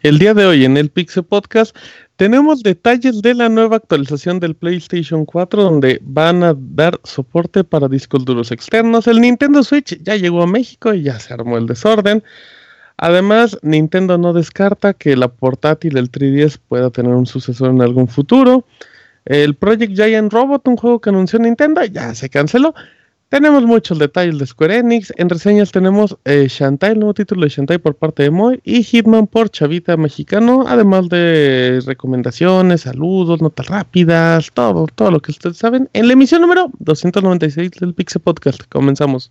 El día de hoy en el Pixel Podcast tenemos detalles de la nueva actualización del PlayStation 4 donde van a dar soporte para discos duros externos. El Nintendo Switch ya llegó a México y ya se armó el desorden. Además, Nintendo no descarta que la portátil el 3DS pueda tener un sucesor en algún futuro. El Project Giant Robot, un juego que anunció Nintendo, ya se canceló. Tenemos muchos detalles de Square Enix. En reseñas tenemos eh, Shantae, el nuevo título de Shantae por parte de Moy y Hitman por Chavita Mexicano, además de recomendaciones, saludos, notas rápidas, todo, todo lo que ustedes saben. En la emisión número 296 del Pixel Podcast. Comenzamos.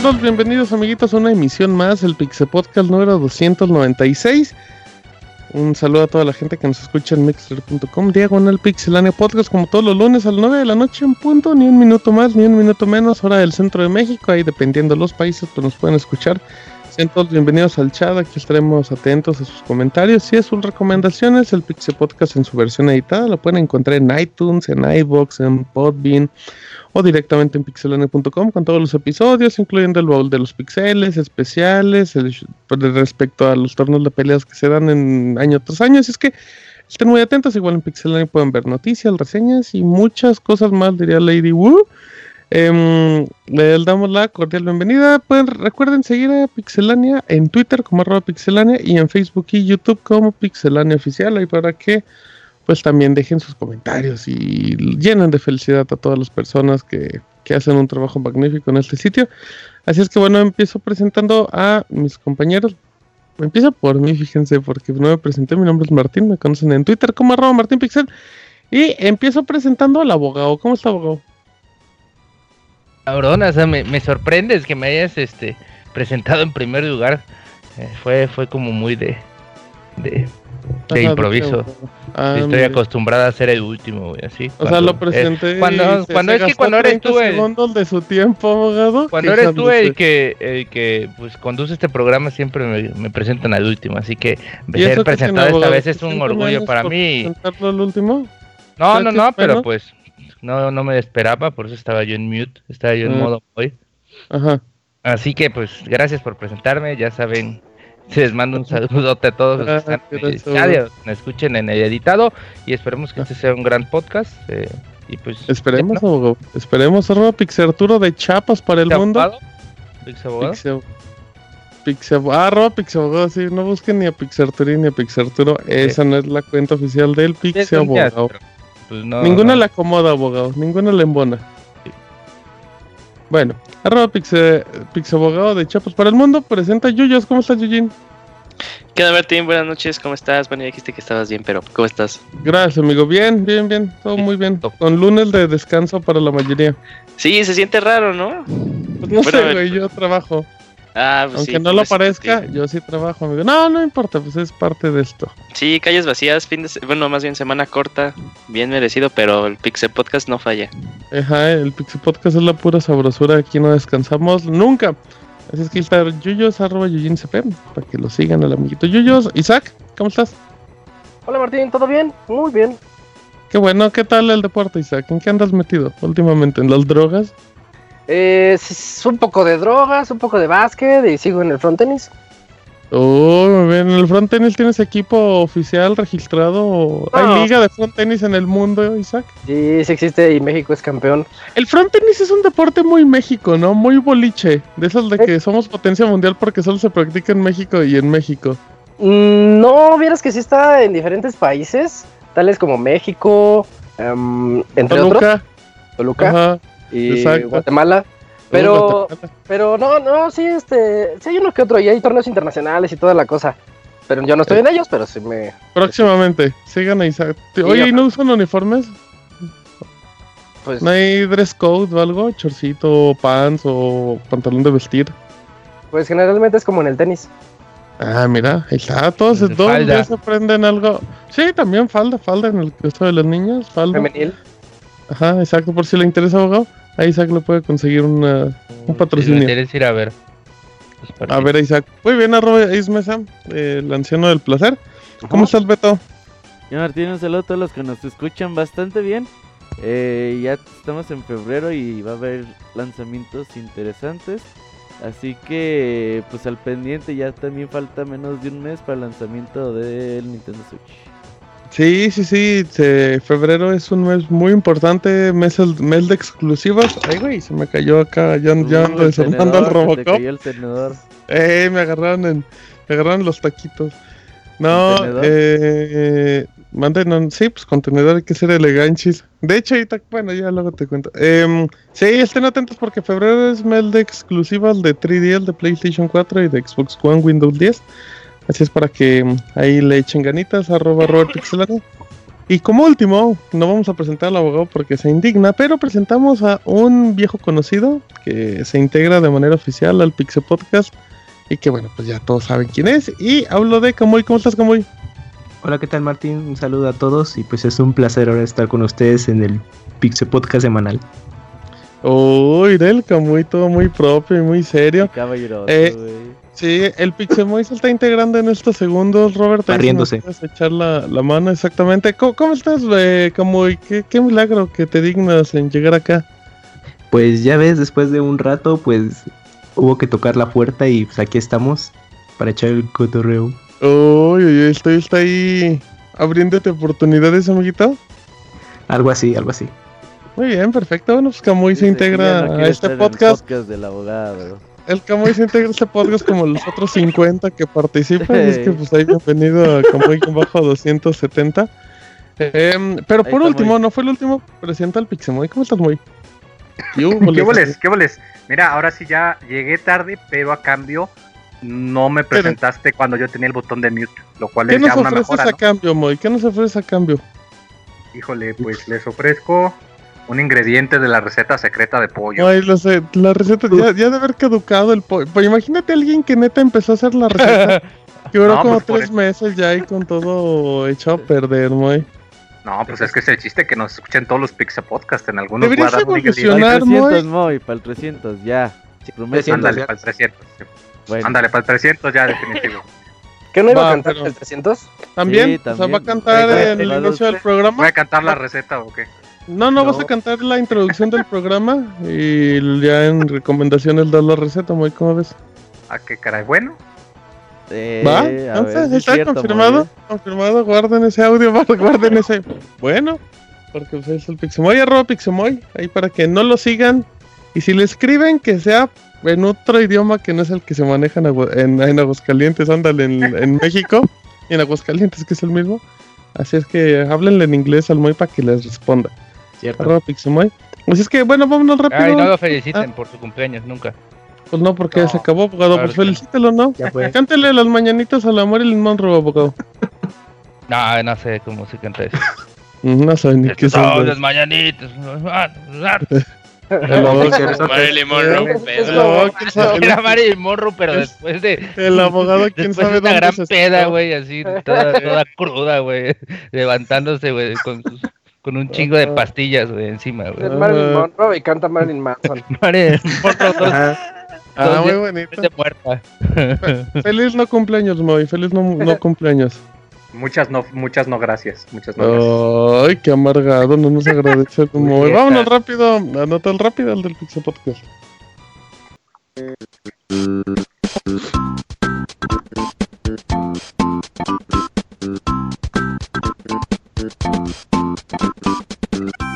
Bienvenidos amiguitos a una emisión más, el Pixel Podcast número 296. Un saludo a toda la gente que nos escucha en mixler.com, diagonal pixelania podcast, como todos los lunes a las 9 de la noche en punto, ni un minuto más, ni un minuto menos, hora del centro de México, ahí dependiendo de los países, pues nos pueden escuchar. Sean todos bienvenidos al chat, aquí estaremos atentos a sus comentarios y a sus recomendaciones. El Pixel Podcast en su versión editada lo pueden encontrar en iTunes, en iBox, en Podbean o directamente en pixelania.com con todos los episodios, incluyendo el baúl de los pixeles, especiales, el, respecto a los torneos de peleas que se dan en año tras año. Así es que estén muy atentos, igual en Pixelania pueden ver noticias, reseñas y muchas cosas más, diría Lady Wu. Eh, damos la cordial bienvenida. Pueden, recuerden seguir a Pixelania en Twitter como arroba Pixelania y en Facebook y YouTube como Pixelania Oficial. Ahí para que pues también dejen sus comentarios y llenen de felicidad a todas las personas que, hacen un trabajo magnífico en este sitio. Así es que bueno, empiezo presentando a mis compañeros. Empiezo por mí, fíjense, porque no me presenté. Mi nombre es Martín, me conocen en Twitter como arroba Martín Pixel. Y empiezo presentando al abogado. ¿Cómo está, abogado? Cabrón, o sea, me, me sorprendes que me hayas este presentado en primer lugar. Eh, fue, fue como muy de de improviso. Ah, Estoy acostumbrada a ser el último, güey, así. O sea, lo presenté. Cuando, cuando es que cuando eres tú el. de su tiempo, abogado. Cuando eres tú el que, el que pues, conduce este programa, siempre me, me presentan al último. Así que ser presentado esta vez es un orgullo para mí. ¿Presentarlo al último? No, no, no, pero pues no, no me esperaba, por eso estaba yo en mute, estaba yo en ah. modo hoy. Ajá. Así que pues gracias por presentarme, ya saben les mando un saludote a todos los que están me escuchen en el editado y esperemos que este sea un gran podcast. Eh, y pues, esperemos, esperemos arroba Pixarturo de Chapas para el mundo. Pixabogado. Pixel, ah, arroba Pixabogado, sí, no busquen ni a Pixarturo ni a Pixarturo, esa no es la cuenta oficial del Pixabogado. Pues ninguna le acomoda, abogado, ninguna le embona. Bueno, arroba Pixe, Pixabogado de Chapos para el Mundo presenta Yuyos. ¿Cómo estás, Yujin? ¿Qué onda, Martín? Buenas noches, ¿cómo estás? Bueno, ya dijiste que estabas bien, pero ¿cómo estás? Gracias, amigo. Bien, bien, bien. Todo muy bien. Con lunes de descanso para la mayoría. Sí, se siente raro, ¿no? Pues no sé, güey, yo trabajo. Ah, pues Aunque no lo parezca, yo sí trabajo, amigo. No, no importa, pues es parte de esto. Sí, calles vacías, fin de bueno, más bien semana corta, bien merecido, pero el Pixel Podcast no falla. Ajá, el Pixel Podcast es la pura sabrosura, aquí no descansamos nunca. Así es que está Yuyos, arroba CP, para que lo sigan al amiguito Yuyos. Isaac, ¿cómo estás? Hola Martín, ¿todo bien? Muy bien. Qué bueno, ¿qué tal el deporte, Isaac? ¿En qué andas metido últimamente? ¿En las drogas? Es un poco de drogas, un poco de básquet y sigo en el front tenis. Oh, en el front tenis tienes equipo oficial registrado. ¿Hay liga de front tenis en el mundo, Isaac? Sí, sí existe y México es campeón. El front tenis es un deporte muy México, ¿no? Muy boliche. De esos de que somos potencia mundial porque solo se practica en México y en México. Mm, no, vieras que sí está en diferentes países, tales como México, um, entre Toluca. otros. Toluca. Y Guatemala. Pero, pero no, no, sí, este, sí hay uno que otro y hay torneos internacionales y toda la cosa. Pero yo no estoy en ellos, pero sí me... Próximamente, sigan a Isaac. Oye, ¿y no usan uniformes? Pues... ¿No hay dress code o algo? ¿Chorcito, pants o pantalón de vestir? Pues generalmente es como en el tenis. Ah, mira, ahí está, todos, todos días aprenden algo. Sí, también falda, falda en el caso de niñas, falda. Femenil. Ajá, exacto, por si le interesa abogado. A Isaac le puede conseguir una, un patrocinio. Si ir a ver. Pues, a ver, Isaac. Muy bien, arroba Ismesa, el anciano del placer. ¿Cómo estás, Beto? Yo, Martín, un saludo a todos los que nos escuchan bastante bien. Eh, ya estamos en febrero y va a haber lanzamientos interesantes. Así que, pues al pendiente, ya también falta menos de un mes para el lanzamiento del Nintendo Switch. Sí, sí, sí. febrero es un mes muy importante, mes, mes de exclusivas. Ay, güey, se me cayó acá. Ya, ya ando desarmando al Robocop. el tenedor. Eh, me agarraron, en, me agarraron los taquitos. No, eh, manden, sí, pues contenedor hay que ser eleganchis. De hecho, ahorita, bueno, ya luego te cuento. Eh, sí, estén atentos porque febrero es mes de exclusivas de 3DS, de PlayStation 4 y de Xbox One, Windows 10. Así es para que ahí le echen ganitas, arroba Robert Y como último, no vamos a presentar al abogado porque se indigna, pero presentamos a un viejo conocido que se integra de manera oficial al Pixel Podcast y que bueno, pues ya todos saben quién es. Y hablo de Camuy, ¿cómo estás Camuy? Hola, ¿qué tal Martín? Un saludo a todos y pues es un placer ahora estar con ustedes en el Pixel Podcast semanal. Uy, del Camuy todo muy propio y muy serio. Caballeroso, eh, Sí, el Pixemoy se está integrando en estos segundos, Robert. Riéndose. echar la, mano exactamente. ¿Cómo, estás, eh, Camuy? ¿Qué, milagro que te dignas en llegar acá. Pues ya ves, después de un rato, pues hubo que tocar la puerta y pues aquí estamos para echar el cotorreo. Uy, uy, estoy está ahí abriéndote oportunidades, amiguito. Algo así, algo así. Muy bien, perfecto. Bueno, pues Camuy se integra a este podcast. podcast del abogado el Camuy se integra este podcast como los otros 50 que participan. es que pues ahí bienvenido a Camuy con bajo 270. Em, pero por último, no fue el último, presenta al Pixemoy. ¿Cómo estás, Moy? ¿Qué boles? ¿Qué boles? Mira, ahora sí ya llegué tarde, pero a cambio no me presentaste cuando yo tenía el botón de mute, lo cual es ya una mejora. ¿Qué nos ofreces a cambio, Moy? ¿Qué nos ofreces a cambio? Híjole, pues les ofrezco un ingrediente de la receta secreta de pollo. Ay, lo sé, la receta ya, ya de haber caducado el pollo. Pues imagínate a alguien que neta empezó a hacer la receta. que duró como pues, tres meses ya y con todo hecho a perder, muy. No, pues es que es el chiste que nos escuchen todos los Pixel Podcast en algunos Deberías evolucionar, Para el 300, Moy, para el 300, ya. Ándale, para el 300. Ándale, para el 300 ya, definitivo. ¿Qué no iba a cantar el 300? ¿También? O sea, va a cantar en el inicio del programa. ¿Voy a cantar la receta o qué? No, no, vas a cantar la introducción del programa y ya en recomendaciones das la receta, muy ¿cómo ves? ¿A qué caray? Bueno. Eh, ¿Va? ¿Está confirmado? Confirmado, guarden ese audio, guarden ese. Bueno, porque pues, es el Pixemoy, arroba Pixemoy, ahí para que no lo sigan. Y si le escriben, que sea en otro idioma que no es el que se maneja en, en, Aguascalientes, ándale, en, en México, y en Aguascalientes, que es el mismo. Así es que háblenle en inglés al Moy para que les responda. Cierto. Arroba Pixemoy. Pues es que, bueno, vámonos rápido. Ay, no lo feliciten ah. por su cumpleaños, nunca. Pues no, porque se acabó, abogado. pues felicítelo, ¿no? Cántele las mañanitas al amor y el Monroe, abogado. no, no sé cómo se canta eso. no sé ni qué son. las mañanitas. Marilyn Monroe, Era Marilyn Monroe, pero después de. El abogado, quién sabe dónde. Una gran peda, güey, así, toda, toda cruda, güey. Levantándose, güey, con sus con un chingo de pastillas, güey, encima, güey. Es Marilyn Monroe y canta Marilyn Manson. Marilyn Monroe. ah, muy bonito. muerta. Feliz no cumpleaños, Moy. Feliz no, no cumpleaños. Muchas no, muchas no gracias. Muchas no Ay, qué amargado, no nos agradece. Vámonos rápido, anota el rápido el del Pixel Podcast.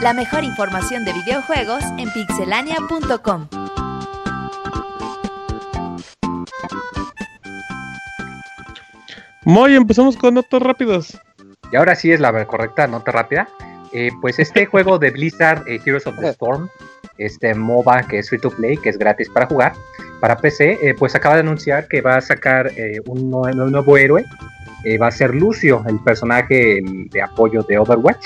La mejor información de videojuegos en pixelania.com. Muy, empezamos con notas rápidas. Y ahora sí es la correcta nota rápida. Eh, pues este juego de Blizzard, eh, Heroes of the Storm, este MOBA que es free to play, que es gratis para jugar, para PC, eh, pues acaba de anunciar que va a sacar un, nuevo, héroe. va a ser Lucio, el personaje de apoyo de Overwatch.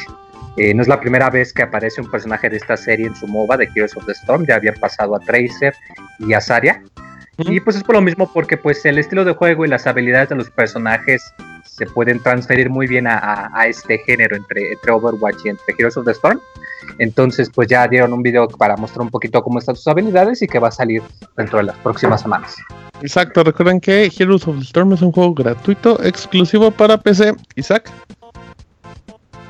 No es la primera vez que aparece un personaje de esta serie en su MOBA de Heroes of the Storm, ya había pasado a Tracer y a Zarya. Y pues es por lo mismo porque pues el estilo de juego y las habilidades de los personajes se pueden transferir muy bien a, este género entre, entre Overwatch y entre Heroes of the Storm. Entonces pues ya dieron un video para mostrar un poquito cómo están sus habilidades y que va a salir dentro de las próximas semanas. Exacto, recuerden que Heroes of the Storm es un juego gratuito exclusivo para PC. Isaac.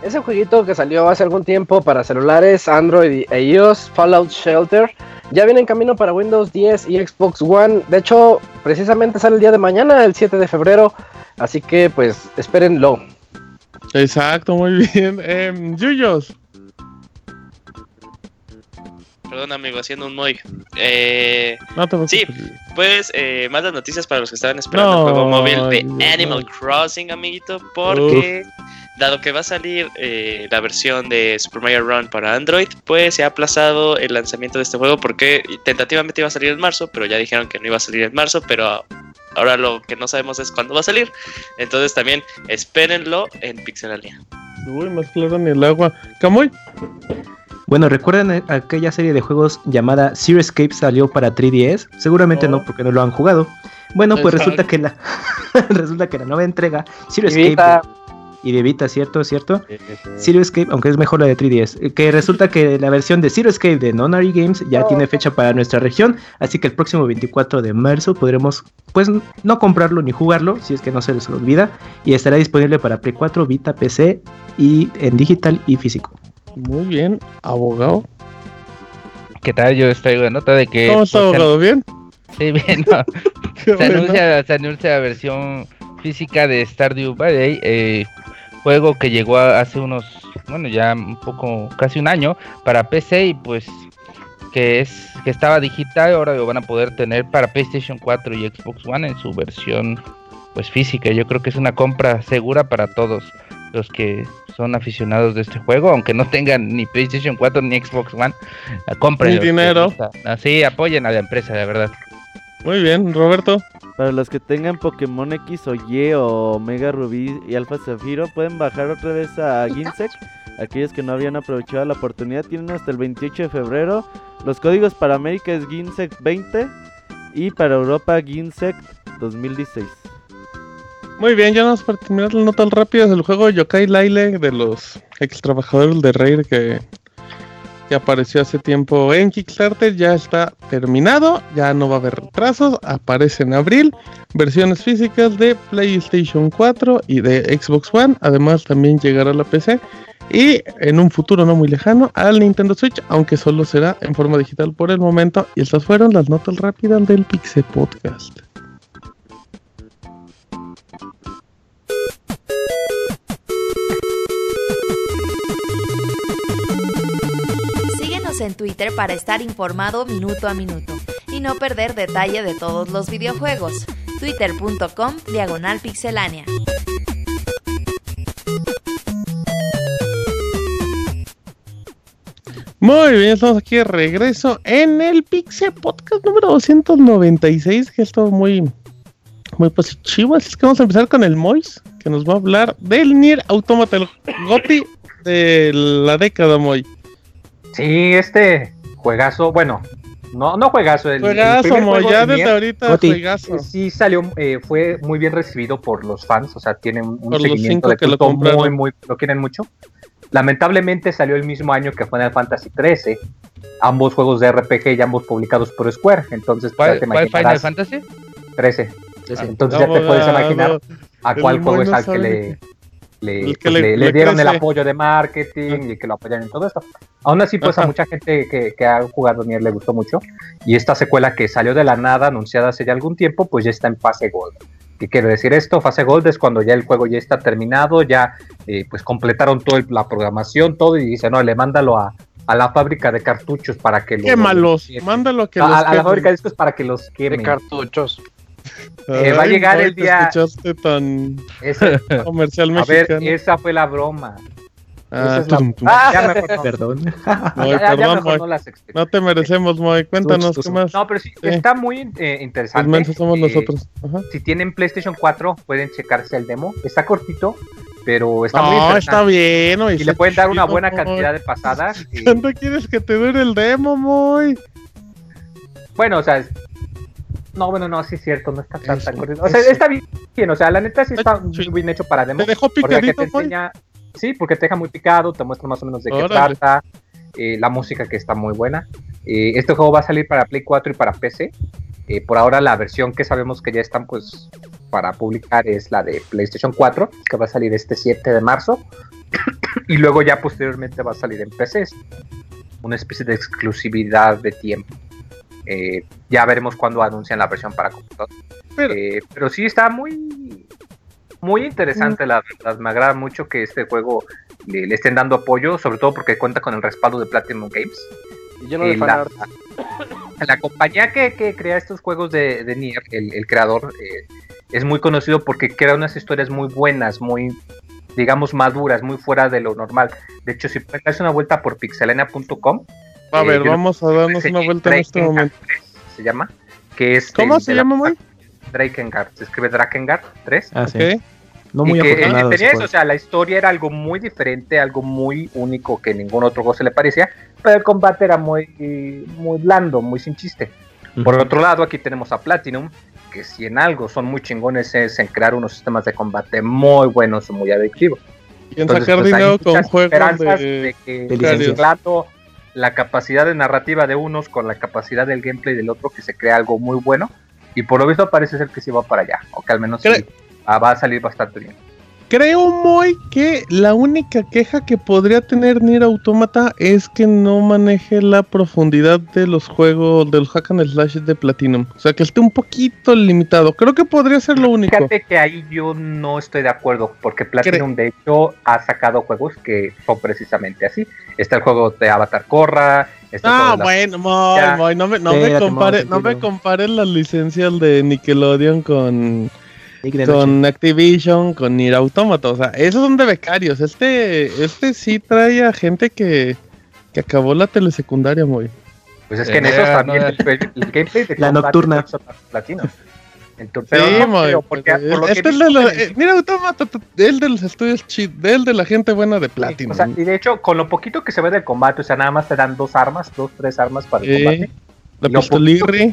Ese jueguito que salió hace algún tiempo para celulares, Android e iOS, Fallout Shelter, ya viene en camino para Windows 10 y Xbox One. De hecho, precisamente sale el día de mañana, el 7 de febrero. Así que, pues, espérenlo. Exacto, muy bien. Eh, Yuyos. Perdón, amigo, haciendo un muy. Eh, sí, pues eh, más las noticias para los que estaban esperando el juego móvil de Animal Crossing, amiguito, porque dado que va a salir eh, la versión de Super Mario Run para Android, pues se ha aplazado el lanzamiento de este juego porque tentativamente iba a salir en marzo, pero ya dijeron que no iba a salir en marzo, pero ahora lo que no sabemos es cuándo va a salir. Entonces también espérenlo en Pixelalia. Uy, más claro en el agua. ¿Camoy? Bueno, ¿recuerdan aquella serie de juegos llamada Zero Escape salió para 3DS? Seguramente no, porque no lo han jugado. Bueno, pues resulta que la resulta que la nueva entrega Zero Escape y de Vita, ¿cierto? ¿Cierto? Zero Escape, aunque es mejor la de 3DS. Eh, que resulta que la versión de Zero Escape de Nonary Games ya tiene fecha para nuestra región. Así que el próximo 24 de marzo podremos, pues, no comprarlo ni jugarlo, si es que no se les olvida. Y estará disponible para Play 4, Vita, PC y en digital y físico. Muy bien, abogado. ¿Qué tal? Yo estoy de nota de que. ¿Cómo está, pues, abogado? ¿Bien? Sí, bien. se, anuncia, se anuncia la versión física de Stardew Valley. Eh, juego que llegó hace unos, bueno, ya un poco, casi un año para PC y pues que es que estaba digital, ahora lo van a poder tener para PlayStation 4 y Xbox One en su versión pues física. Yo creo que es una compra segura para todos los que son aficionados de este juego, aunque no tengan ni PlayStation 4 ni Xbox One, compren. dinero. Así apoyen a la empresa, de verdad. Muy bien, Roberto. Para los que tengan Pokémon X o Y o Mega Rubí y Alpha Zafiro, pueden bajar otra vez a Ginsec. Aquellos que no habían aprovechado la oportunidad tienen hasta el 28 de febrero. Los códigos para América es Ginsec 20 y para Europa Ginsec 2016. Muy bien, ya vamos para terminar la nota rápida del juego Yokai Laile de los ex trabajadores de Rare que que apareció hace tiempo en Kickstarter, ya está terminado, ya no va a haber retrasos, aparece en abril, versiones físicas de PlayStation 4 y de Xbox One, además también llegará a la PC y en un futuro no muy lejano al Nintendo Switch, aunque solo será en forma digital por el momento. Y estas fueron las notas rápidas del Pixel Podcast. En Twitter para estar informado minuto a minuto y no perder detalle de todos los videojuegos. Twitter.com Diagonal Pixelánea. Muy bien, estamos aquí de regreso en el Pixel Podcast número 296, que es todo muy, muy positivo. Así que vamos a empezar con el Mois, que nos va a hablar del Nier Automata, el GOTI de la década, Moy. Sí, este juegazo, bueno, no, no juegazo, el, juegazo, ya desde ahorita juegazo. Sí salió, eh, fue muy bien recibido por los fans, o sea, tiene un seguimiento de que lo muy, muy, lo quieren mucho. Lamentablemente salió el mismo año que Final Fantasy XIII, ambos juegos de RPG y ambos publicados por Square, entonces ¿Cuál, te ¿cuál Final Fantasy? 13. entonces ya te puedes imaginar a cuál juego es al que le le, pues, dieron el apoyo de marketing y que lo apoyan en todo esto. Aún así, pues a mucha gente que, que, ha jugado Nier le gustó mucho. Y esta secuela que salió de la nada, anunciada hace ya algún tiempo, pues ya está en fase Gold. ¿Qué quiere decir esto? Fase Gold es cuando ya el juego ya está terminado, ya eh, pues completaron toda la programación, todo, y dice, no, le mándalo a, a la fábrica de cartuchos para que los... Quémalos, mándalo que a, los a, la fábrica de discos para que los quemen. De cartuchos. Eh, va a llegar el día. escuchaste tan comercial A ver, esa fue la broma. Ah, ah, ya Perdón. no te merecemos, Moy. Cuéntanos qué más. No, pero sí, está muy eh, interesante. somos eh, nosotros. Si tienen PlayStation 4, pueden checarse el demo. Está cortito, pero está muy interesante. está bien. y le pueden dar una buena cantidad de pasadas. ¿Cuánto quieres que te dure el demo, Moy? Bueno, o sea, no, bueno, no, sí es cierto, no está tan, tan corrido. O sea, está bien, o sea, la neta sí está muy bien hecho para demo. Te dejó picadito, Sí, porque te deja muy picado, te muestra más o menos de qué trata, eh, la música que está muy buena. Eh, este juego va a salir para Play 4 y para PC. Eh, por ahora la versión que sabemos que ya están pues para publicar es la de PlayStation 4, que va a salir este 7 de marzo. y luego ya posteriormente va a salir en PC. Una especie de exclusividad de tiempo. Eh, ya veremos cuándo anuncian la versión para computador. Pero, eh, pero sí está muy, muy interesante, la verdad. Me agrada mucho que este juego le, estén dando apoyo, sobre todo porque cuenta con el respaldo de Platinum Games. Y eh, la, la, compañía que, crea estos juegos de, de Nier, el, creador, es muy conocido porque crea unas historias muy buenas, muy, digamos, maduras, muy fuera de lo normal. De hecho, si puedes una vuelta por pixelena.com, a ver, vamos a darnos una vuelta en este momento. Se llama. Que es ¿Cómo se llama, muy? Drakengard. Se escribe Drakengard 3. Ah, sí. No muy que, tenía eso, o sea, la historia era algo muy diferente, algo muy único que ningún otro juego se le parecía, pero el combate era muy, muy blando, muy sin chiste. Por otro lado, aquí tenemos a Platinum, que si en algo son muy chingones es en crear unos sistemas de combate muy buenos y muy adictivos. Y en sacar pues, dinero con juegos de, de que la capacidad de narrativa de unos con la capacidad del gameplay del otro que se crea algo muy bueno y por lo visto parece ser que sí va para allá o que al menos va a salir bastante bien. Creo muy que la única queja que podría tener Nier Automata es que no maneje la profundidad de los juegos, de los hack and slash de Platinum. O sea, que esté un poquito limitado. Creo que podría ser lo único. Fíjate que ahí yo no estoy de acuerdo, porque Platinum de hecho ha sacado juegos que son precisamente así. Está el juego de Avatar Korra. Ah, bueno, no me, no me compare, no me compare las licencias de Nickelodeon con con Activision, con Nier Automata, o sea, esos son de becarios. Este, este sí trae a gente que, que acabó la telesecundaria muy. Pues es que en esos también el, gameplay de la nocturna latino. Entonces, sí, porque, por lo este que es de la, eh, Nier Automata, el de los estudios cheat, del de la gente buena de Platinum. o sea, y de hecho, con lo poquito que se ve del combate, o sea, nada más te dan dos armas, dos, tres armas para el combate. La pistolirri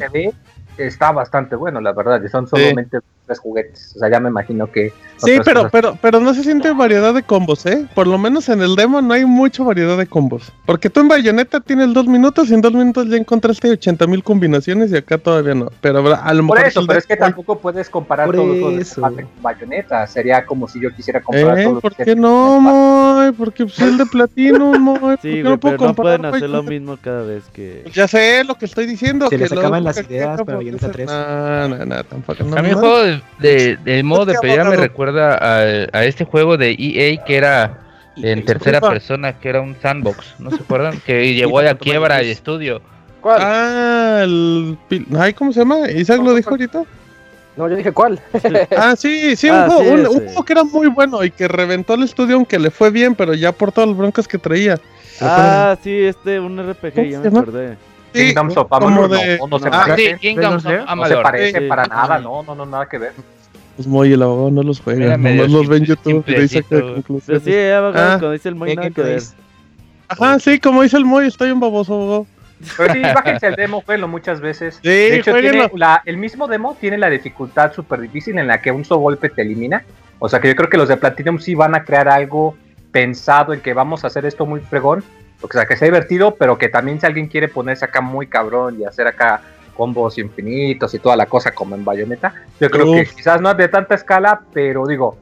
está bastante bueno, la verdad, y son solamente tres juguetes. O sea, ya me imagino que. Sí, pero, pero, pero no se siente variedad de combos, ¿eh? Por lo menos en el demo no hay mucha variedad de combos. Porque tú en Bayonetta tienes dos minutos y en dos minutos ya encontraste 80 mil combinaciones y acá todavía no. Pero a lo Por eso, pero es que tampoco puedes comparar todos los con Bayonetta. Sería como si yo quisiera comparar ¿Eh? ¿Por qué no, Moy? Porque pues, el de platino, Moy. Sí, no, puedo pero no pueden hacer lo mismo cada vez que. Pues ya sé lo que estoy diciendo. Se les acaban las ideas para Bayonetta 3. No, no, no, tampoco. a mí el juego de, de, modo de pelea me recuerda a, a, este juego de EA que era en tercera persona, que era un sandbox, ¿no se acuerdan? Que llegó a quiebra y estudio. ¿Cuál? Ah, el... Ay, ¿cómo se llama? ¿Isaac lo dijo ahorita? No, yo dije cuál. ah, sí, sí, un, ah, juego, un, un, juego, que era muy bueno y que reventó el estudio, aunque le fue bien, pero ya por todas las broncas que traía. Ah, sí, este, un RPG, ya me acordé. Kingdoms of Amalur no, no, se ah, parece. Sí, Kingdoms of Amalur. No se parece para nada, no, no, no, nada que ver. Pues Moy, el abogado no los juega, no los ven en YouTube y dice que conclusión. Sí, abogado, ah, como dice el Moy, nada que ver. Ajá, sí, como dice el Moy, estoy un baboso, abogado. Pero sí, bájense el demo, jueguenlo muchas veces. Sí, de hecho, tiene la, el mismo demo tiene la dificultad súper difícil en la que un solo golpe te elimina. O sea que yo creo que los de Platinum sí van a crear algo pensado en que vamos a hacer esto muy fregón o sea, que sea divertido, pero que también si alguien quiere ponerse acá muy cabrón y hacer acá combos infinitos y toda la cosa como en Bayonetta, yo creo que quizás no es de tanta escala, pero digo,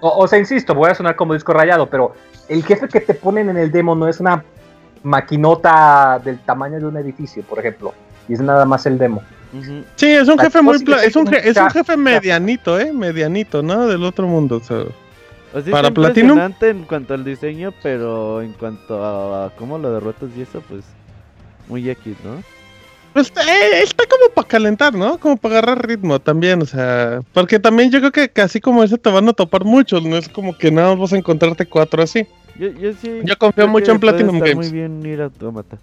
O, sea, insisto, voy a sonar como disco rayado, pero el jefe que te ponen en el demo no es una maquinota del tamaño de un edificio, por ejemplo, y es nada más el demo. Sí, es un jefe muy es un, es un jefe medianito, eh, medianito, ¿no? Del otro mundo, o sea, pues para Platinum en cuanto al diseño, pero en cuanto a, cómo lo derrotas y eso, pues muy X, ¿no? Pues eh, está como para calentar, ¿no? Como para agarrar ritmo también, o sea, porque también yo creo que casi como ese te van a topar muchos, no es como que nada vas a encontrarte cuatro así. Yo, yo sí. Yo confío mucho en Platinum Games. muy bien ir a Automata.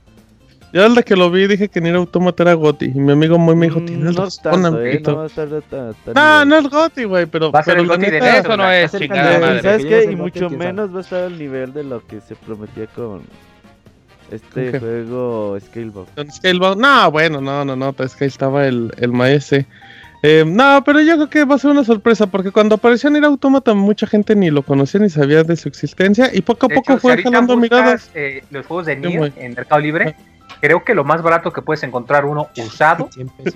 Yo desde que lo vi dije que Nier Automata era Gotti. Y mi amigo muy me dijo, mm, tienes no razón, eh, no, no, no es Gotti, güey, pero... Va a ser el Gotti de eso, no es chingada ¿Sabes qué? Y mucho menos va a estar al nivel de lo que se prometía con este juego Scalebound. Scalebound, no, bueno, no, no, no, es que ahí estaba el, el maese. Eh, no, pero yo creo que va a ser una sorpresa porque cuando apareció Nier Automata mucha gente ni lo conocía ni sabía de su existencia y poco a poco fue jalando miradas. Eh, los juegos de Nier en Mercado Libre creo que lo más barato que puedes encontrar uno usado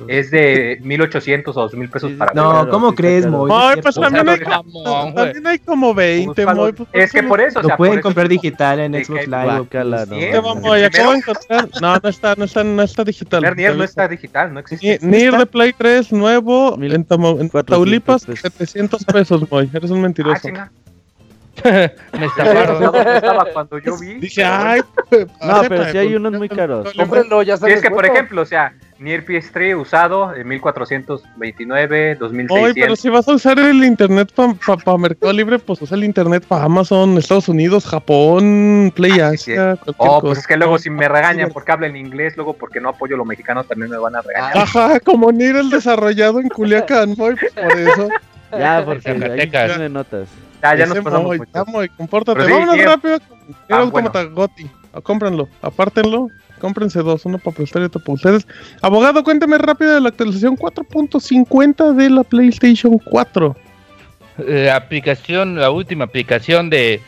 es de 1800 o 2000 pesos para No, ¿cómo crees, Moy? pues también hay, también hay, como 20, Moy. Pues, es que por eso. Lo pueden comprar digital en Xbox Live. No, no está, no está, no está digital. Nier no está digital, no existe. Nier de Play 3 nuevo en, Taulipas, 700 pesos, Moy. Eres un mentiroso. Ah, me estafaron. estaba cuando yo vi. Dije, ay. No, pero si hay unos muy caros. Cómprenlo, ya sabes. es que, por ejemplo, o sea, Nier PS3 usado en 1429, 2600. Oye, pero si vas a usar el internet para Mercado Libre, pues usa el internet para Amazon, Estados Unidos, Japón, Play ah, Asia. Oh, pues es que luego si me regañan porque hablan inglés, luego porque no apoyo lo mexicano, también me van a regañar. Ajá, como Nier el desarrollado en Culiacán, por eso. Ya, porque ahí tiene notas. Ya, ya nos pasamos mucho. Compórtate. Vámonos rápido. Ah, Automata Goti. Ah, cómprenlo, apártenlo. Cómprense dos, uno para prestar y otro para ustedes. Abogado, cuénteme rápido de la actualización 4.50 de la PlayStation 4. La eh, aplicación, la última aplicación de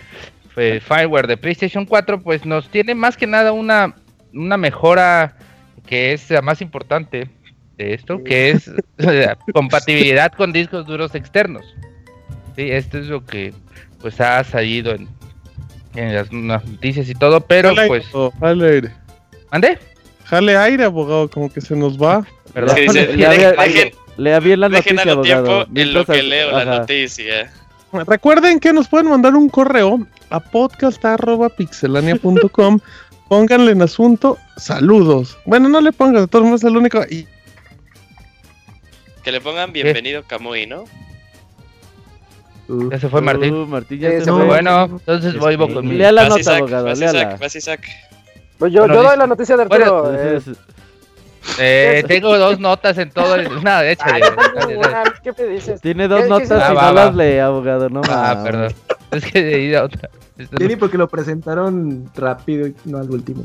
eh, Fireware de PlayStation 4, pues nos tiene más que nada una, una mejora que es la más importante de esto, que es la compatibilidad con discos duros externos. Sí, esto es lo que pues ha salido en, en las, noticias y todo, pero pues... jale aire. ¿Ande? Jale aire, abogado, como que se nos va. ¿Verdad? lea, bien la noticia, abogado. tiempo en lo que leo la noticia. Recuerden que nos pueden mandar un correo a podcast.pixelania.com. Pónganle en asunto saludos. Bueno, no le pongan, de todos modos es el único. Y... Que le pongan bienvenido Camuy, ¿no? Ya se fue Martín. Uh, Martín ya se fue. Bueno, entonces voy, voy conmigo. Lea la nota, abogado. Léala. Pues yo, yo doy la noticia de Arturo. Bueno, eh. Eh, tengo dos notas en todo. El... Nada, de ¿Qué me dices? Tiene dos notas y no las lee, abogado. No Ah, perdón. Es que de ida otra. Tiene porque lo presentaron rápido y no al último.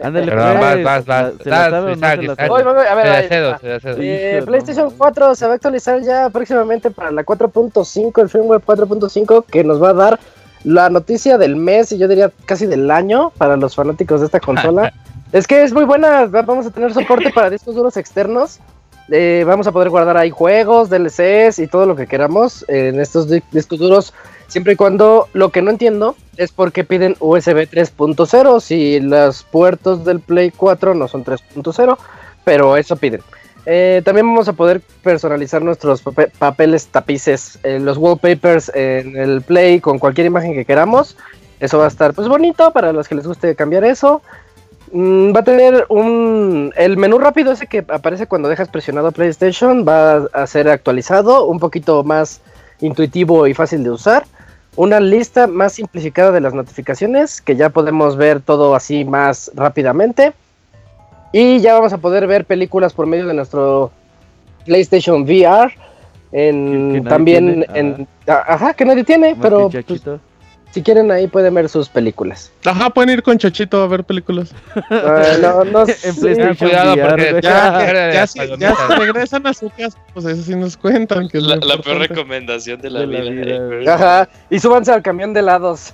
Ándale, pues, vas, vas, vas. A ver, PlayStation 4 se va a actualizar ya próximamente para la 4.5, el firmware 4.5, que nos va a dar la noticia del mes y yo diría casi del año para los fanáticos de esta consola. es que es muy buena, vamos a tener soporte para discos duros externos. Eh, vamos a poder guardar ahí juegos, DLCs y todo lo que queramos en estos discos duros Siempre y cuando lo que no entiendo es por qué piden USB 3.0 si los puertos del Play 4 no son 3.0, pero eso piden. Eh, también vamos a poder personalizar nuestros papeles tapices, eh, los wallpapers en el Play con cualquier imagen que queramos. Eso va a estar pues bonito para los que les guste cambiar eso. Mm, va a tener un... El menú rápido ese que aparece cuando dejas presionado PlayStation va a ser actualizado, un poquito más intuitivo y fácil de usar una lista más simplificada de las notificaciones, que ya podemos ver todo así más rápidamente. Y ya vamos a poder ver películas por medio de nuestro PlayStation VR. En, también en... Ajá, que nadie tiene, pero... Si quieren ahí pueden ver sus películas. Ajá, pueden ir con Chachito a ver películas. Uh, no, no en PlayStation Cuidado porque ya, ya, ya, ya se regresan a su casa, pues eso sí nos cuentan que es la, la peor recomendación de la, de vida. vida. Ajá, y súbanse al camión de helados.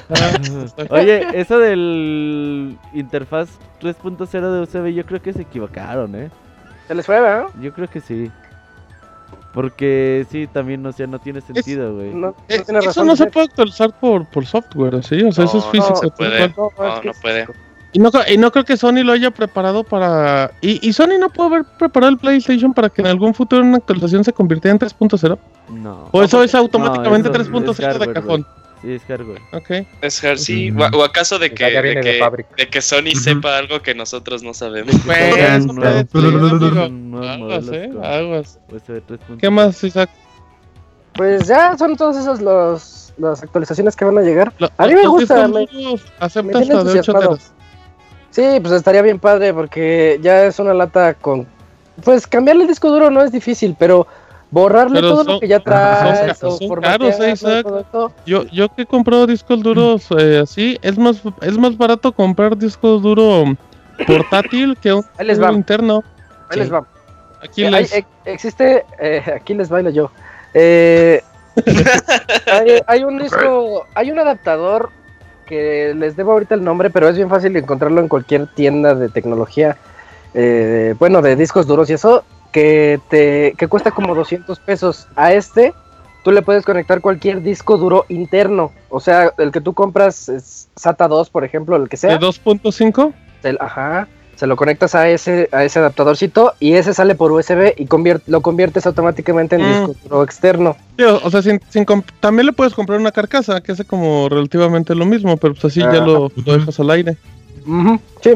Oye, eso del interfaz 3.0 de USB yo creo que se equivocaron, ¿eh? ¿Se les fue, ¿verdad? Yo creo que sí. Porque sí, también o sea, no tiene sentido, güey. Eh, eso no se puede actualizar por, por software, ¿sí? O sea, eso es físico. No, puede. no, no puede. Y no, y no creo que Sony lo haya preparado para... Y, y Sony no puede haber preparado el PlayStation para que en algún futuro una actualización se convirtiera en 3.0. No. O eso es automáticamente 3.0 de cajón. Sí, es hardware. Ok. Es hardware, sí. O, acaso de que, de, que, de, que Sony sepa algo que nosotros no sabemos? Aguas, eh. Aguas. ¿Qué más, Isaac? Pues ya son todos esos los las actualizaciones que van a llegar. a mí me gusta. Me, acepta hasta de 8 teras. Sí, pues estaría bien padre porque ya es una lata con... Pues cambiarle el disco duro no es difícil, pero borrarle todo lo que ya trae. Son, caros, eh, Yo, yo que he comprado discos duros eh, así, es más, es más barato comprar discos duro portátil que un disco interno. Ahí les va. Aquí eh, les... existe, aquí les bailo yo. hay, hay, un disco, hay un adaptador que les debo ahorita el nombre, pero es bien fácil encontrarlo en cualquier tienda de tecnología, eh, bueno, de discos duros y eso, que te que cuesta como 200 pesos. A este tú le puedes conectar cualquier disco duro interno, o sea, el que tú compras es SATA 2, por ejemplo, el que sea. ¿De 2.5? Ajá se lo conectas a ese, a ese adaptadorcito y ese sale por USB y lo conviertes automáticamente en mm. disco externo. o sea, sin, también le puedes comprar una carcasa que hace como relativamente lo mismo, pero pues así ya lo, dejas al aire. sí.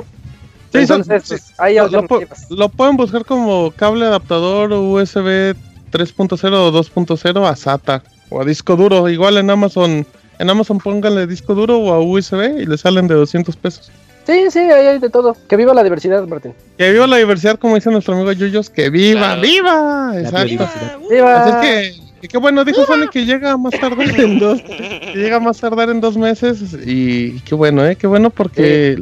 Sí, Entonces, pues, hay lo, lo, pueden buscar como cable adaptador USB 3.0 o 2.0 a SATA o a disco duro. Igual en Amazon, en Amazon pónganle disco duro o a USB y le salen de 200 pesos. Sí, sí, ahí hay de todo. Que viva la diversidad, Martín. Que viva la diversidad, como dice nuestro amigo Yuyos. Que viva, viva. Exacto. Viva. Así es que, qué bueno, dijo Sony que llega más tardar en dos, que llega más tardar en dos meses. Y qué bueno, eh, qué bueno porque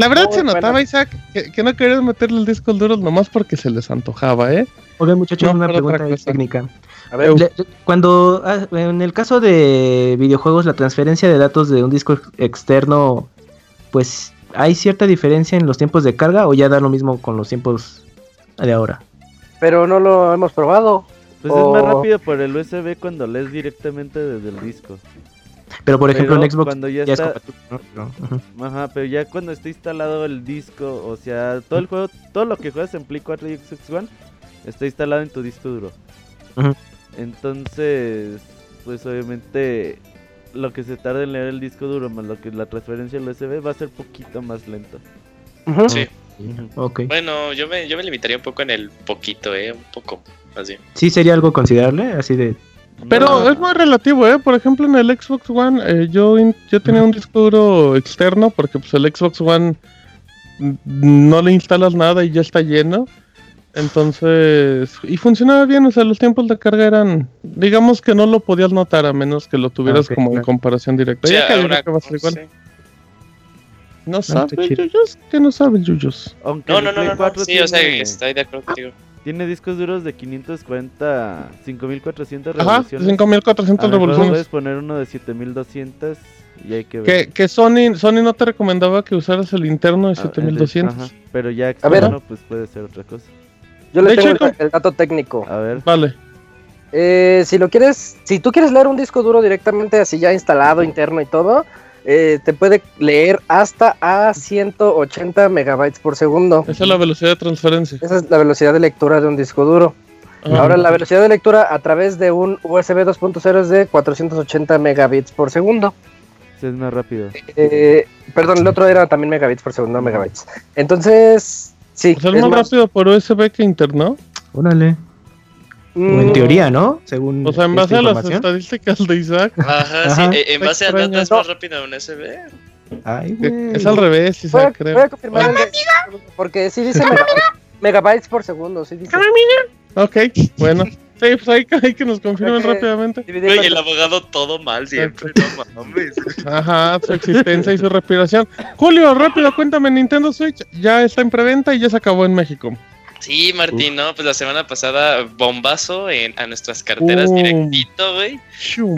la verdad se notaba, Isaac, que, no querías meterle el disco duro nomás porque se les antojaba, eh. Oigan, muchachos, una pregunta técnica. A ver, cuando ah, en el caso de videojuegos la transferencia de datos de un disco externo pues ¿hay cierta diferencia en los tiempos de carga o ya da lo mismo con los tiempos de ahora? Pero no lo hemos probado. Pues es más rápido por el USB cuando lees directamente desde el disco. Pero por ejemplo en Xbox cuando ya, está... Ajá, pero ya cuando está instalado el disco, o sea, todo el juego, todo lo que juegas en Play 4 y Xbox One está instalado en tu disco duro. Entonces, pues obviamente lo que se tarda en leer el disco duro más lo que la transferencia al USB va a ser poquito más lento. Sí. Bueno, yo me, yo me limitaría un poco en el poquito, ¿eh? Un poco, así. Sí, sería algo considerable, así de... Pero es muy relativo, ¿eh? Por ejemplo, en el Xbox One, eh, yo, yo tenía un disco duro externo porque pues el Xbox One no le instalas nada y ya está lleno. Entonces, y funcionaba bien, o sea, los tiempos de carga eran, digamos que no lo podías notar a menos que lo tuvieras como en comparación directa. ya que, va a ser igual. No sabes, Yuyos, que no sabes, Yuyos. No, no, no, no, no, sí, o sea, estoy de acuerdo contigo. Tiene discos duros de 540, 5400 revoluciones. Ajá, 5400 revoluciones. Puedes poner uno de 7200 y hay que ver. Que, que Sony, Sony no te recomendaba que usaras el interno de 7200. Ah, ajá, pero ya externo, pues puede ser otra cosa. Yo le tengo el, dato técnico. A ver. Vale. Eh, si lo quieres, si tú quieres leer un disco duro directamente así ya instalado, interno y todo, eh, te puede leer hasta a 180 megabytes por segundo. Esa es la velocidad de transferencia. Esa es la velocidad de lectura de un disco duro. Ah. Ahora la velocidad de lectura a través de un USB 2.0 es de 480 megabits por segundo. es más rápido. Eh, perdón, el otro era también megabits por segundo, no megabytes. Entonces, Sí. es, más, rápido por USB que interno. Órale. En mm. teoría, ¿no? Según. O sea, en base a las estadísticas de Isaac. Ajá, sí. Eh, en base a datos es más rápido un USB. Ay, güey. Es al revés, Isaac, creo. Voy a confirmar porque sí dice megabytes por segundo. Sí dice. Ok, bueno. Sí, pues ahí, que nos confirmen rápidamente. Oye, el abogado todo mal siempre, no mames. Ajá, su existencia y su respiración. Julio, rápido, cuéntame, Nintendo Switch ya está en preventa y ya se acabó en México. Sí, Martín, ¿no? Pues la semana pasada, bombazo en, a nuestras carteras directito, güey.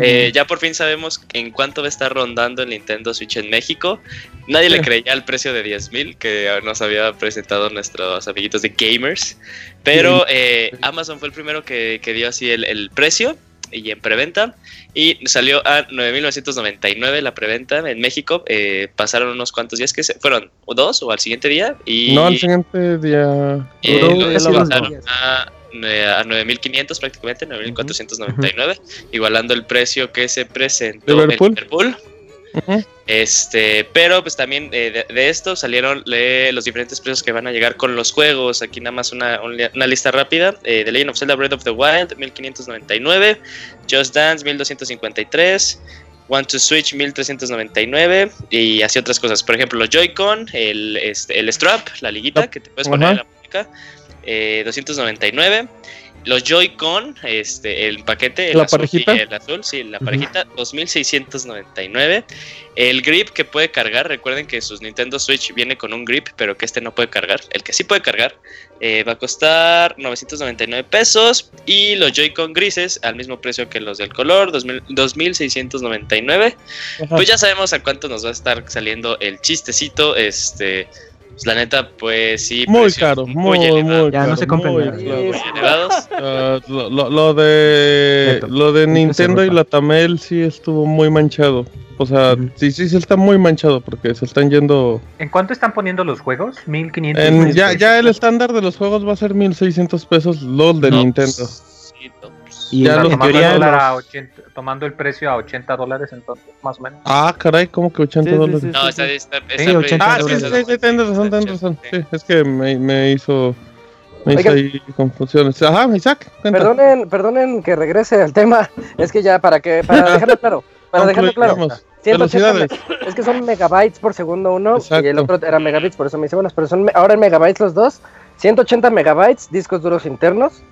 Eh, ya por fin sabemos en cuánto va a estar rondando el Nintendo Switch en México. Nadie le creía el precio de 10 mil que nos había presentado nuestros amiguitos de gamers. Pero eh, Amazon fue el primero que, dio así el precio y en preventa. Y salió a 9.999 la preventa en México. Eh, pasaron unos cuantos días que se fueron, o dos, o al siguiente día. Y, no, al siguiente día. Eh, lo a, a 9.500 prácticamente, 9.499, igualando el precio que se presentó en Liverpool. Este, pero pues también eh, de, esto salieron los diferentes precios que van a llegar con los juegos. Aquí nada más una, una lista rápida. Eh, The Legend of Zelda Breath of the Wild, 1599. Just Dance, 1253. One to Switch 1399 y así otras cosas. Por ejemplo, los Joy-Con, el, este, el strap, la liguita que te puedes poner en la música, eh, 299. Los Joy-Con, este, el paquete, el azul parejita? el azul, sí, la parejita, 2699. El grip que puede cargar, recuerden que sus Nintendo Switch viene con un grip, pero que este no puede cargar. El que sí puede cargar eh, va a costar 999 pesos. Y los Joy-Con grises, al mismo precio que los del color, 2699. Pues ya sabemos a cuánto nos va a estar saliendo el chistecito, este pues, la neta, pues sí. Muy caro, muy, muy, Ya no se compran. Ah, lo, de, lo de Nintendo y la Tamel sí estuvo muy manchado. O sea, sí, sí, sí está muy manchado porque se están yendo. ¿En cuánto están poniendo los juegos? 1500. ya, ya el estándar de los juegos va a ser 1600 pesos LOL de Nintendo. Y ya los quería tomando el precio a 80 dólares entonces, más o menos. Ah, caray, ¿cómo que 80 dólares? no, está, está, Ah, sí, sí, sí, tienes razón, tienes razón. Sí, es que me, me hizo... Me hizo ahí confusiones. Ajá, Isaac, Perdonen, perdonen que regrese al tema. Es que ya para que para dejarlo claro, para dejarlo claro. 180 es que son megabytes por segundo uno y el otro era megabits, por eso me hice buenas, pero son ahora en megabytes los dos. 180 megabytes, discos duros internos,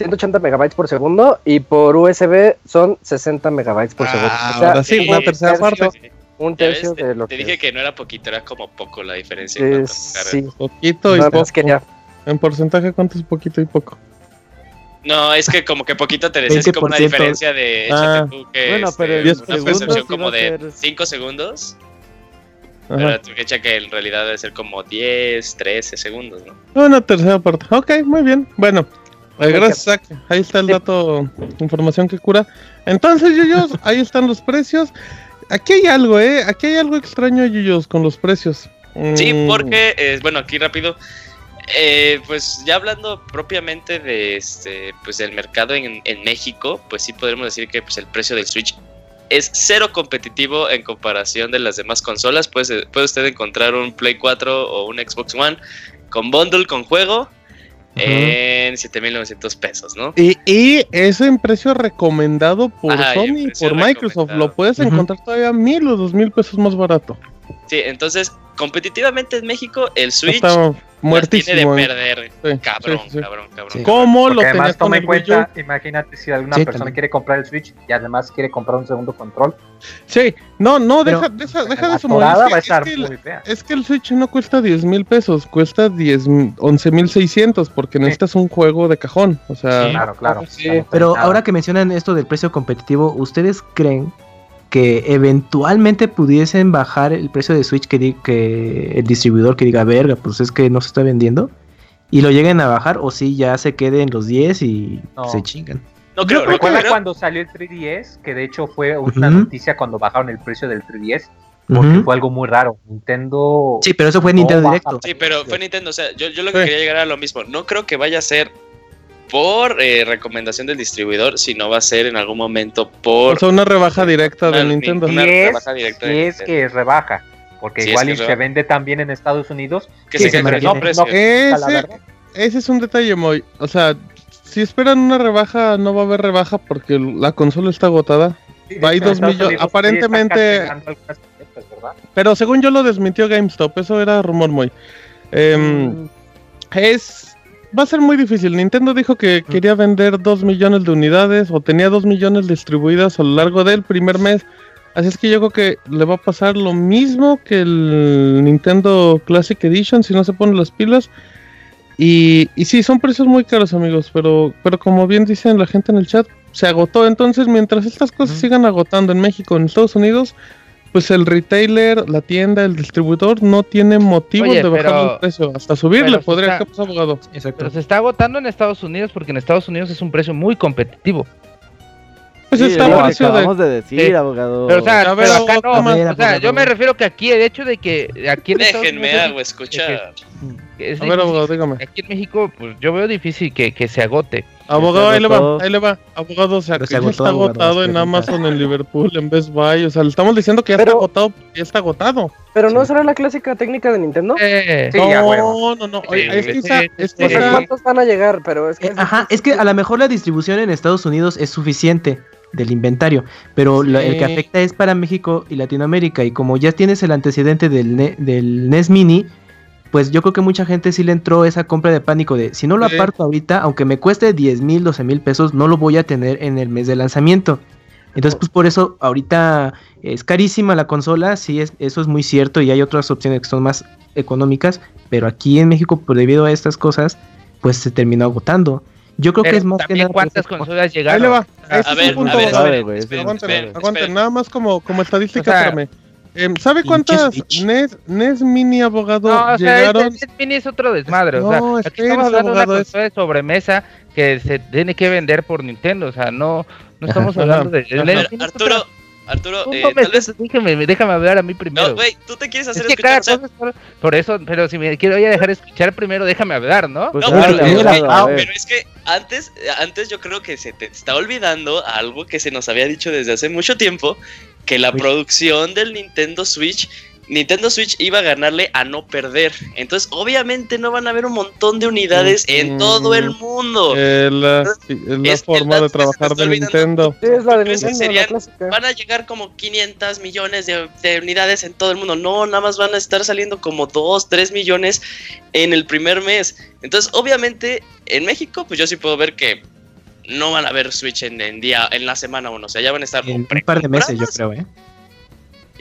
180 megabytes por segundo y por USB son 60 megabytes por segundo. Ah, o sí, una tercera parte. Un tercio de lo te dije que no era poquito, era como poco la diferencia. En sí, poquito y poco. En porcentaje, ¿cuánto es poquito y poco? No, es que como que poquito te decías como una diferencia de ah, que bueno, pero este, una percepción como de 5 segundos. Pero tú que echa que en realidad debe ser como 10, 13 segundos, ¿no? Una tercera parte. Ok, muy bien. Bueno, gracias, Ahí está el dato, información que cura. Entonces, Yuyos, ahí están los precios. Aquí hay algo, ¿eh? Aquí hay algo extraño, Yuyos, con los precios. Sí, mm. porque, eh, bueno, aquí rápido. Eh, pues ya hablando propiamente de este, pues del mercado en, México, pues sí podemos decir que pues el precio del Switch es cero competitivo en comparación de las demás consolas. Puede, puede usted encontrar un Play 4 o un Xbox One con bundle, con juego, en 7.900 pesos, ¿no? Y, y eso en precio recomendado por Sony, por Microsoft, lo puedes encontrar todavía mil o dos mil pesos más barato. Sí, entonces competitivamente en México el Switch muertísimo. Tiene de perder. cabrón, cabrón, cabrón, ¿Cómo lo además toma en cuenta, imagínate si alguna persona quiere comprar el Switch y además quiere comprar un segundo control. Sí, no, no, deja, deja, deja de eso. Es, que, el, Switch no cuesta 10 mil pesos, cuesta 10, 11 mil 600 porque necesitas un juego de cajón. O sea, claro, claro. Pero ahora que mencionan esto del precio competitivo, ¿ustedes creen que eventualmente pudiesen bajar el precio de Switch que, que el distribuidor que diga, verga, pues es que no se está vendiendo, y lo lleguen a bajar, o si ya se quede en los 10 y se chingan. No creo, ¿Recuerda cuando salió el 3DS? Que de hecho fue una noticia cuando bajaron el precio del 3DS. Porque fue algo muy raro. Nintendo. Sí, pero eso fue Nintendo Directo. Sí, pero fue Nintendo. O sea, yo, yo lo que quería llegar a lo mismo. No creo que vaya a ser por eh, recomendación del distribuidor, si no va a ser en algún momento por... O sea, una rebaja directa de Nintendo. Una rebaja directa si es que es rebaja, porque igual se vende también en Estados Unidos. Que se, se no, ese, ese es un detalle muy... O sea, si esperan una rebaja, no va a haber rebaja porque la consola está agotada. Hay dos millones, aparentemente... Pero según yo lo desmintió GameStop, eso era rumor muy... Em, mm. Es va a ser muy difícil. Nintendo dijo que quería vender 2 millones de unidades o tenía 2 millones distribuidas a lo largo del primer mes. Así es que yo creo que le va a pasar lo mismo que el Nintendo Classic Edition si no se ponen las pilas. Y, y sí, son precios muy caros, amigos, pero, pero como bien dicen la gente en el chat, se agotó. Entonces, mientras estas cosas sigan agotando en México, en Estados Unidos, pues el retailer, la tienda, el distribuidor no tiene motivo de bajar el precio. Hasta subirle podría ser abogado. Exacto. Pero se está agotando en Estados Unidos porque en Estados Unidos es un precio muy competitivo. Pues está lo acabamos de, decir, abogado. Pero, o sea, acá no. o sea, yo me refiero que aquí el hecho de que aquí en Déjenme algo escuchar. A ver, abogado, dígame. Aquí en México, pues yo veo difícil que, que se agote. Abogado, ahí le va, ahí le va. Abogado, se, se agotó, está agotado en Amazon, en Liverpool, en Best Buy. O sea, le estamos diciendo que ya está agotado, ya está agotado. Pero no será la clásica técnica de Nintendo. Eh, no, no, no, es que esa, es que ¿Cuántos van a llegar? Pero es que. Eh, ajá, es que a lo mejor la distribución en Estados Unidos es suficiente del inventario, pero el que afecta es para México y Latinoamérica y como ya tienes el antecedente del, del NES Mini, pues yo creo que mucha gente sí le entró esa compra de pánico de si no lo aparto ahorita, aunque me cueste 10 mil, 12 mil pesos, no lo voy a tener en el mes de lanzamiento. Entonces, pues por eso ahorita es carísima la consola, sí, es, eso es muy cierto y hay otras opciones que son más económicas, pero aquí en México, por debido a estas cosas, pues se terminó agotando. Yo creo que es más que nada. ¿Cuántas consolas llegaron? Ahí le va. A, ver, a ver, aguanten, aguanten, nada más como, como estadística, Em, ¿Sabe cuántas NES, NES Mini abogado no, o sea, llegaron? NES Mini es otro desmadre. o sea, aquí estamos hablando de una consola de sobremesa que se tiene que vender por Nintendo. O sea, no, no estamos hablando de. Arturo, Arturo, eh, tal vez... déjame, déjame hablar a mí primero. No, güey, tú te quieres hacer es que escuchar. Por, por, eso, pero si me quiero dejar escuchar primero, déjame hablar, ¿no? Pues no, pero, pero, es que antes, antes yo creo que se te está olvidando algo que se nos había dicho desde hace mucho tiempo, que la producción del Nintendo Switch Nintendo Switch iba a ganarle a no perder. Entonces, obviamente no van a haber un montón de unidades en todo el mundo. Es la, forma de trabajar de Nintendo. es la de Nintendo van a llegar como 500 millones de, unidades en todo el mundo. No, nada más van a estar saliendo como 2, 3 millones en el primer mes. Entonces, obviamente, en México, pues yo sí puedo ver que no van a haber Switch en, día, en la semana 1. O sea, ya van a estar en un par de meses, yo creo, ¿eh?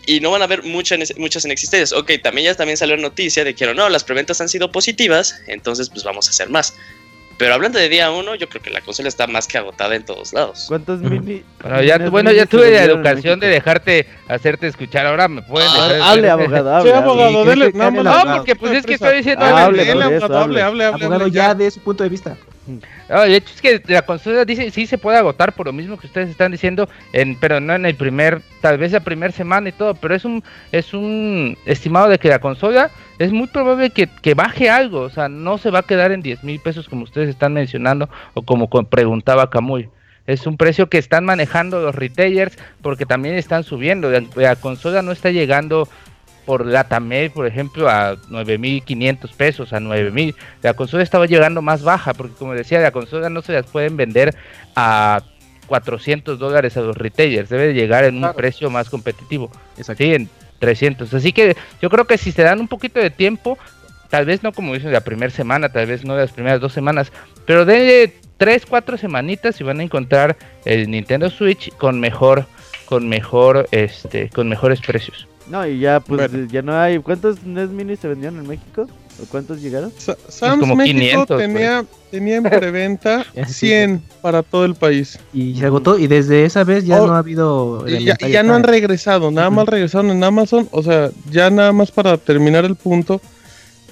y no van a haber muchas, muchas en existencias. Ok, también ya también salió noticia de que no, las preventas han sido positivas, entonces pues vamos a hacer más. Pero hablando de día uno, yo creo que la consola está más que agotada en todos lados. ¿Cuántos mini? Bueno, ya, bueno, ya tuve la educación de dejarte hacerte escuchar. Ahora me pueden ah, dejar Hable, abogado, hable. Sí, abogado, dele. No, no, porque pues es que estoy diciendo. Hable, hable, hable, hable, Abogado, ya de su punto de vista. No, de hecho es que la consola dice sí se puede agotar por lo mismo que ustedes están diciendo, en, pero no en el primer, tal vez la primera semana y todo, pero es un es un estimado de que la consola es muy probable que, baje algo, o sea, no se va a quedar en 10 mil pesos como ustedes están mencionando o como preguntaba Camuy. Es un precio que están manejando los retailers porque también están subiendo. la consola no está llegando por Mail, por ejemplo, a 9.500 pesos, a 9.000. La consola estaba llegando más baja, porque como decía, la consola no se las pueden vender a 400 dólares a los retailers, debe llegar en un precio más competitivo. Sí, en 300. Así que yo creo que si se dan un poquito de tiempo, tal vez no como dicen la primera semana, tal vez no las primeras dos semanas, pero de 3, 4 semanitas y van a encontrar el Nintendo Switch con mejor, con mejor, este, con mejores precios. No, y ya, pues, ya no hay. ¿Cuántos NES Mini se vendieron en México? ¿O cuántos llegaron? Sam's como México 500, tenía, tenía en preventa 100 para todo el país. Y se agotó, y desde esa vez ya oh, no ha habido. Y ya, ya no han regresado, nada más regresaron en Amazon. O sea, ya nada más para terminar el punto.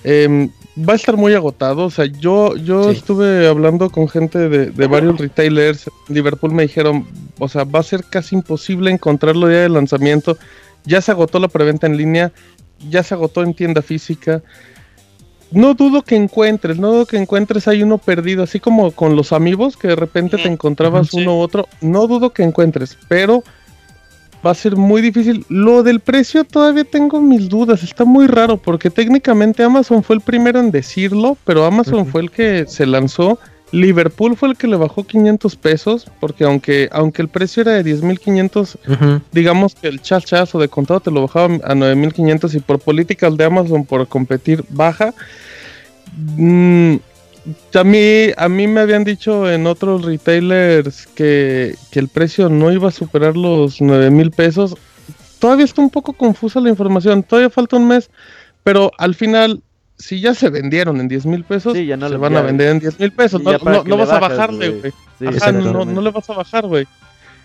Eh, va a estar muy agotado. O sea, yo, yo estuve hablando con gente de, de, varios retailers. Liverpool me dijeron, o sea, va a ser casi imposible encontrarlo día de lanzamiento. Ya se agotó la preventa en línea, ya se agotó en tienda física. No dudo que encuentres, no dudo que encuentres hay uno perdido, así como con los amigos que de repente te encontrabas uno u otro. No dudo que encuentres, pero va a ser muy difícil. Lo del precio todavía tengo mis dudas, está muy raro porque técnicamente Amazon fue el primero en decirlo, pero Amazon fue el que se lanzó Liverpool fue el que le bajó 500 pesos, porque aunque, aunque el precio era de 10.500, digamos que el chachazo de contado te lo bajaba a 9.500 y por políticas de Amazon por competir baja. Mm, a, mí, a mí me habían dicho en otros retailers que, que el precio no iba a superar los 9.000 pesos. Todavía está un poco confusa la información, todavía falta un mes, pero al final si ya se vendieron en 10 mil pesos, se van a vender en 10 mil pesos. No, no, vas a bajarle, güey. no, no, le vas a bajar, güey.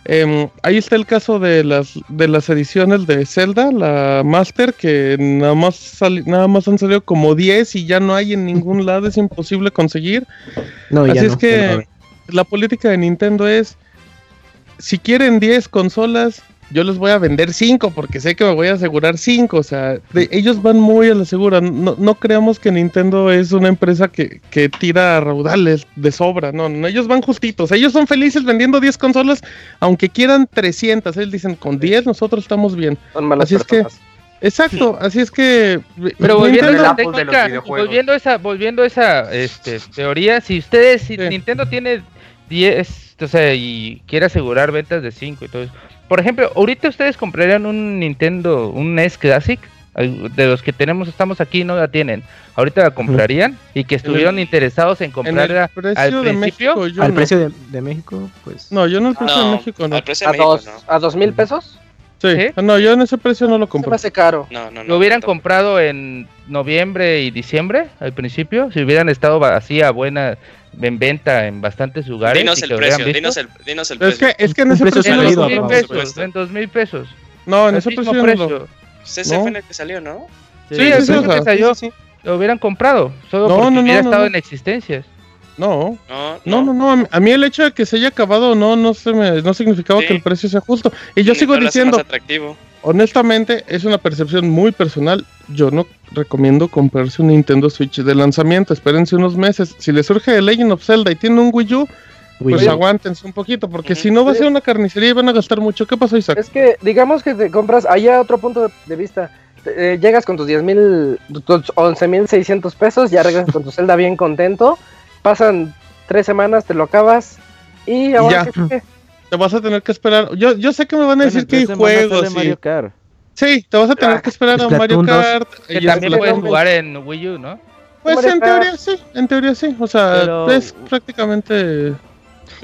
Em, ahí está el caso de las de las ediciones de Zelda, la Master, que nada más nada más han salido como 10 y ya no hay en ningún lado, es imposible conseguir. No, Así es que la política de Nintendo es si quieren 10 consolas, yo les voy a vender 5 porque sé que me voy a asegurar 5. O sea, ellos van muy a la segura. No, no creamos que Nintendo es una empresa que, que tira raudales de sobra. No, no, ellos van justitos. Ellos son felices vendiendo 10 consolas, aunque quieran 300. Ellos dicen, con 10 nosotros estamos bien. así es que... Exacto, así es que. Pero volviendo, la volviendo esa, volviendo esa este, teoría, si ustedes, si Nintendo tiene 10, o sea, y quiere asegurar ventas de 5 y todo eso, por ejemplo, ahorita ustedes comprarían un Nintendo, un NES Classic, de los que tenemos, estamos aquí, no la tienen. Ahorita la comprarían y que estuvieron interesados en comprarla al principio. al precio de, México, pues. No, yo no al precio de México, no. ¿A, dos, ¿A dos mil pesos? Sí. no, yo en ese precio no lo compré. Se hace caro. No, no, no. Lo hubieran comprado en noviembre y diciembre al principio, si hubieran estado así a buena en venta en bastantes lugares. Dinos el precio, dinos el, dinos el precio. Es que, es que en ese precio, en, dos mil pesos, en dos mil pesos. No, en ese precio, precio. Ese fue en el que salió, ¿no? Sí, sí ese es que salió. Lo hubieran comprado, solo no, porque no, hubiera estado en existencias. No, no, no, no, a mí el hecho de que se haya acabado no, no, se me, no significaba que el precio sea justo. Y yo sigo diciendo, atractivo. Honestamente, es una percepción muy personal. Yo no recomiendo comprarse un Nintendo Switch de lanzamiento. Espérense unos meses. Si le surge The Legend of Zelda y tiene un Wii U, pues aguántense un poquito, porque si no va a ser una carnicería y van a gastar mucho. ¿Qué pasó, Isaac? Es que, digamos que te compras, allá otro punto de, vista. Eh, llegas con tus 10 mil, tus 11 mil 600 pesos, ya regresas con tu Zelda bien contento pasan tres semanas, te lo acabas y ahora ya. Te vas a tener que esperar. Yo, yo sé que me van a decir que hay juegos. Sí. Mario Kart. Sí, te vas a tener que esperar a Mario Kart. Que también puedes jugar en Wii U, ¿no? Pues en teoría sí, en teoría sí. O sea, es prácticamente.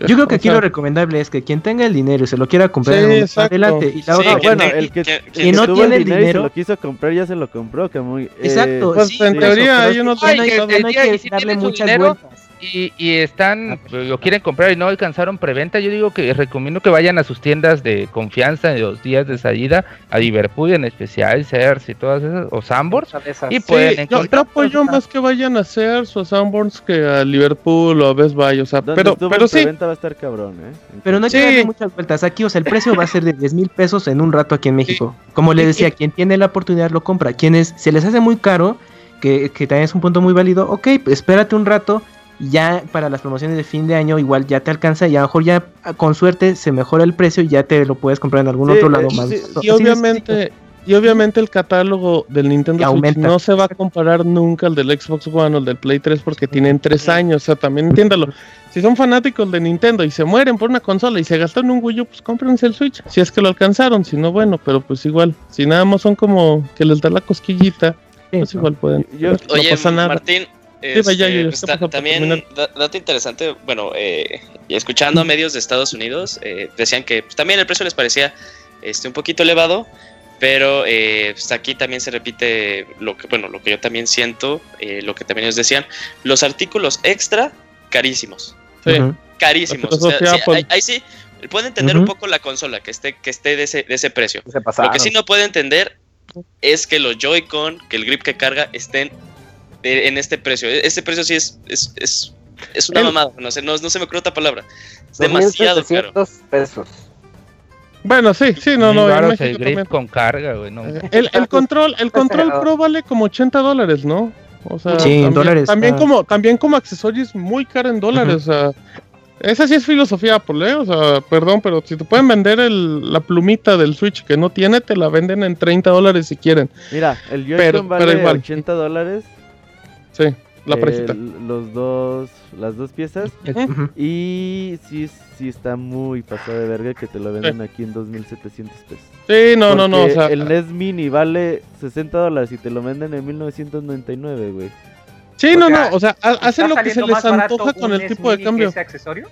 Yo creo que aquí lo recomendable es que quien tenga el dinero y se lo quiera comprar adelante y la otra, bueno, el que, no tiene el dinero, y se lo quiso comprar ya se lo compró, que muy Exacto, pues en teoría hay unos no hay, que darle muchas vueltas y, y están, ah, pues, lo quieren comprar y no alcanzaron preventa, yo digo que recomiendo que vayan a sus tiendas de confianza en los días de salida, a Liverpool en especial, Sears y todas esas, o Sanborns, y pueden encontrar. Yo, apoyo más que vayan a Sears o Sanborns que a Liverpool o a Best Buy, o sea, pero, pero sí. va a estar cabrón, ¿eh? Pero no hay que darle muchas vueltas aquí, o sea, el precio va a ser de 10 mil pesos en un rato aquí en México. Como le decía, quien tiene la oportunidad lo compra, quienes se les hace muy caro, que, que también es un punto muy válido, ok, espérate un rato ya para las promociones de fin de año igual ya te alcanza y a lo mejor ya con suerte se mejora el precio y ya te lo puedes comprar en algún otro lado más. y obviamente y obviamente el catálogo del Nintendo Switch no se va a comparar nunca al del Xbox One o el del Play 3 porque tienen tres años, o sea, también entiéndalo. Si son fanáticos de Nintendo y se mueren por una consola y se gastaron un Wii U, pues cómprense el Switch, si es que lo alcanzaron, si no, bueno, pero pues igual, si nada más son como que les da la cosquillita, pues igual pueden. Oye, Martín, este, también, dato interesante, bueno, eh, escuchando a medios de Estados Unidos, eh, decían que pues, también el precio les parecía este, un poquito elevado, pero eh, pues, aquí también se repite lo que, bueno, lo que yo también siento, lo que también ellos decían, los artículos extra carísimos. Carísimos. ahí, sí, puede entender un poco la consola que esté, que esté de ese, de ese precio. Lo que sí no puede entender es que los Joy-Con, que el grip que carga estén en este precio. E-, este precio sí es, es, es, es una mamada, no, sé, no, no, se me ocurre otra palabra. Es demasiado caro. pesos. Bueno, sí, sí, no, no. el grip con carga, güey. No. Eh, el, el, control, el control Pro vale como 80 dólares, ¿no? O sea, sí, también, dólares. También, ah. como, también como accesorio es muy caro en dólares. O sea, esa sí es filosofía Apple, ¿eh? O sea, perdón, pero si te pueden vender el, la plumita del Switch que no tiene, te la venden en 30 dólares si quieren. Mira, el Joy-Con vale 80 dólares Sí, la eh, Los dos, las dos piezas. Y sí, sí está muy pasado de verga que te lo venden aquí en 2700 pesos. Sí, no, no, no. el NES Mini vale 60 dólares y te lo venden en 1999, güey. Sí, no, no, o sea, hacen lo que se les antoja con el tipo de cambio. ese accesorio?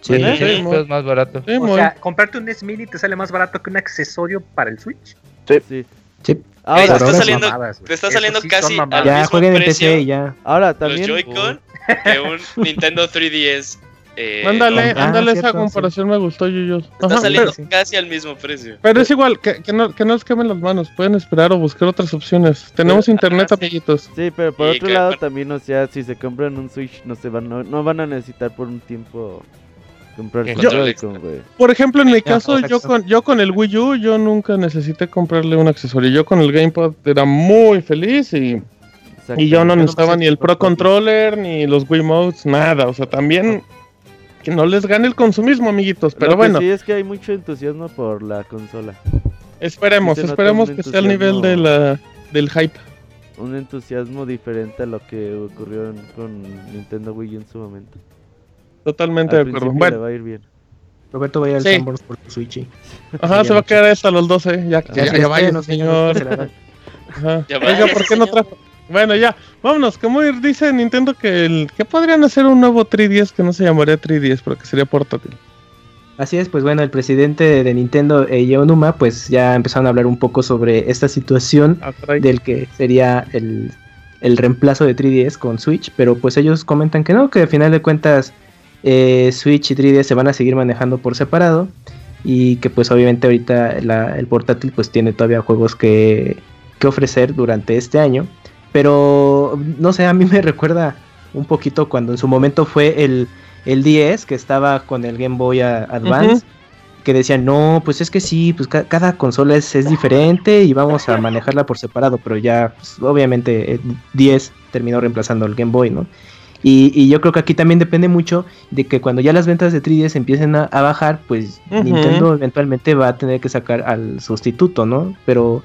Sí, sí, es más barato. o sea, comprarte un NES Mini te sale más barato que un accesorio para el Switch. Sí. sí. Ahora, te está saliendo, te está saliendo casi al ya, mismo precio ya. Ahora también los Joy-Con que un Nintendo 3DS eh, ándale, ah, ándale, esa comparación me gustó, yo Está saliendo casi al mismo precio. Pero es igual, que, que, no, que no les quemen las manos, pueden esperar o buscar otras opciones. Tenemos internet, amiguitos. Sí, pero por otro lado también, o sea, si se compran un Switch, no se van, no, van a necesitar por un tiempo comprar Por ejemplo, en mi caso, yo con, yo con el Wii U, yo nunca necesité comprarle un accesorio. Yo con el Gamepad era muy feliz y... Y yo no necesitaba ni el Pro Controller, ni los Wii Modes, nada. O sea, también que no les gane el consumismo, amiguitos. Pero bueno. sí, es que hay mucho entusiasmo por la consola. Esperemos, esperemos que sea el nivel de la, del hype. Un entusiasmo diferente a lo que ocurrió con Nintendo Wii en su momento. Totalmente de acuerdo. Bueno, va a ir bien. Roberto va a ir al sí. por tu Switch. Ajá, se va a quedar hasta los 12. Ya, ya, ya, ya vaya, señor. Ajá. Ya Oiga, ¿por qué no trajo? Bueno, ya, vámonos. Como dice Nintendo que el que podrían hacer un nuevo 3DS que no se llamaría 3DS, pero que sería portátil. Así es, pues bueno, el presidente de Nintendo, Eiji pues ya empezaron a hablar un poco sobre esta situación ah, del que sería el, el, reemplazo de 3DS con Switch, pero pues ellos comentan que no, que al final de cuentas eh, Switch y 3DS se van a seguir manejando por separado y que pues obviamente ahorita el portátil pues tiene todavía juegos que, que ofrecer durante este año pero no sé, a mí me recuerda un poquito cuando en su momento fue el, el 10 que estaba con el Game Boy Advance. Que decían, no, pues es que sí, pues cada consola es, es, diferente y vamos a manejarla por separado, pero ya, pues, obviamente, el 10 terminó reemplazando el Game Boy, ¿no? Y, y, yo creo que aquí también depende mucho de que cuando ya las ventas de 3DS empiecen a, bajar, pues Nintendo eventualmente va a tener que sacar al sustituto, ¿no? Pero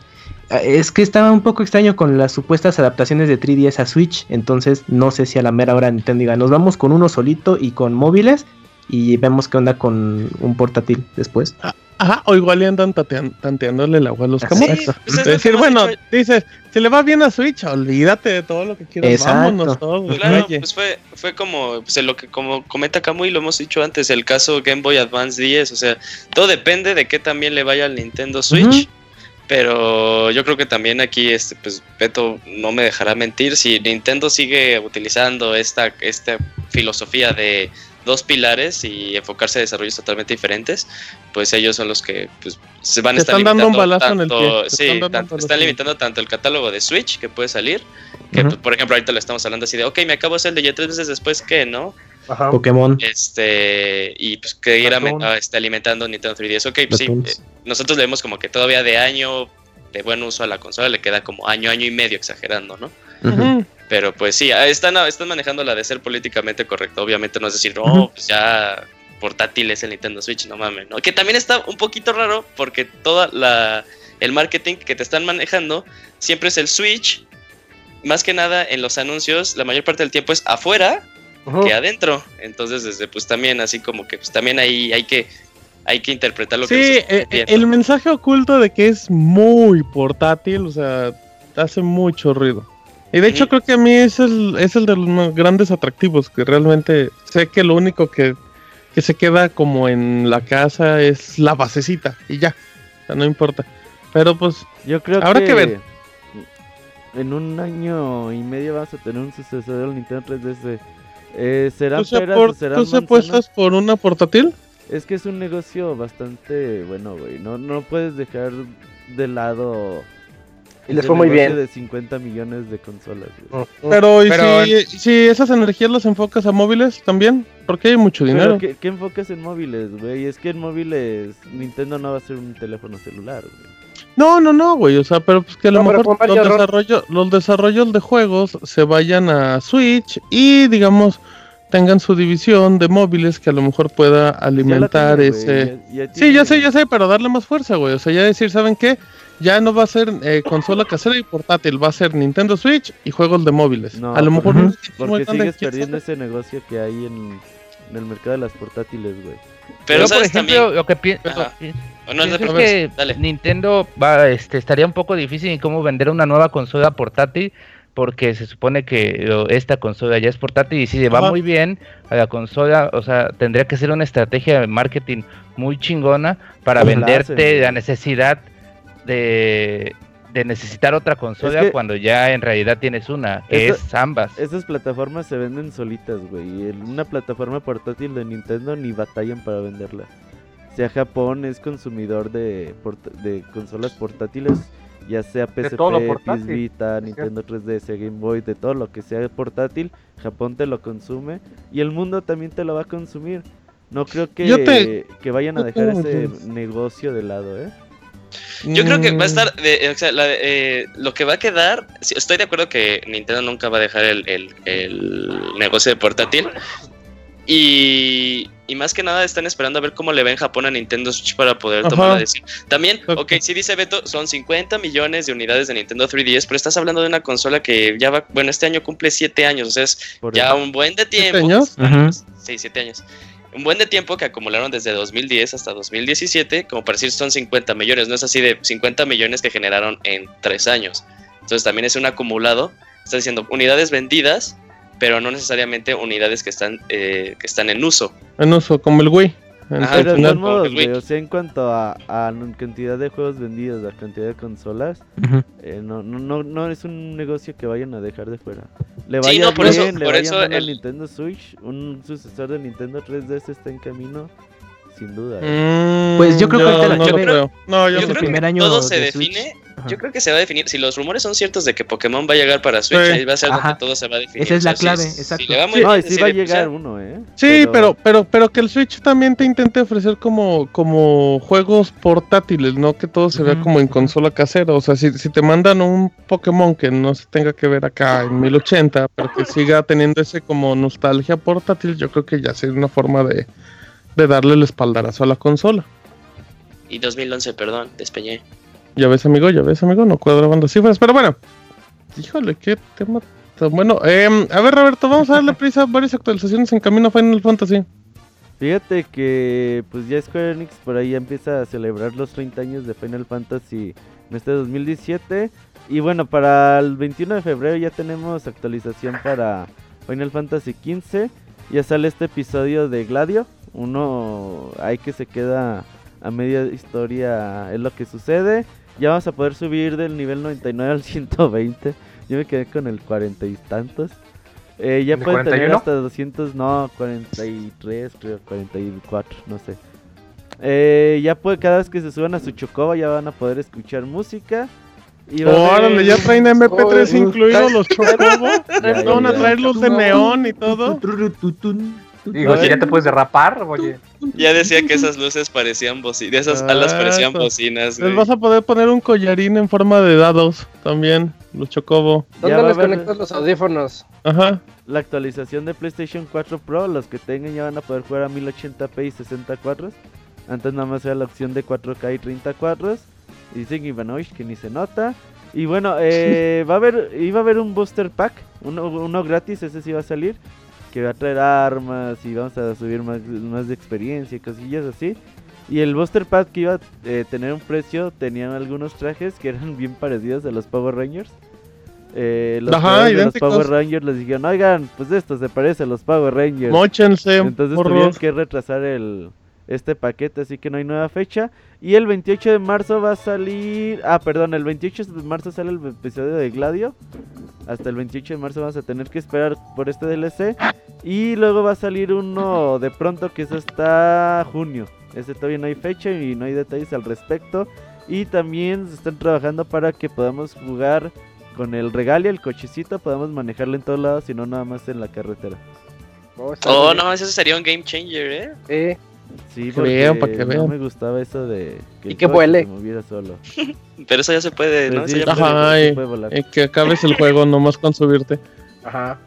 es que estaba un poco extraño con las supuestas adaptaciones de 3DS a Switch, entonces no sé si a la mera hora Nintendo diga, nos vamos con uno solito y con móviles y vemos qué onda con un portátil después. Ajá, o igual le andan tanteándole el agua a los camotes. Pues es decir, bueno, dices, si le va bien a Switch, olvídate de todo lo que quieras, vámonos todos. Claro, pues fue, fue como, pues lo que como comenta Camuy, lo hemos dicho antes, el caso Game Boy Advance 10, o sea, todo depende de qué también le vaya al Nintendo Switch. Pero yo creo que también aquí, este, pues, Beto no me dejará mentir. Si Nintendo sigue utilizando esta, esta filosofía de dos pilares y enfocarse a desarrollos totalmente diferentes, pues ellos son los que pues, se van a estar limitando tanto, sí, están limitando tanto el catálogo de Switch que puede salir, que por ejemplo ahorita le estamos hablando así de, ok, me acabo de hacer el de ya tres veces después que, ¿no? Pokémon. Este, y pues que ir este, alimentando Nintendo 3DS. Ok, pues sí, eh, nosotros le vemos como que todavía de año de buen uso a la consola le queda como año, año y medio exagerando, ¿no? Pero pues sí, están, están manejando la de ser políticamente correcto. Obviamente no es decir, no, pues ya portátil es el Nintendo Switch, no mames, ¿no? Que también está un poquito raro porque toda la el marketing que te están manejando siempre es el Switch. Más que nada en los anuncios, la mayor parte del tiempo es afuera que adentro. Entonces, desde pues también así como que pues también ahí hay que hay que interpretar lo que Sí, eh, el mensaje oculto de que es muy portátil, o sea, hace mucho ruido. Y de hecho creo que a mí es el, es el de los grandes atractivos, que realmente sé que lo único que, que se queda como en la casa es la basecita y ya, o sea, no importa. Pero pues, yo creo habrá que, ver. En un año y medio vas a tener un sucesor del Nintendo 3DS eh, ¿Serán ¿Tú peras por, serán ¿Tú apuestas por una portátil? Es que es un negocio bastante bueno, güey. No, no puedes dejar de lado. Y les fue muy bien. de 50 millones de consolas. Pero, ¿y si, si, esas energías las enfocas a móviles también? Porque hay mucho dinero. ¿qué, ¿Qué enfocas en móviles, güey? Es que en móviles Nintendo no va a ser un teléfono celular, güey. No, no, no, güey, o sea, pero pues que a lo mejor los, los desarrollos de juegos se vayan a Switch y digamos tengan su división de móviles que a lo mejor pueda alimentar ese... sí, ya sé, ya sé, pero darle más fuerza, güey. O sea, ya decir, ¿saben qué? Ya no va a ser eh, consola casera y portátil, va a ser Nintendo Switch y juegos de móviles. a lo mejor... no porque sigues perdiendo ese negocio que hay en, el mercado de las portátiles, güey. Pero, por ejemplo, lo que pienso no, es que Nintendo va, este, estaría un poco difícil en cómo vender una nueva consola portátil porque se supone que esta consola ya es portátil y si le va muy bien a la consola, o sea, tendría que ser una estrategia de marketing muy chingona para venderte la necesidad de, de necesitar otra consola cuando ya en realidad tienes una, que es ambas. Esas plataformas se venden solitas, güey. Una plataforma portátil de Nintendo ni batallan para venderla. O sea, Japón es consumidor de, de consolas portátiles, ya sea PSP, PS Vita, Nintendo 3DS, Game Boy, de todo lo que sea portátil, Japón te lo consume y el mundo también te lo va a consumir. No creo que, que vayan a dejar ese negocio de lado, ¿eh? Yo creo que va a estar, o sea, eh, lo que va a quedar, estoy de acuerdo que Nintendo nunca va a dejar el, negocio de portátil. Y, más que nada están esperando a ver cómo le va en Japón a Nintendo Switch para poder tomar la decisión. También, ok, sí dice Beto, son 50 millones de unidades de Nintendo 3DS, pero estás hablando de una consola que ya va, bueno, este año cumple 7 años, o sea, es ya un buen de tiempo. ¿7 años? Sí, 7 años un buen de tiempo que acumularon desde 2010 hasta 2017, como para decir son 50 millones, no es así de 50 millones que generaron en 3 años. Entonces también es un acumulado, está diciendo unidades vendidas, pero no necesariamente unidades que están, eh, que están en uso. En uso, como el Wii. Pero de modos, o sea, en cuanto a, a, cantidad de juegos vendidos, a cantidad de consolas, eh, no, no, no, no es un negocio que vayan a dejar de fuera. Le vaya sí, no, por bien, eso, le por eso el... Nintendo Switch, un sucesor de Nintendo 3DS está en camino, sin duda. ¿eh? Mm, pues yo creo que no, yo creo, no, yo, creo primer que año todo se define. Yo creo que se va a definir. Si los rumores son ciertos de que Pokémon va a llegar para Switch, ahí va a ser donde todo se va a definir. Esa es la clave, exacto. Si va no, sí va a llegar uno, ¿eh? Sí, pero... pero, pero, que el Switch también te intente ofrecer como, como juegos portátiles, no que todo se vea como en consola casera. O sea, si, si te mandan un Pokémon que no se tenga que ver acá en 1080, pero que siga teniendo ese como nostalgia portátil, yo creo que ya sería una forma de, de darle el espaldarazo a la consola. Y 2011, perdón, despeñé. Ya ves, amigo, ya ves, amigo, no cuadraban cifras, pero bueno. Híjole, qué tema tan bueno. Em, a ver, Roberto, vamos a darle prisa varias actualizaciones en camino a Final Fantasy. Fíjate que pues ya Square Enix por ahí empieza a celebrar los 30 años de Final Fantasy en este 2017. Y bueno, para el 21 de febrero ya tenemos actualización para Final Fantasy XV. Ya sale este episodio de Gladio. Uno hay que se queda a media historia es lo que sucede. Ya vamos a poder subir del nivel 99 al 120. Yo me quedé con el 40 y tantos. Eh, ya pueden tener hasta 200, no, 43, creo, 44, no sé. Eh, ya puede, cada vez que se suban a su chocoba ya van a poder escuchar música. Y Órale, ya traen MP3 incluidos los chocobos. Van a traer luz de neón y todo. Digo, si ya te puedes derrapar, oye. Ya decía que esas luces parecían bocinas, de esas alas ah, parecían bocinas. Les vas a poder poner un collarín en forma de dados también, los chocobo. ¿Dónde les conectas los audífonos? Ajá. La actualización de PlayStation 4 Pro, los que tengan ya van a poder jugar a 1080p y 60 cuadros. Antes nada más era la opción de 4K y 30 cuadros. Dicen Ivanovich que ni se nota. Y bueno, eh, va a haber, iba a haber un booster pack, uno, uno gratis, ese sí va a salir que va a traer armas y vamos a subir más, más de experiencia y cosillas así. Y el Buster Pack que iba a eh, tener un precio, tenían algunos trajes que eran bien parecidos a los Power Rangers. Eh, los, Power Rangers les dijeron, oigan, pues esto se parece a los Power Rangers. Mochense. Entonces tuvieron que retrasar el, este paquete, así que no hay nueva fecha. Y el 28 de marzo va a salir. Ah, perdón, el 28 de marzo sale el episodio de Gladio. Hasta el 28 de marzo vamos a tener que esperar por este DLC. Y luego va a salir uno de pronto que es hasta junio. Ese todavía no hay fecha y no hay detalles al respecto. Y también se están trabajando para que podamos jugar con el regalia, el cochecito, podamos manejarlo en todos lados y no nada más en la carretera. Oh, no, eso sería un game changer, ¿eh? Eh. Sí, porque para que no me gustaba eso de que y que vuele. Se moviera solo. Pero eso ya se puede, ¿no? Sí, Ajá, y, que acabes el juego nomás con subirte. Ajá.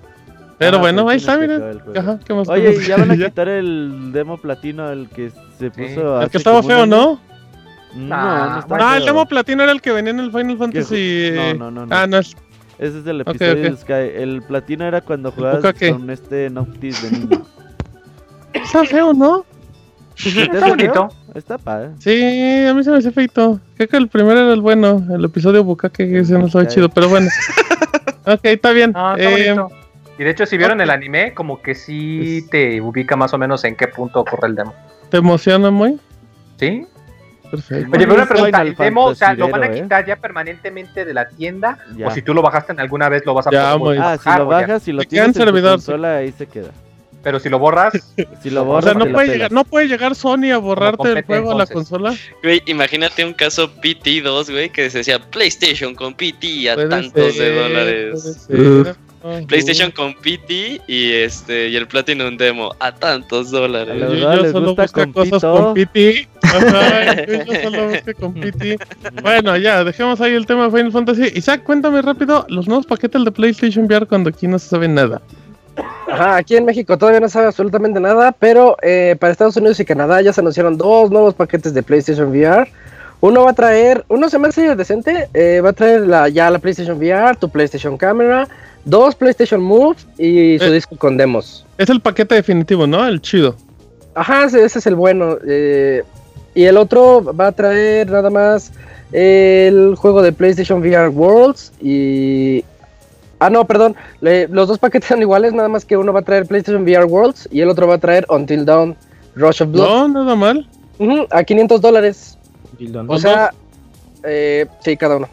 Pero ah, bueno, ahí está, miren. Ajá, ¿qué más Oye, ya van a quitar el demo platino al que se puso. El que estaba feo, ¿no? No, no, ah, no Ah, el demo platino era el que venía en el Final Fantasy. No, no, no. no. Ah, no es. Ese es el episodio okay, okay. de Sky. El platino era cuando jugabas con este Noctis de niño. Está feo, ¿no? Está bonito. Está padre. Sí, a mí se me hace feito. Creo que el primero era el bueno. El episodio Bukake que se nos ha chido, pero bueno. ok, está bien. eh, y de hecho, si vieron el anime, como que sí te ubica más o menos en qué punto ocurre el demo. ¿Te emociona muy? Sí. Perfecto. Oye, pero una pregunta, ¿el demo, o sea, lo van a ¿eh? quitar ya permanentemente de la tienda? ¿O si tú lo bajaste en alguna vez lo vas a poder Ah, si lo bajas, si lo tienes en tu consola, ahí se queda. Pero si lo borras, si lo borras, o sea, no puede, llegar, no puede llegar Sony a borrarte el juego a la consola. Güey, imagínate un caso PT2, güey, que se decía PlayStation con PT a tantos de dólares. PlayStation con PT y este y el Platinum Demo a tantos dólares. yo, yo solo busco cosas con PT. yo solo busco con PT. Bueno, ya, dejemos ahí el tema de Final Fantasy. Isaac, cuéntame rápido los nuevos paquetes de PlayStation VR cuando aquí no se sabe nada. Ajá, aquí en México todavía no sabe absolutamente nada, pero eh, para Estados Unidos y Canadá ya se anunciaron dos nuevos paquetes de PlayStation VR. Uno va a traer, uno se me hace decente, eh, va a traer la, ya la PlayStation VR, tu PlayStation Camera, dos PlayStation Move y su eh, disco con demos. Es el paquete definitivo, ¿no? El chido. Ajá, ese, es el bueno. y el otro va a traer nada más el juego de PlayStation VR Worlds y Ah, no, perdón. los dos paquetes son iguales, nada más que uno va a traer PlayStation VR Worlds y el otro va a traer Until Dawn Rush of Blood. No, nada mal. a 500 dólares. O sea, eh, sí, cada uno.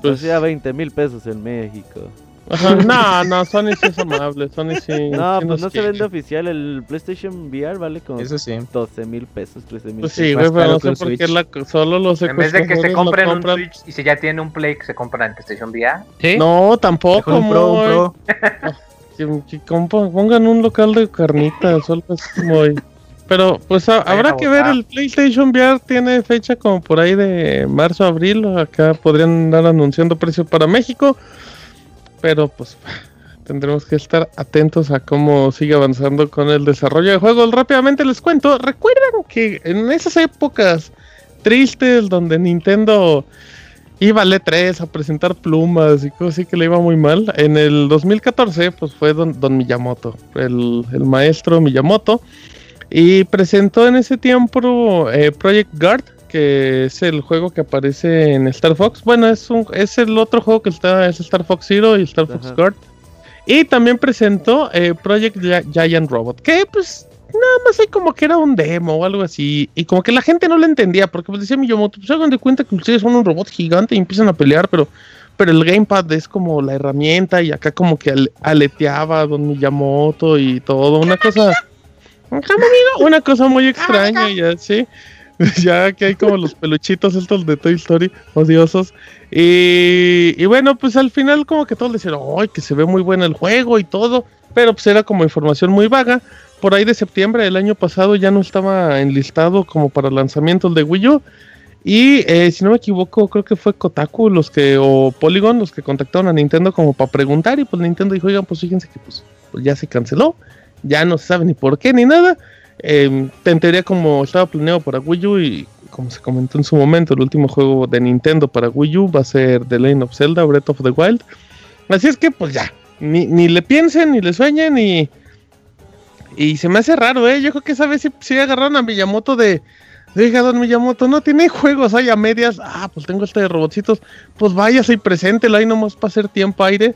Pues, o sea, 20 mil pesos en México. no, no, Sony sí es amable, Sony sí. No, pues no se vende oficial, el PlayStation VR vale como Eso sí. 12 mil pesos, 13 mil Pues sí, güey, pero no sé por qué la, solo los En vez de que se compren un Switch y si ya tiene un Play, se compran en PlayStation VR. ¿Sí? No, tampoco, un Pro, un Pro. que, pongan un local de carnitas, solo es muy... Pero pues habrá que ver, el PlayStation VR tiene fecha como por ahí de marzo, abril, acá podrían andar anunciando precio para México pero pues tendremos que estar atentos a cómo sigue avanzando con el desarrollo de juegos. Rápidamente les cuento, recuerdan que en esas épocas tristes donde Nintendo iba al E3 a presentar plumas y cosas así que le iba muy mal, en el 2014 pues fue don, Miyamoto, el, maestro Miyamoto, y presentó en ese tiempo eh, Project Guard, que es el juego que aparece en Star Fox. Bueno, es un es el otro juego que está, es Star Fox Zero y Star Fox Guard. Y también presentó eh, Project Giant Robot, que pues nada más hay como que era un demo o algo así. Y como que la gente no lo entendía, porque pues decía Miyamoto, pues hagan de cuenta que ustedes son un robot gigante y empiezan a pelear, pero, pero el gamepad es como la herramienta y acá como que aleteaba a Don Miyamoto y todo, una cosa... Una cosa muy extraña y así. ya que hay como los peluchitos estos de Toy Story, odiosos. Y, bueno, pues al final como que todos decían, ¡ay, que se ve muy bueno el juego y todo! Pero pues era como información muy vaga. Por ahí de septiembre del año pasado ya no estaba enlistado como para lanzamientos de Wii U. Y eh, si no me equivoco, creo que fue Kotaku los que, o Polygon los que contactaron a Nintendo como para preguntar. Y pues Nintendo dijo, oigan, pues fíjense que pues, pues ya se canceló. Ya no se sabe ni por qué ni nada. Eh, en teoría como estaba planeado para Wii U y como se comentó en su momento, el último juego de Nintendo para Wii U va a ser The Lane of Zelda, Breath of the Wild. Así es que pues ya, ni, le piensen, ni le sueñen y... Y se me hace raro, ¿eh? Yo creo que esa vez sí, agarraron a Miyamoto de... Diga, don Miyamoto, no tiene juegos ahí a medias. Ah, pues tengo este de robotcitos. Pues váyase y preséntelo ahí nomás para hacer tiempo aire.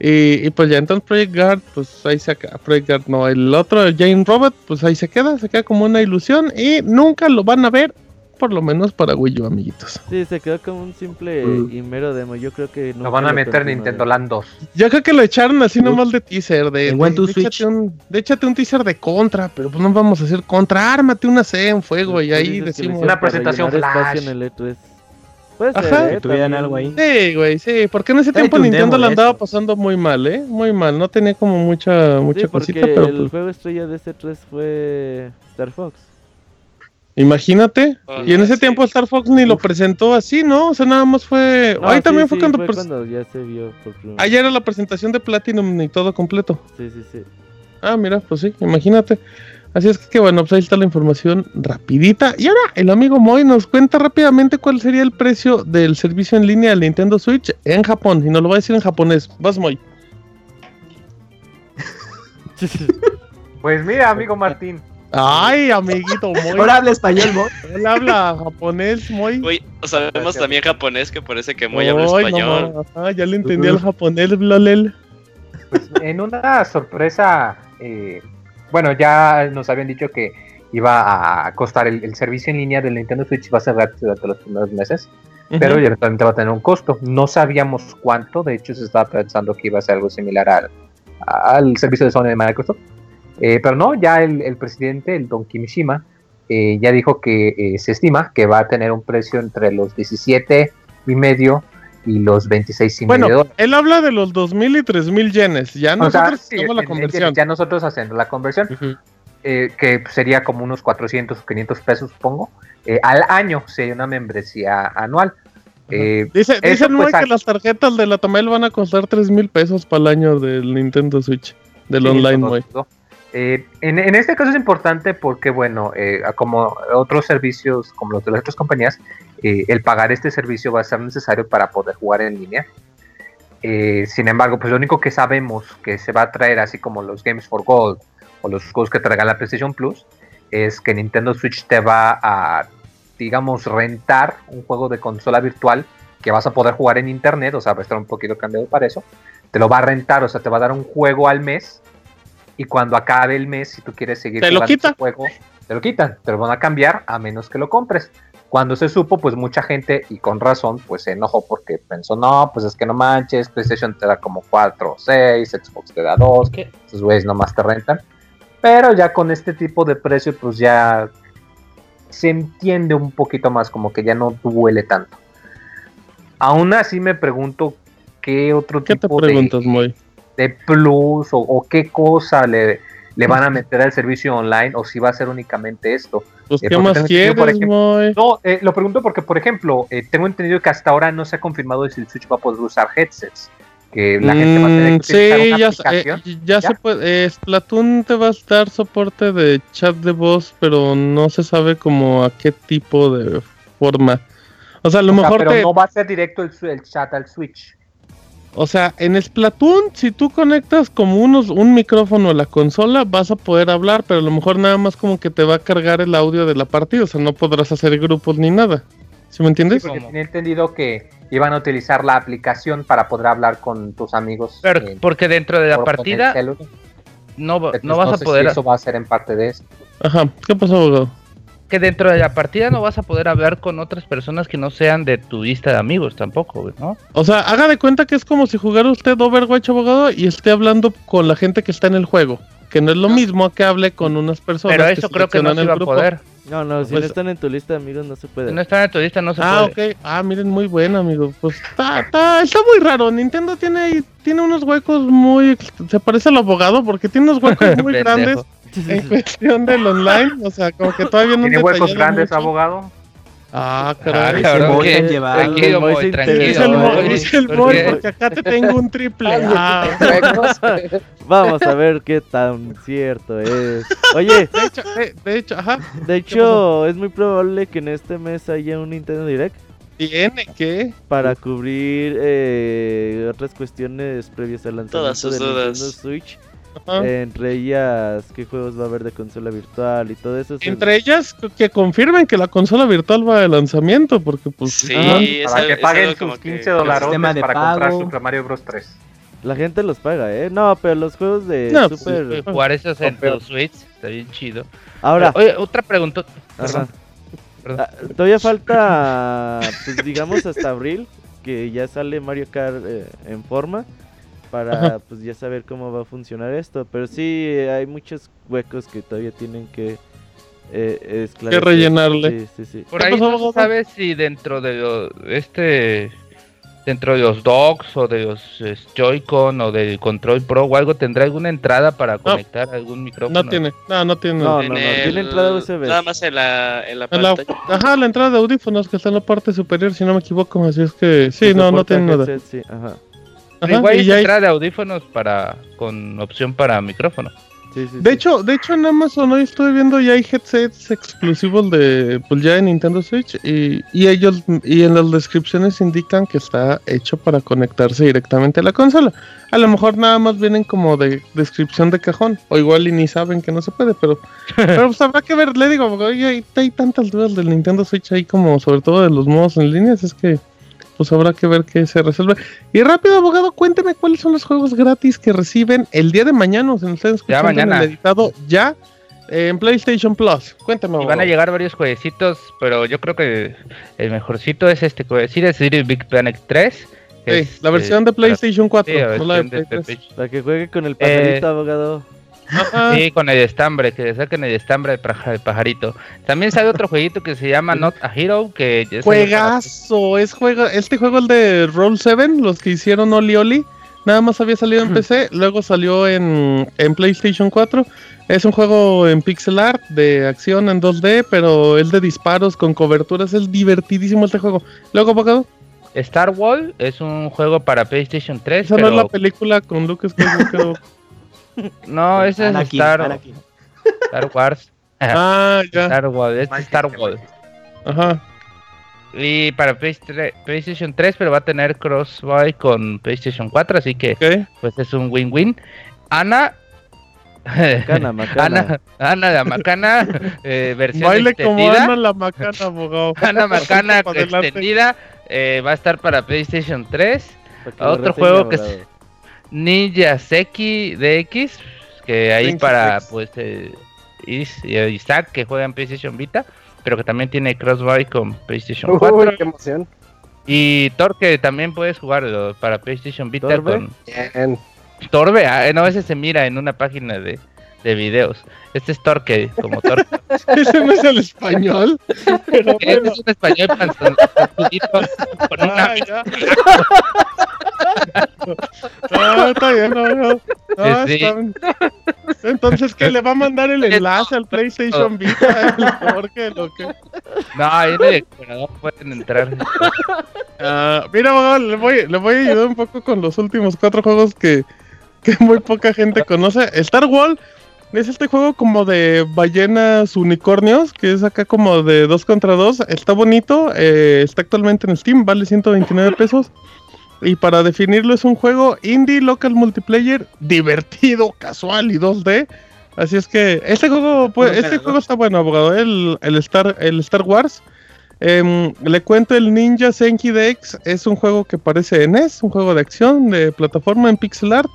Y, pues ya entonces Project Guard, pues ahí se acaba. Project Guard, no, el otro, Jane Robot, pues ahí se queda, se queda como una ilusión y nunca lo van a ver, por lo menos para Wii U, amiguitos. Sí, se quedó como un simple mm. y mero demo. Yo creo que no. Lo van a meter Nintendo Land 2. Yo creo que lo echaron así nomás de teaser. De, de, de, échate un, de, échate un, teaser de contra, pero pues no vamos a hacer contra. Ármate una C en fuego y ahí decimos. Una presentación flash. En el E3. Puede Ajá. que tuvieran algo ahí. Sí, güey, sí, porque en ese tiempo Nintendo la andaba pasando muy mal, ¿eh? Muy mal, no tenía como mucha mucha sí, cosita, pero el pues juego estrella de ese 3 fue Star Fox. Imagínate, y en ese tiempo Star Fox ni lo presentó así, ¿no? O sea, nada más fue. ahí también fue, cuando, cuando ya se vio por Ahí era la presentación de Platinum y todo completo. Sí, sí, sí. Ah, mira, pues sí, imagínate. Así es que bueno, pues ahí está la información rapidita. Y ahora el amigo Moy nos cuenta rápidamente cuál sería el precio del servicio en línea del Nintendo Switch en Japón. Y nos lo va a decir en japonés. Vas Moy. Pues mira, amigo Martín. Ay, amiguito Moy. Ahora habla español, Moy. Él habla japonés, Moy. Uy, sabemos también japonés que parece que Moy habla español. ya le entendí el japonés, Blolel. Pues en una sorpresa eh, bueno, ya nos habían dicho que iba a costar el, servicio en línea del Nintendo Switch iba a ser gratis durante los primeros meses, pero eventualmente va a tener un costo. No sabíamos cuánto, de hecho se estaba pensando que iba a ser algo similar al, al servicio de Sony de Microsoft. Eh, pero no, ya el, presidente, el Don Kimishima, eh, ya dijo que eh, se estima que va a tener un precio entre los 17 y medio y los 26 y bueno, él habla de los 2.000 y 3.000 yenes. Ya nosotros hacemos la conversión. Ya nosotros haciendo la conversión, que sería como unos 400 o 500 pesos, supongo. al año sería una membresía anual. dice dice pues, que las tarjetas de la Tamel van a costar 3.000 pesos para el año del Nintendo Switch, del online, eh, en, este caso es importante porque, bueno, eh, como otros servicios, como los de las otras compañías, eh, el pagar este servicio va a ser necesario para poder jugar en línea. sin embargo, pues lo único que sabemos que se va a traer, así como los Games for Gold o los juegos que traiga la PlayStation Plus, es que Nintendo Switch te va a, digamos, rentar un juego de consola virtual que vas a poder jugar en internet, o sea, va a estar un poquito cambiado para eso. Te lo va a rentar, o sea, te va a dar un juego al mes y cuando acabe el mes, si tú quieres seguir jugando lo juego, te lo quitan, te lo van a cambiar a menos que lo compres. Cuando se supo, pues mucha gente, y con razón, pues se enojó porque pensó, no, pues es que no manches, PlayStation te da como 4 o 6, Xbox te da 2, que esos güeyes nomás te rentan. Pero ya con este tipo de precio, pues ya se entiende un poquito más, como que ya no duele tanto. Aún así me pregunto qué otro ¿Qué tipo te preguntas, Muy? de plus o, qué cosa le, le, van a meter al servicio online o si va a ser únicamente esto. Pues, eh, ¿qué más quieres, No, eh, lo pregunto porque, por ejemplo, eh, tengo entendido que hasta ahora no se ha confirmado si el Switch va a poder usar headsets. Que la gente va a tener que mm, sí, ya, se puede. Splatoon te va a dar soporte de chat de voz, pero no se sabe como a qué tipo de forma. O sea, a lo mejor. pero no va a ser directo el chat al Switch. O sea, en Splatoon, si tú conectas como unos, un micrófono a la consola, vas a poder hablar, pero a lo mejor nada más como que te va a cargar el audio de la partida, o sea, no podrás hacer grupos ni nada. ¿Sí me entiendes? Sí, porque tenía entendido que iban a utilizar la aplicación para poder hablar con tus amigos. Pero, porque dentro de la partida no, no vas a poder... eso va a ser en parte de eso. Ajá, ¿qué pasó, abogado? Que dentro de la partida no vas a poder hablar con otras personas que no sean de tu lista de amigos tampoco, ¿no? O sea, haga de cuenta que es como si jugara usted Overwatch abogado y esté hablando con la gente que está en el juego, que no es lo mismo que hable con unas personas. Pero eso creo que no se va a poder. No, no, si no pues, están en tu lista de amigos no se puede. Si no están en tu lista no se ah, puede. Ah, ok. Ah, miren, muy bueno, amigo. Pues está, está, está muy raro. Nintendo tiene, tiene unos huecos muy... Se parece al abogado porque tiene unos huecos muy grandes en cuestión del online, o sea, como que todavía no ¿Tiene huecos grandes, abogado? Ah, caray. Ah, cabrón, que, tranquilo, muy tranquilo. Dice el, dice el boy, porque acá te tengo un triple. Ah. Vamos a ver qué tan cierto es. Oye, de hecho, de, hecho, ajá. De hecho, es muy probable que en este mes haya un Nintendo Direct. ¿Tiene que? Para cubrir eh, otras cuestiones previas al lanzamiento de Nintendo Switch entre ellas, qué juegos va a haber de consola virtual y todo eso. Entre ellas, que confirmen que la consola virtual va de lanzamiento, porque pues... Sí, para que paguen sus 15 dólares para comprar Super Mario Bros. 3. La gente los paga, ¿eh? No, pero los juegos de pues, Super... jugar esos en los Switch está bien chido. Ahora... oye, otra pregunta. Perdón. Ah, todavía falta, pues digamos hasta abril, que ya sale Mario Kart eh, en forma para pues ya saber cómo va a funcionar esto. Pero sí hay muchos huecos que todavía tienen que eh, Que rellenarle. Sí, sí, sí. Por ahí no sabes si dentro de este dentro de los docks o de los Joy-Con o del Control Pro o algo tendrá alguna entrada para conectar algún micrófono. No tiene, no, no tiene. No, no, no, tiene entrada USB. Nada más en la, en la pantalla. ajá, la entrada de audífonos que está en la parte superior, si no me equivoco, así es que sí, no, no tiene nada. Sí, ajá. Igual hay entrada de audífonos para con opción para micrófono. de hecho, de hecho en Amazon hoy estoy viendo ya hay headsets exclusivos de pues ya en Nintendo Switch y, ellos y en las descripciones indican que está hecho para conectarse directamente a la consola. A lo mejor nada más vienen como de descripción de cajón o igual y ni saben que no se puede, pero pero pues habrá que ver, le digo, oye, hay, hay tantas dudas del Nintendo Switch ahí como sobre todo de los modos en línea, es que pues habrá que ver qué se resuelve. Y rápido, abogado, cuénteme cuáles son los juegos gratis que reciben el día de mañana. O sea, ustedes ya mañana. el editado ya en PlayStation Plus. Cuéntame. Y van a llegar varios jueguecitos, pero yo creo que el mejorcito es este jueguecito, es Big Planet 3. Sí, la versión de PlayStation 4, no la de, Para que juegue con el pajarito, eh, abogado. Sí, con el estambre, que saquen el estambre de pajarito. También sale otro jueguito que se llama Not a Hero, que Juegazo, es juego, este juego el de Roll 7, los que hicieron Oli Oli. Nada más había salido en PC, luego salió en, en PlayStation 4. Es un juego en pixel art de acción en 2D, pero es de disparos con coberturas. Es divertidísimo este juego. Luego, abogado. Star Wars es un juego para PlayStation 3. Esa no es la película con Lucas No, ese es Star... Star Wars. Ah, ya. Star Wars, es Star Wars. Ajá. Y para PlayStation 3, pero va a tener crossbuy con PlayStation 4, así que pues es un win-win. Ana Macana, Macana. Ana, la Macana, eh, versión Baile como Ana la Macana, abogado. Ana Macana extendida eh, va a estar para PlayStation 3. Otro juego que es Ninja Seki DX, que ahí para pues eh, Isaac que juega en PlayStation Vita, pero que también tiene crossbuy con PlayStation 4. qué emoción. Y Torque también puedes jugarlo para PlayStation Vita con Torbe, ah, no, ese se mira en una página de, de videos. Este es Torque, como Torque. Ese no es el español. Pero este es un español con una... no, está bien, no, no. sí. Entonces, ¿qué le va a mandar el enlace al PlayStation Vita? El lo que... No, ahí en el explorador pueden entrar. Uh, mira, le voy, le voy a ayudar un poco con los últimos cuatro juegos que, que muy poca gente conoce. Star Wars es este juego como de ballenas unicornios, que es acá como de 2 contra 2. Está bonito, eh, está actualmente en Steam, vale 129 pesos. Y para definirlo es un juego indie local multiplayer divertido, casual y 2D. Así es que este juego, pues, este juego está bueno, abogado. El, el Star, el Star Wars. Em, le cuento el Ninja Senki Dex. Es un juego que parece NES, un juego de acción de plataforma en pixel art.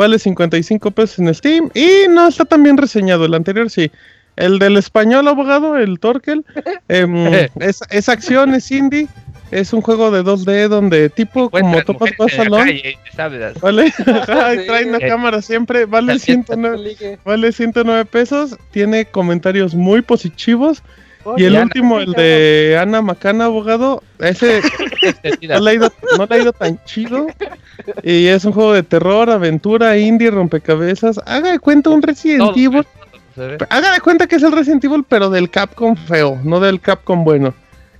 Vale 55 pesos en Steam. Y no está tan bien reseñado. El anterior sí. El del español abogado, el Torkel. Em, es, es, acción, es indie. Es un juego de 2D donde tipo como topas vas salón. Vale, trae una cámara siempre. Vale 109, vale 109 pesos. Tiene comentarios muy positivos. Y el último, el de Ana Macana, abogado, ese no le, ha ido, no le ha ido tan chido. Y es un juego de terror, aventura, indie, rompecabezas. Haga de cuenta un Resident Evil. Haga de cuenta que es el Resident Evil, pero del Capcom feo, no del Capcom bueno.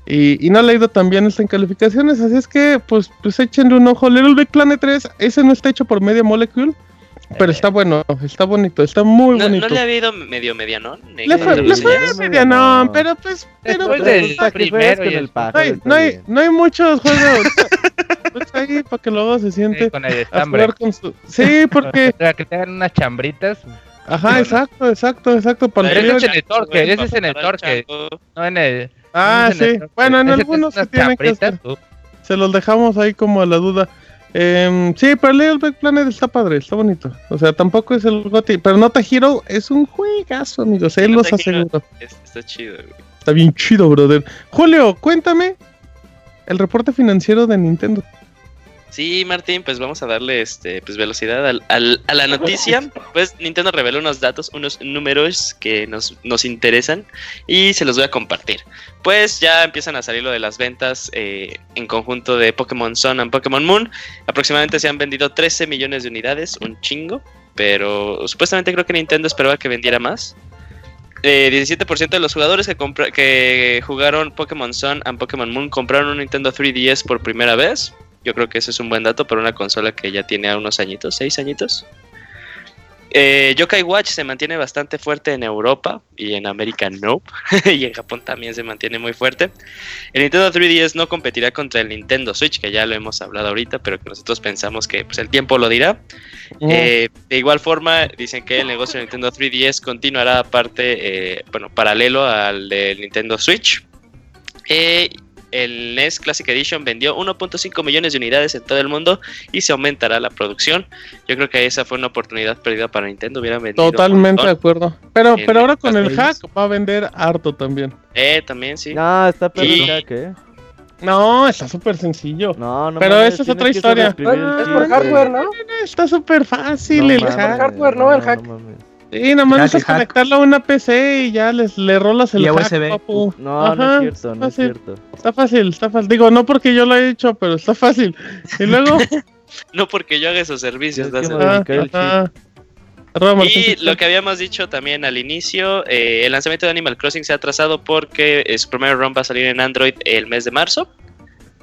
Y, y no ha leído también está en calificaciones, así es que pues, pues échenle un ojo. Little Big Planet 3, ese no está hecho por Media Molecule. Pero está bueno, está bonito, está muy bonito. ¿No le ha habido medio medianón? Le fue, le fue medianón, pero pues... Pero, pues, del primero y el no, hay, no, hay, no hay muchos juegos. pues ahí para que luego se siente sí, con el estambre. Con su... Sí, porque... Para que tengan unas chambritas. Ajá, exacto, exacto, exacto. Para ese es en el torque, ese es en el torque. No en el... Ah, sí. Bueno, en algunos se tienen que hacer. Se los dejamos ahí como a la duda. Eh, sí, pero Little Big Planet está padre, está bonito. O sea, tampoco es el GOTY, pero Nota Hero es un juegazo, amigos. Él los aseguro. Está chido, güey. Está bien chido, brother. Julio, cuéntame el reporte financiero de Nintendo. Sí, Martín, pues vamos a darle este, pues velocidad al, a la noticia. Pues Nintendo reveló unos datos, unos números que nos, nos interesan y se los voy a compartir. Pues ya empiezan a salir lo de las ventas eh, en conjunto de Pokémon Sun y Pokémon Moon. Aproximadamente se han vendido 13 millones de unidades, un chingo. Pero supuestamente creo que Nintendo esperaba que vendiera más. 17% eh, de los jugadores que, que jugaron Pokémon Sun y Pokémon Moon compraron un Nintendo 3DS por primera vez. Yo creo que ese es un buen dato para una consola que ya tiene unos añitos, seis añitos. Eh, Yokai Watch se mantiene bastante fuerte en Europa y en América no. y en Japón también se mantiene muy fuerte. El Nintendo 3DS no competirá contra el Nintendo Switch, que ya lo hemos hablado ahorita, pero que nosotros pensamos que pues, el tiempo lo dirá. Eh, de igual forma, dicen que el negocio de Nintendo 3DS continuará aparte, eh, bueno, paralelo al del Nintendo Switch. El NES Classic Edition vendió 1.5 millones de unidades en todo el mundo y se aumentará la producción. Yo creo que esa fue una oportunidad perdida para Nintendo. Hubiera vendido Totalmente de acuerdo. Pero, pero ahora con el hack va a vender harto también. Eh, también sí. No, está perdido el hack, ¿eh? No, está súper sencillo. No, no Pero esa es otra historia. es por hardware, ¿no? Está súper fácil el hack. Es por hardware, ¿no? El hack. Sí, nomás es conectarlo a una PC y ya les, le rolas el hack, papu. No, no es cierto, no es cierto. Está fácil, está fácil. Digo, no porque yo lo he hecho, pero está fácil. Y luego... no porque yo haga esos servicios. y lo que habíamos dicho también al inicio, eh, el lanzamiento de Animal Crossing se ha atrasado porque su primer run va a salir en Android el mes de marzo.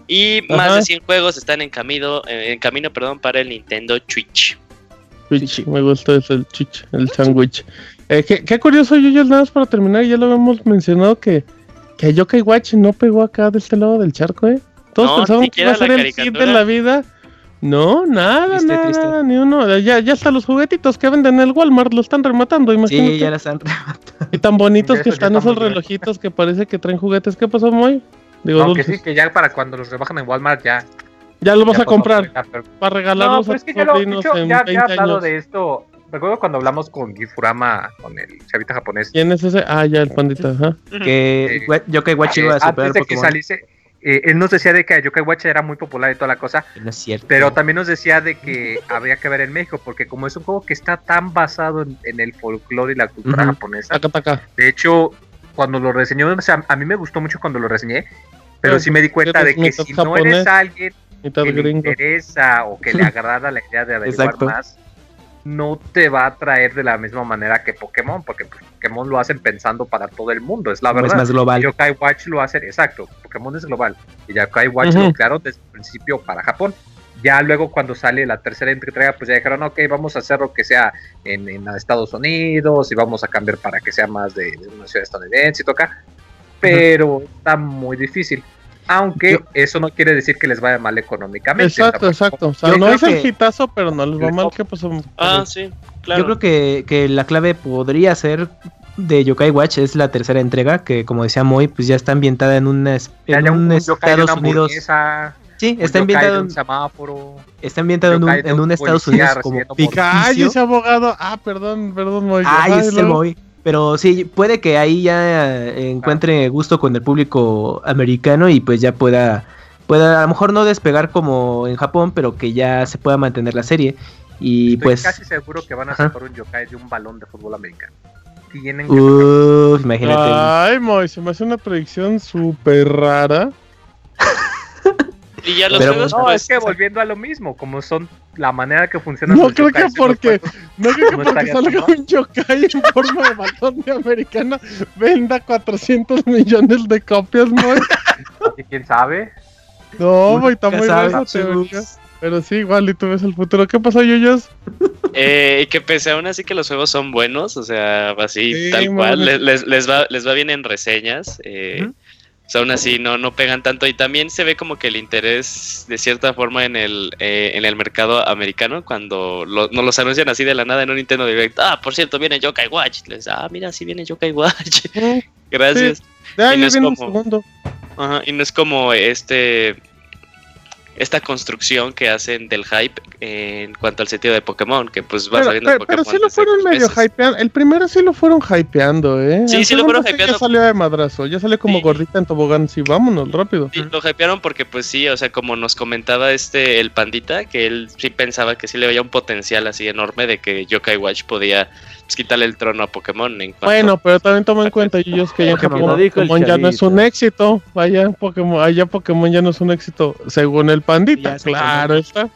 Y más de 100 juegos están en camino, eh, en camino perdón, para el Nintendo Switch me gusta ese, el chich, el sandwich. Eh, qué, curioso, yo ya nada más para terminar, ya lo habíamos mencionado que, que Yokai Watch no pegó acá de este lado del charco, ¿eh? Todos pensaban que iba a ser el hit de la vida. No, nada, nada, ni uno. Ya, ya hasta los juguetitos que venden en el Walmart lo están rematando, imagínate. Sí, ya los están rematando. Y tan bonitos que están esos relojitos que parece que traen juguetes. ¿Qué pasó, Moy? Digo, no, que sí, que ya para cuando los rebajan en Walmart ya ya lo vas a comprar para regalarlos no, a tus sobrinos en ya, 20 ya hablado de esto. Recuerdo cuando hablamos con Gifurama, con el chavita japonés. ¿Quién es ese? Ah, ya, el pandita. Ajá. Que eh, Yokai Watch iba a superar Antes de que saliese, eh, él nos decía de que Yokai Watch era muy popular y toda la cosa. No es cierto. Pero también nos decía de que habría que ver en México, porque como es un juego que está tan basado en, el folclore y la cultura japonesa. De hecho, cuando lo reseñó, o sea, a mí me gustó mucho cuando lo reseñé, pero sí me di cuenta de que si no eres alguien que le interesa o que le agrada la idea de averiguar más, no te va a traer de la misma manera que Pokémon, porque pues, Pokémon lo hacen pensando para todo el mundo, es la verdad. Es más global. Yokai Watch lo hace, exacto, Pokémon es global. Y Yokai Watch lo crearon desde el principio para Japón. Ya luego cuando sale la tercera entrega, pues ya dijeron, ok, vamos a hacer lo que sea en, Estados Unidos y vamos a cambiar para que sea más de, una ciudad estadounidense y toca. Pero está muy difícil. Aunque eso no quiere decir que les vaya mal económicamente. Exacto, exacto. O sea, no es el hitazo, pero no les va mal. ¿Qué pasó? Ah, sí, claro. Yo creo que, que, la clave podría ser de Yokai Watch, es la tercera entrega, que como decía Moy, pues ya está ambientada en, un, en un, Estados Unidos. Sí, está ambientado en semáforo. Está ambientado en un, en un Estados Unidos como Ay, ese abogado. Ah, perdón, perdón, Moy. Ay, ese Moy. Pero sí, puede que ahí ya encuentre gusto con el público americano y pues ya pueda, pueda a lo mejor no despegar como en Japón, pero que ya se pueda mantener la serie. Y Estoy pues... casi seguro que van a sacar un yokai de un balón de fútbol americano. Tienen que... imagínate. Ay, Moy, se me hace una predicción súper rara. Y ya los juegos, no, es que volviendo a lo mismo, como son la manera que funcionan no creo que porque no creo que porque salga un yokai en forma de balón de americana venda 400 millones de copias, ¿no? quién sabe? No, güey, está muy teoría. Pero sí, igual, y tú ves el futuro. ¿Qué pasó, Yuyos? Eh, que pese aún así que los juegos son buenos, o sea, así, tal cual, les, les, va, les va bien en reseñas. Eh, aún así no, no pegan tanto y también se ve como que el interés de cierta forma en el, eh, en el mercado americano cuando lo, nos los anuncian así de la nada en un Nintendo Direct. Ah, por cierto, viene Yokai Watch. Les, ah, mira, sí viene Yokai Watch. Gracias. y, no es como, ajá, y no es como este esta construcción que hacen del hype en cuanto al sentido de Pokémon, que pues va saliendo pero, Pokémon. Pero sí lo fueron medio hypeando. El primero sí lo fueron hypeando, ¿eh? Sí, sí lo fueron hypeando. Ya salió de madrazo, ya salió como gordita en tobogán. Sí, vámonos, rápido. Sí, lo hypearon porque, pues sí, o sea, como nos comentaba este, el pandita, que él sí pensaba que sí le veía un potencial así enorme de que Yokai Watch podía pues, quitarle el trono a Pokémon. bueno, pero también toma en cuenta, ellos que ya Pokémon, ya no es un éxito. Vaya, Pokémon, allá Pokémon ya no es un éxito, según el pandita, claro está.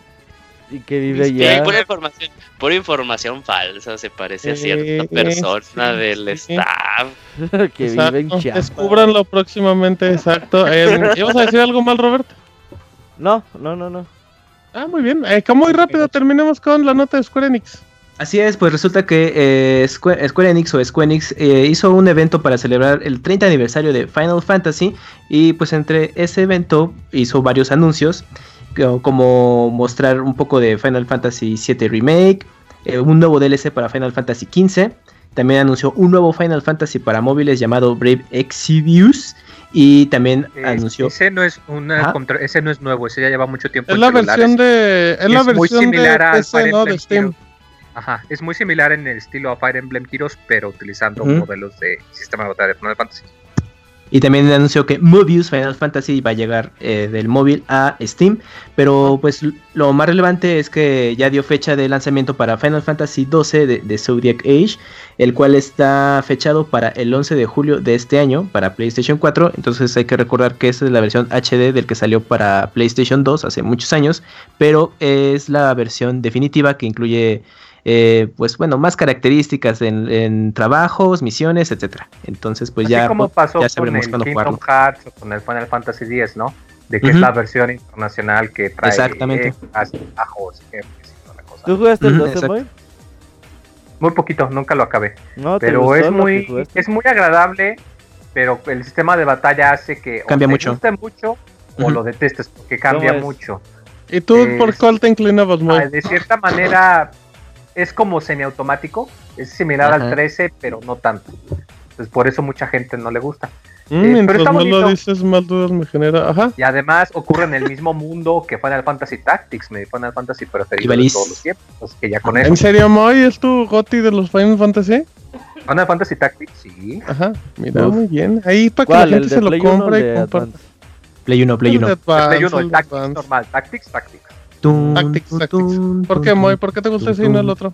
Y que vive ya. Pura información, pura información falsa, se parece a cierta persona del staff. que vive en Descúbranlo próximamente, exacto. ¿Ibas a decir algo mal, Roberto? No, no, no, no. Ah, muy bien. Eh, muy rápido terminemos con la nota de Square Enix. Así es, pues resulta que eh, Square, Enix o Square Enix eh, hizo un evento para celebrar el 30 aniversario de Final Fantasy y pues entre ese evento hizo varios anuncios como mostrar un poco de Final Fantasy VII Remake, eh, un nuevo DLC para Final Fantasy XV, también anunció un nuevo Final Fantasy para móviles llamado Brave Exvius Y también anunció. Ese no es una ese no es nuevo, ese ya lleva mucho tiempo. Es la versión de. Es, la versión muy similar de PC, ¿no? de Steam. Ajá, es muy similar en el estilo a Fire Emblem Heroes, pero utilizando modelos de sistema de batalla de Final Fantasy. Y también anunció que Mobius Final Fantasy va a llegar eh, del móvil a Steam. Pero pues lo más relevante es que ya dio fecha de lanzamiento para Final Fantasy XII de, de, Zodiac Age, el cual está fechado para el 11 de julio de este año para PlayStation 4. Entonces hay que recordar que esta es la versión HD del que salió para PlayStation 2 hace muchos años, pero es la versión definitiva que incluye eh, pues bueno, más características en, trabajos, misiones, etcétera. Entonces, pues ya, como pasó ya sabremos con el Kingdom Hearts o con el Final Fantasy X, ¿no? De que es la versión internacional que trae Exactamente. ¿Tú jugaste el 12, Boy? Muy poquito, nunca lo acabé. pero es muy es muy agradable, pero el sistema de batalla hace que cambia mucho. Te guste mucho o lo detestes porque cambia mucho. ¿Y tú por cuál te inclinabas, Moy? De cierta manera es como semiautomático, es similar al 13, pero no tanto. Entonces por eso mucha gente no le gusta. Mm, eh, pero está no lo dices, más dudas me genera. Ajá. Y además ocurre en el mismo mundo que Final Fantasy Tactics, mi Final Fantasy preferido de todos los tiempos. Que ya con ¿En serio, Moy? ¿Es tu goti de los Final Fantasy? Final Fantasy Tactics, sí. Ajá, mira, muy bien. Ahí para que la gente se lo compre y comparta. Play 1, Play 1. Play 1, el Tactics normal, Tactics, Tactics. ¿Por qué, Moy? ¿Por qué te gusta ese y no el otro?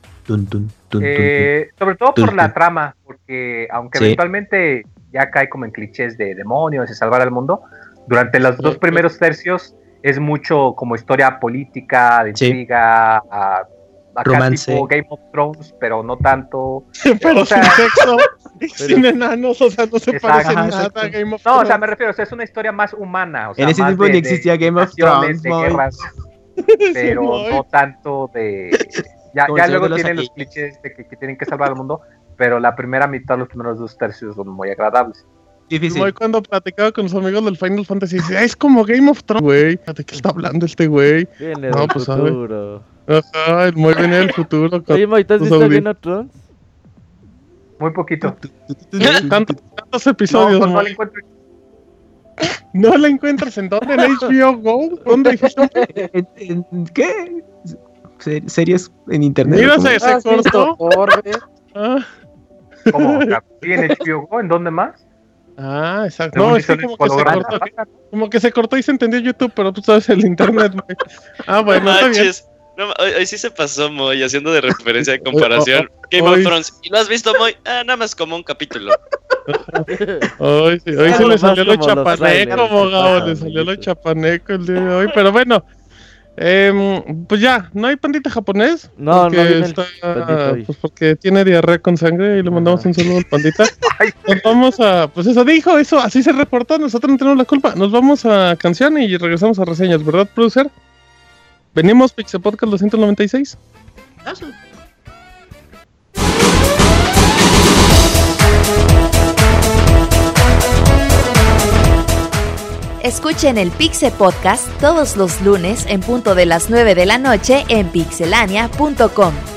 Eh, sobre todo por la trama, porque aunque eventualmente ya cae como en clichés de demonios y salvar al mundo, durante los dos primeros tercios es mucho como historia política, de intriga, a, romance. Tipo Game of Thrones, pero no tanto. pero sin sexo, sin enanos, o sea, no se parece nada a Game of Thrones. No, o sea, me refiero, o sea, es una historia más humana. O sea, en ese tiempo ni existía Game of Thrones pero no tanto de... Ya, ya luego tienen los clichés de que, tienen que salvar al mundo, pero la primera mitad, los primeros dos tercios son muy agradables. Difícil. Muy cuando platicaba con los amigos del Final Fantasy, dice, es como Game of Thrones, güey. ¿De qué está hablando este güey? Viene no, del pues, futuro. Ajá, el muy viene del futuro. Oye, Moy, ¿te has visto Game of Thrones? Muy poquito. ¿Tantos episodios? No, pues, no ¿No la encuentras en dónde? ¿En HBO Go? ¿Dónde dijiste? ¿En, qué? ¿Series en internet? Mira, se, se cortó. Ah. ¿Cómo? ¿En HBO Go? ¿En dónde más? Ah, exacto. No, es que como que se cortó. Como que se cortó y se entendió YouTube, pero tú sabes el internet, Ah, bueno, está bien. No, hoy, sí se pasó, Moy, haciendo de referencia de comparación. Game of Thrones. ¿Y lo has visto, Moy? Ah, nada más como un capítulo. hoy sí, hoy sí le salió lo chapaneco, abogado. Le salió lo chapaneco el día de hoy. Pero bueno, eh, pues ya, ¿no hay pandita japonés? No, no está, Pues porque tiene diarrea con sangre y le mandamos un saludo al pandita. Nos vamos a, pues eso dijo, eso así se reportó, nosotros no tenemos la culpa. Nos vamos a canción y regresamos a reseñas, ¿verdad, producer? Venimos Pixel Podcast 296. Escuchen el Pixel Podcast todos los lunes en punto de las 9 de la noche en pixelania.com.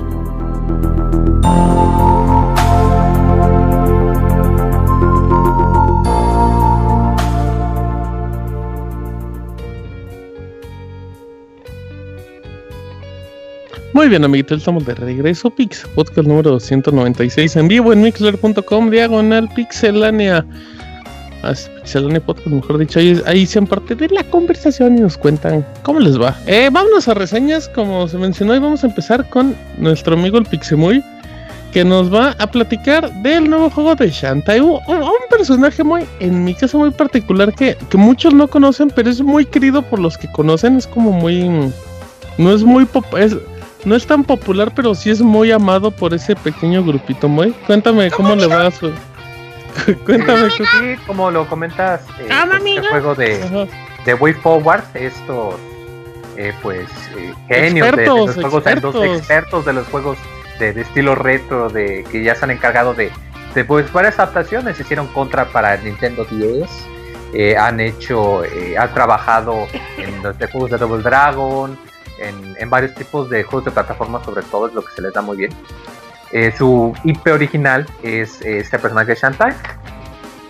Muy bien, amiguitos, estamos de regreso. Pix Podcast número 296 en vivo en mixler.com, diagonal pixelánea. Pixelania Podcast, mejor dicho, ahí, sean parte de la conversación y nos cuentan cómo les va. Eh, vámonos a reseñas, como se mencionó, y vamos a empezar con nuestro amigo el Pixemuy, que nos va a platicar del nuevo juego de Shantae. Un, personaje muy, en mi caso, muy particular que, que muchos no conocen, pero es muy querido por los que conocen. Es como muy. No es muy. Es, no es tan popular, pero sí es muy amado por ese pequeño grupito, muy. Cuéntame cómo le va a su. Cuéntame. Sí, como lo comentas, eh, pues, este juego de, de Way Forward, estos, eh, pues, eh, genios de, los juegos, expertos. de los juegos de, estilo retro, de que ya se han encargado de, de pues, varias adaptaciones, hicieron contra para Nintendo 10. Eh, han hecho, han trabajado en los de juegos de Double Dragon, en, varios tipos de juegos de plataforma, sobre todo es lo que se les da muy bien. Eh, su IP original es este personaje Shantai.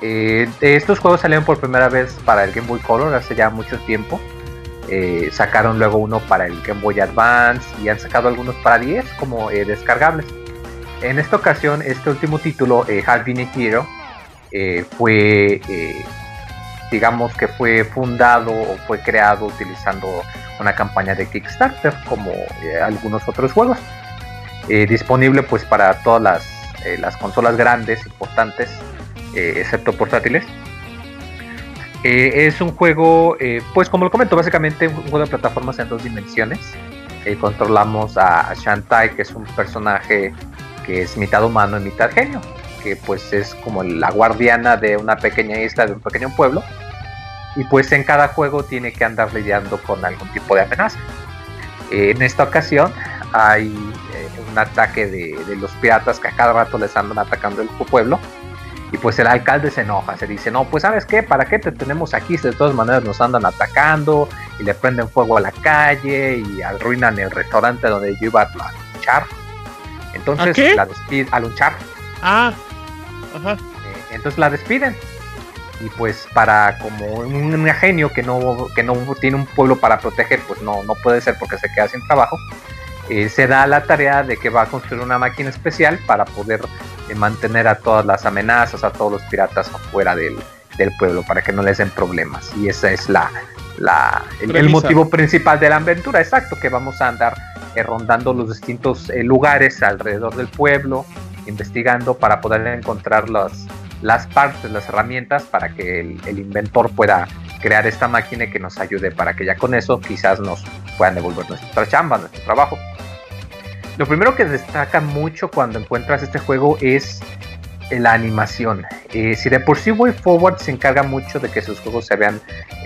Eh, estos juegos salieron por primera vez para el Game Boy Color hace ya mucho tiempo. Eh, sacaron luego uno para el Game Boy Advance y han sacado algunos para 10 como descargables. En esta ocasión, este último título, Been a Hero, fue, digamos que fue fundado o fue creado utilizando una campaña de Kickstarter como eh, algunos otros juegos. Eh, disponible pues para todas las, eh, las consolas grandes, importantes, excepto portátiles. es un juego, pues como lo comento, básicamente un juego de plataformas en dos dimensiones. controlamos a Shantai, que es un personaje que es mitad humano y mitad genio, que pues es como la guardiana de una pequeña isla, de un pequeño pueblo y pues en cada juego tiene que andar lidiando con algún tipo de amenaza. En esta ocasión hay eh, un ataque de, los piratas que a cada rato les andan atacando el pueblo y pues el alcalde se enoja, se dice, no, pues sabes qué, ¿para qué te tenemos aquí? Si de todas maneras nos andan atacando y le prenden fuego a la calle y arruinan el restaurante donde yo iba a luchar. Entonces la despiden, a luchar. Ah, ajá. Eh, entonces la despiden y pues para como un, genio que no, que no tiene un pueblo para proteger, pues no, no puede ser porque se queda sin trabajo, eh, se da la tarea de que va a construir una máquina especial para poder eh, mantener a todas las amenazas, a todos los piratas afuera del, del pueblo, para que no les den problemas. Y ese es la, la el, motivo principal de la aventura, exacto, que vamos a andar eh, rondando los distintos lugares alrededor del pueblo, investigando para poder encontrar los las partes, las herramientas para que el, inventor pueda crear esta máquina que nos ayude para que ya con eso quizás nos puedan devolver nuestra chamba, nuestro trabajo. Lo primero que destaca mucho cuando encuentras este juego es la animación. Eh, si de por sí Way Forward se encarga mucho de que sus juegos se vean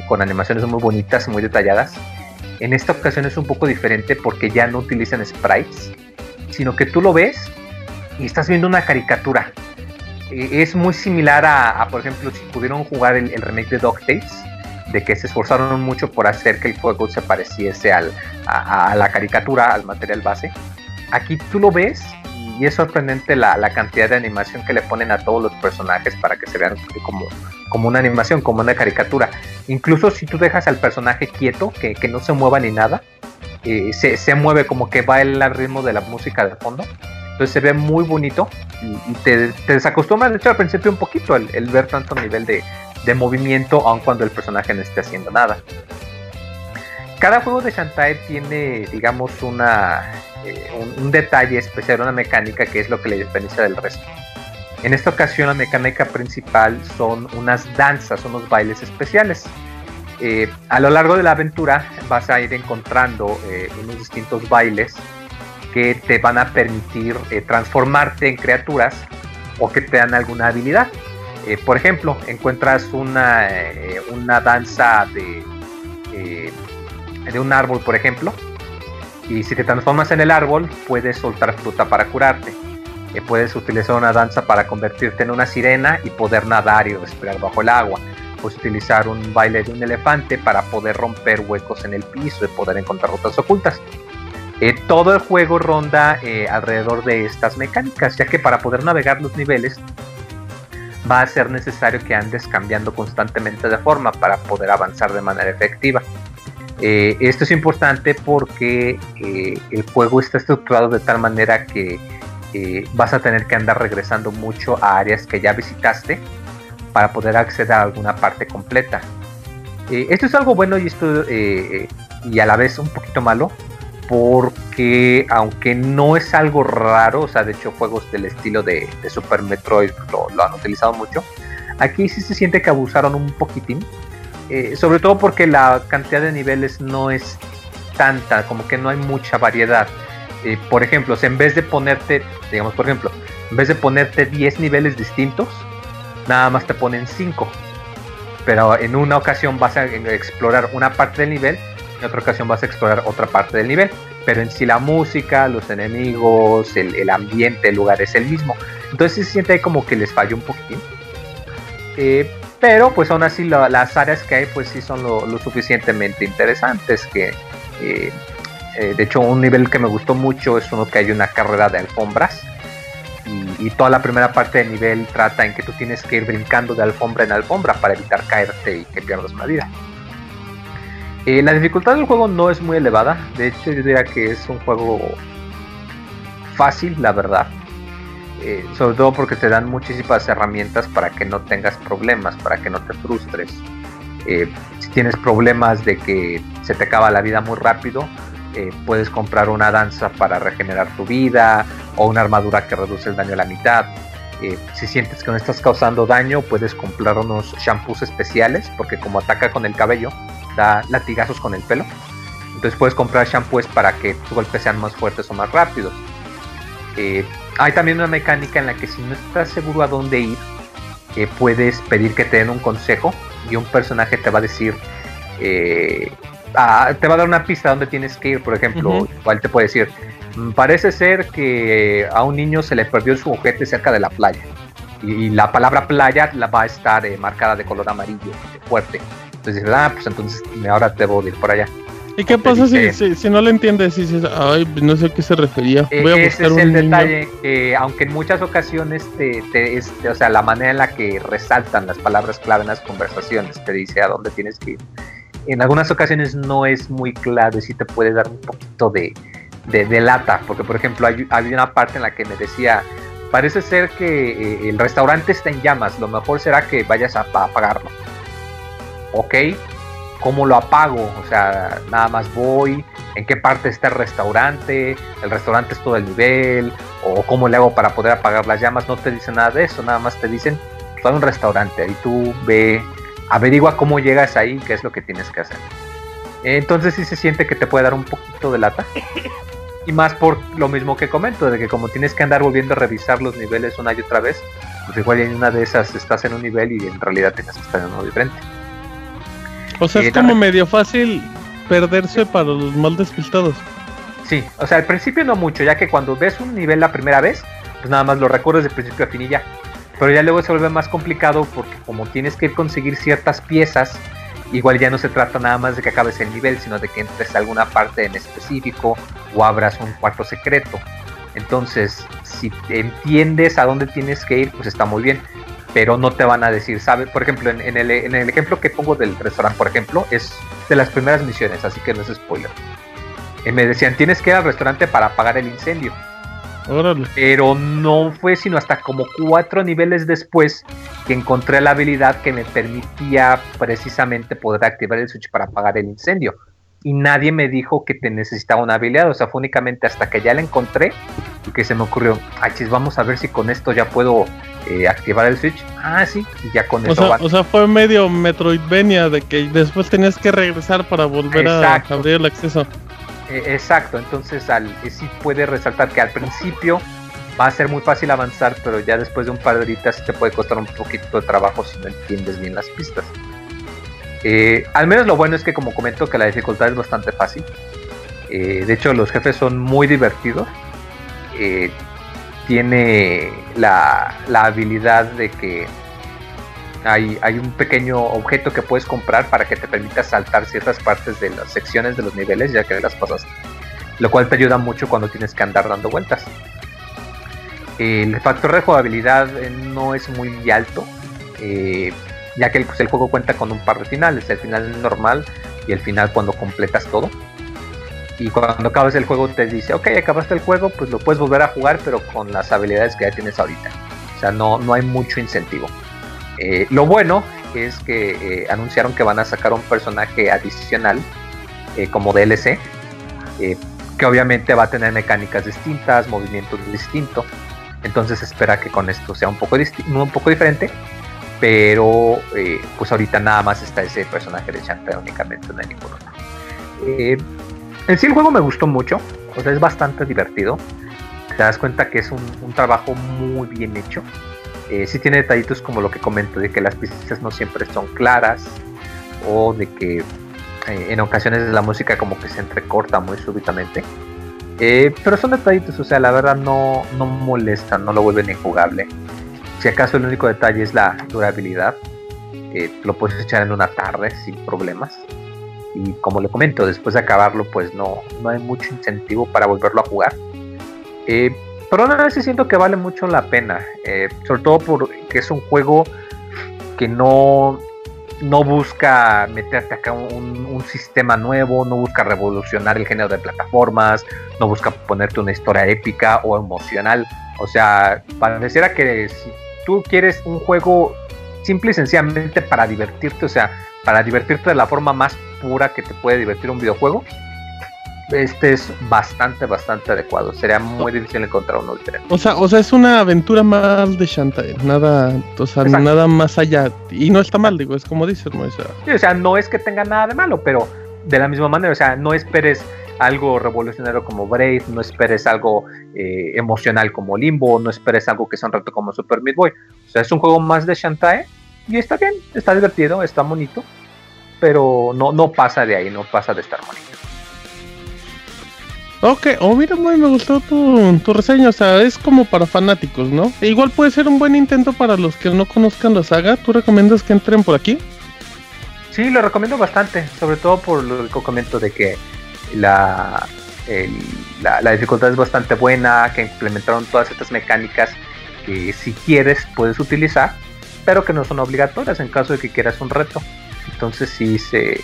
con animaciones muy bonitas, muy detalladas, en esta ocasión es un poco diferente porque ya no utilizan sprites, sino que tú lo ves y estás viendo una caricatura. Es muy similar a, por ejemplo, si pudieron jugar el, remake de DuckTales, de que se esforzaron mucho por hacer que el juego se pareciese al, a, la caricatura, al material base. Aquí tú lo ves y es sorprendente la, cantidad de animación que le ponen a todos los personajes para que se vean como, como una animación, como una caricatura. Incluso si tú dejas al personaje quieto, que, no se mueva ni nada, eh, se, se, mueve como que va el, ritmo de la música de fondo entonces se ve muy bonito y, te, desacostumbras, de hecho, al principio un poquito el, ver tanto nivel de, movimiento, aun cuando el personaje no esté haciendo nada. Cada juego de Shantae tiene, digamos, una, eh, un, detalle especial, una mecánica que es lo que le diferencia del resto. En esta ocasión la mecánica principal son unas danzas, unos bailes especiales. Eh, a lo largo de la aventura vas a ir encontrando eh, unos distintos bailes que te van a permitir eh, transformarte en criaturas o que te dan alguna habilidad. Eh, por ejemplo, encuentras una, eh, una danza de, de un árbol, por ejemplo, y si te transformas en el árbol, puedes soltar fruta para curarte. puedes utilizar una danza para convertirte en una sirena y poder nadar y respirar bajo el agua. Puedes utilizar un baile de un elefante para poder romper huecos en el piso y poder encontrar rutas ocultas. Eh, todo el juego ronda eh, alrededor de estas mecánicas, ya que para poder navegar los niveles va a ser necesario que andes cambiando constantemente de forma para poder avanzar de manera efectiva. Eh, esto es importante porque el juego está estructurado de tal manera que vas a tener que andar regresando mucho a áreas que ya visitaste para poder acceder a alguna parte completa. esto es algo bueno y, esto, y a la vez un poquito malo, porque aunque no es algo raro, o sea, de hecho juegos del estilo de, Super Metroid lo, han utilizado mucho, aquí sí se siente que abusaron un poquitín, eh, sobre todo porque la cantidad de niveles no es tanta, como que no hay mucha variedad. Eh, por ejemplo, en vez de ponerte, digamos, por ejemplo, en vez de ponerte 10 niveles distintos, nada más te ponen 5. Pero en una ocasión vas a explorar una parte del nivel en otra ocasión vas a explorar otra parte del nivel. Pero en sí la música, los enemigos, el, ambiente, el lugar es el mismo. Entonces se siente como que les falla un poquitín. Eh, pero pues aún así las áreas que hay pues sí son lo, suficientemente interesantes que... Eh, eh, de hecho un nivel que me gustó mucho es uno que hay una carrera de alfombras. Y, y, toda la primera parte del nivel trata en que tú tienes que ir brincando de alfombra en alfombra para evitar caerte y que pierdas una vida. Eh, la dificultad del juego no es muy elevada, de hecho yo diría que es un juego fácil, la verdad. Eh, sobre todo porque te dan muchísimas herramientas para que no tengas problemas, para que no te frustres. Eh, si tienes problemas de que se te acaba la vida muy rápido, puedes comprar una danza para regenerar tu vida o una armadura que reduce el daño a la mitad. si sientes que no estás causando daño, puedes comprar unos shampoos especiales porque como ataca con el cabello, da latigazos con el pelo. Entonces puedes comprar shampoos para que tus golpes sean más fuertes o más rápidos. Eh, hay también una mecánica en la que si no estás seguro a dónde ir, eh, puedes pedir que te den un consejo y un personaje te va a decir, eh, te va a dar una pista a dónde tienes que ir. Por ejemplo, igual te puede decir, mm, parece ser que a un niño se le perdió su juguete cerca de la playa. Y, la palabra playa la va a estar marcada de color amarillo fuerte. Entonces dices, ah, pues entonces ahora debo ir por allá. ¿Y qué pasa si, si, no lo entiendes y dices, ay, no sé a qué se refería? Voy a ese es el detalle, que aunque en muchas ocasiones, te, te, este, o sea, la manera en la que resaltan las palabras clave en las conversaciones te dice a dónde tienes que ir. En algunas ocasiones no es muy claro y sí te puede dar un poquito de, de, lata, porque por ejemplo hay, una parte en la que me decía, parece ser que eh, el restaurante está en llamas, lo mejor será que vayas a apagarlo ok, ¿cómo lo apago? O sea, nada más voy, en qué parte está el restaurante, el restaurante es todo el nivel, o cómo le hago para poder apagar las llamas, no te dicen nada de eso, nada más te dicen, hay un restaurante, ahí tú ve, averigua cómo llegas ahí, qué es lo que tienes que hacer. Entonces sí se siente que te puede dar un poquito de lata. Y más por lo mismo que comento, de que como tienes que andar volviendo a revisar los niveles una y otra vez, pues igual en una de esas estás en un nivel y en realidad tienes que estar en uno diferente. O sea, es como medio fácil perderse para los mal despistados. Sí, o sea, al principio no mucho, ya que cuando ves un nivel la primera vez, pues nada más lo recuerdas de principio a fin y ya. Pero ya luego se vuelve más complicado porque como tienes que conseguir ciertas piezas, igual ya no se trata nada más de que acabes el nivel, sino de que entres a alguna parte en específico o abras un cuarto secreto. Entonces, si entiendes a dónde tienes que ir, pues está muy bien pero no te van a decir, ¿sabes? Por ejemplo, en, el, ejemplo que pongo del restaurante, por ejemplo, es de las primeras misiones, así que no es spoiler. Y me decían, tienes que ir al restaurante para apagar el incendio. Órale. Pero no fue sino hasta como cuatro niveles después que encontré la habilidad que me permitía precisamente poder activar el switch para apagar el incendio. Y nadie me dijo que te necesitaba una habilidad, o sea, fue únicamente hasta que ya la encontré y que se me ocurrió, ay, chis, vamos a ver si con esto ya puedo eh, activar el Switch. Ah, sí, y ya con eso. Sea, O sea, fue medio Metroidvania de que después tenías que regresar para volver a abrir el acceso. Eh, exacto, entonces al, eh, sí puede resaltar que al principio va a ser muy fácil avanzar, pero ya después de un par de horitas te puede costar un poquito de trabajo si no entiendes bien las pistas. al menos lo bueno es que como comento que la dificultad es bastante fácil. de hecho los jefes son muy divertidos tiene la, la habilidad de que hay, hay, un pequeño objeto que puedes comprar para que te permita saltar ciertas partes de las secciones de los niveles ya que las cosas lo cual te ayuda mucho cuando tienes que andar dando vueltas. El factor de jugabilidad eh, no es muy alto eh, ya que pues, el, juego cuenta con un par de finales el final normal y el final cuando completas todo y cuando acabas el juego te dice ok acabaste el juego pues lo puedes volver a jugar pero con las habilidades que ya tienes ahorita o sea no, no hay mucho incentivo eh, lo bueno es que eh, anunciaron que van a sacar un personaje adicional eh, como DLC, que obviamente va a tener mecánicas distintas, movimientos distintos. Entonces espera que con esto sea un poco, un poco diferente. Pero pues ahorita nada más está ese personaje de Shantae únicamente, no hay ningún otro. En sí el juego me gustó mucho, o sea, es bastante divertido. Te das cuenta que es un trabajo muy bien hecho. Eh, sí tiene detallitos como lo que comento, de que las pistas no siempre son claras o de que eh, en ocasiones la música como que se entrecorta muy súbitamente. Eh, pero son detallitos, o sea, la verdad no, no molestan, no lo vuelven injugable. Si acaso el único detalle es la durabilidad, lo puedes echar en una tarde sin problemas. Y como le comento, después de acabarlo, pues no, no hay mucho incentivo para volverlo a jugar. Eh, pero aún así siento que vale mucho la pena. Eh, sobre todo porque es un juego que no, no busca meterte acá un, un, sistema nuevo, no busca revolucionar el género de plataformas, no busca ponerte una historia épica o emocional. O sea, pareciera que si tú quieres un juego simple y sencillamente para divertirte, o sea, para divertirte de la forma más pura que te puede divertir un videojuego, este es bastante, bastante adecuado. Sería muy difícil encontrar uno diferente. O sea, o sea, es una aventura más de Shantae, nada, o sea, nada más allá. Y no está mal, digo, es como dices, ¿no? O sea, no es que tenga nada de malo, pero de la misma manera, o sea, no esperes algo revolucionario como Brave, no esperes algo eh, emocional como Limbo, no esperes algo que sea un reto como Super Meat Boy. O sea, es un juego más de Shantae y está bien, está divertido, está bonito, pero no, no pasa de ahí, no pasa de estar bonito. Ok, oh mira, muy me gustó tu, tu, reseña, o sea, es como para fanáticos, ¿no? E igual puede ser un buen intento para los que no conozcan la saga. ¿Tú recomiendas que entren por aquí? Sí, lo recomiendo bastante, sobre todo por lo que comento de que la, la, la, dificultad es bastante buena, que implementaron todas estas mecánicas que si quieres puedes utilizar, pero que no son obligatorias en caso de que quieras un reto. Entonces sí se,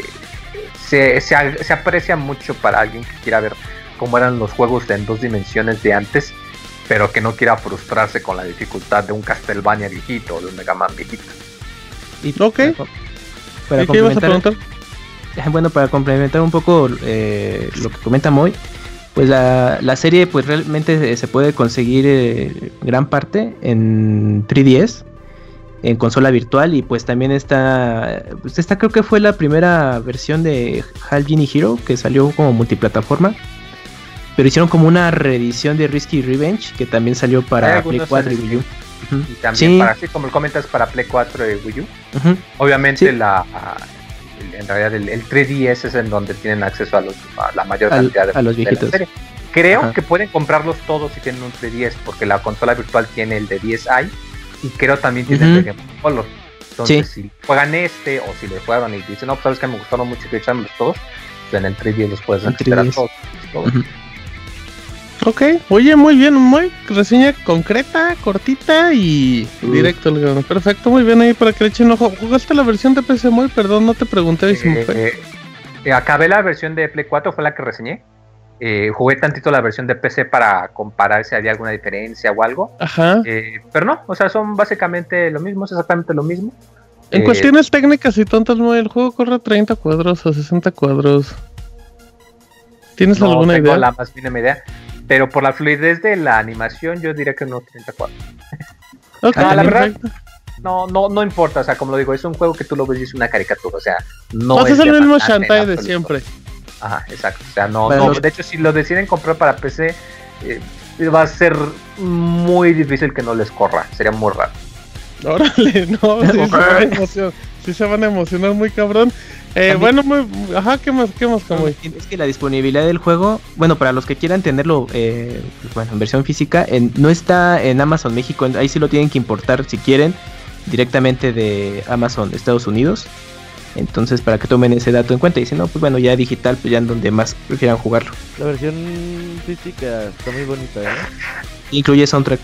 se, se, se aprecia mucho para alguien que quiera ver como eran los juegos en dos dimensiones de antes, pero que no quiera frustrarse con la dificultad de un Castlevania viejito o de un Mega Man viejito. Y, ok. Para, qué ibas a preguntar? Bueno, para complementar un poco eh, lo que comenta Moy, pues la, la, serie pues realmente se puede conseguir eh, gran parte en 3DS, en consola virtual y pues también está, pues esta creo que fue la primera versión de HAL Genie Hero que salió como multiplataforma. Pero hicieron como una reedición de Risky Revenge que también salió para Play 4 y Wii U. Y también para, así como comentas, para Play 4 y Wii U. Obviamente la en realidad el, 3DS es en donde tienen acceso a, los, la mayor cantidad de, a los viejitos. Creo que pueden comprarlos todos si tienen un 3DS, porque la consola virtual tiene el de 10i y creo también tiene el de Game Color. Entonces, si juegan este o si le juegan y dicen, no, pues sabes que me gustaron mucho y echarlos todos, pues en el 3DS los puedes encontrar todos. todos. Ok, oye, muy bien, muy reseña concreta, cortita y directo Perfecto, muy bien ahí para que le echen ojo. ¿Jugaste la versión de PC muy? Perdón, no te pregunté. Eh, eh, acabé la versión de Play 4, fue la que reseñé. Eh, jugué tantito la versión de PC para comparar si había alguna diferencia o algo. Ajá. pero no, o sea, son básicamente lo mismo, es exactamente lo mismo. En cuestiones técnicas y tontas, el juego corre a 30 cuadros o 60 cuadros. ¿Tienes alguna tengo idea? la más mínima idea pero por la fluidez de la animación yo diría que no 34. Okay, no, la verdad, no, no, no importa, o sea, como lo digo, es un juego que tú lo ves y es una caricatura, o sea, no es, el mismo Shantae de siempre. Ajá, exacto, o sea, no, no de hecho si lo deciden comprar para PC eh, va a ser muy difícil que no les corra, sería muy raro. Órale, no, sí se, van a emocionar, sí se van a emocionar muy cabrón. Eh, bueno, muy, ajá, ¿qué más, qué más, como? Es que la disponibilidad del juego, bueno, para los que quieran tenerlo, eh, pues, bueno, en versión física, no está en Amazon México, ahí sí lo tienen que importar si quieren, directamente de Amazon Estados Unidos. Entonces, para que tomen ese dato en cuenta. Y si no, pues bueno, ya digital, pues ya en donde más prefieran jugarlo. La versión física está muy bonita, ¿eh? Incluye soundtrack.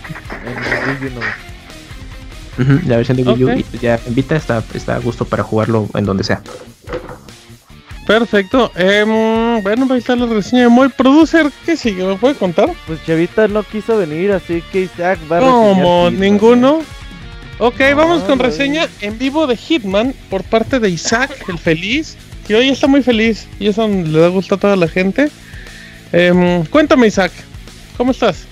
la versión de Wii U pues ya en Vita está, está a gusto para jugarlo en donde sea. Perfecto. Eh, bueno, ahí está la reseña de Moy Producer. ¿Qué sigue? ¿Me puede contar? Pues Chavita no quiso venir, así que Isaac va a ¿Cómo? ¿Ninguno? Ok, vamos con reseña en vivo de Hitman por parte de Isaac, el feliz, que hoy está muy feliz y eso le da gusto a toda la gente. Em, cuéntame, Isaac, ¿cómo estás?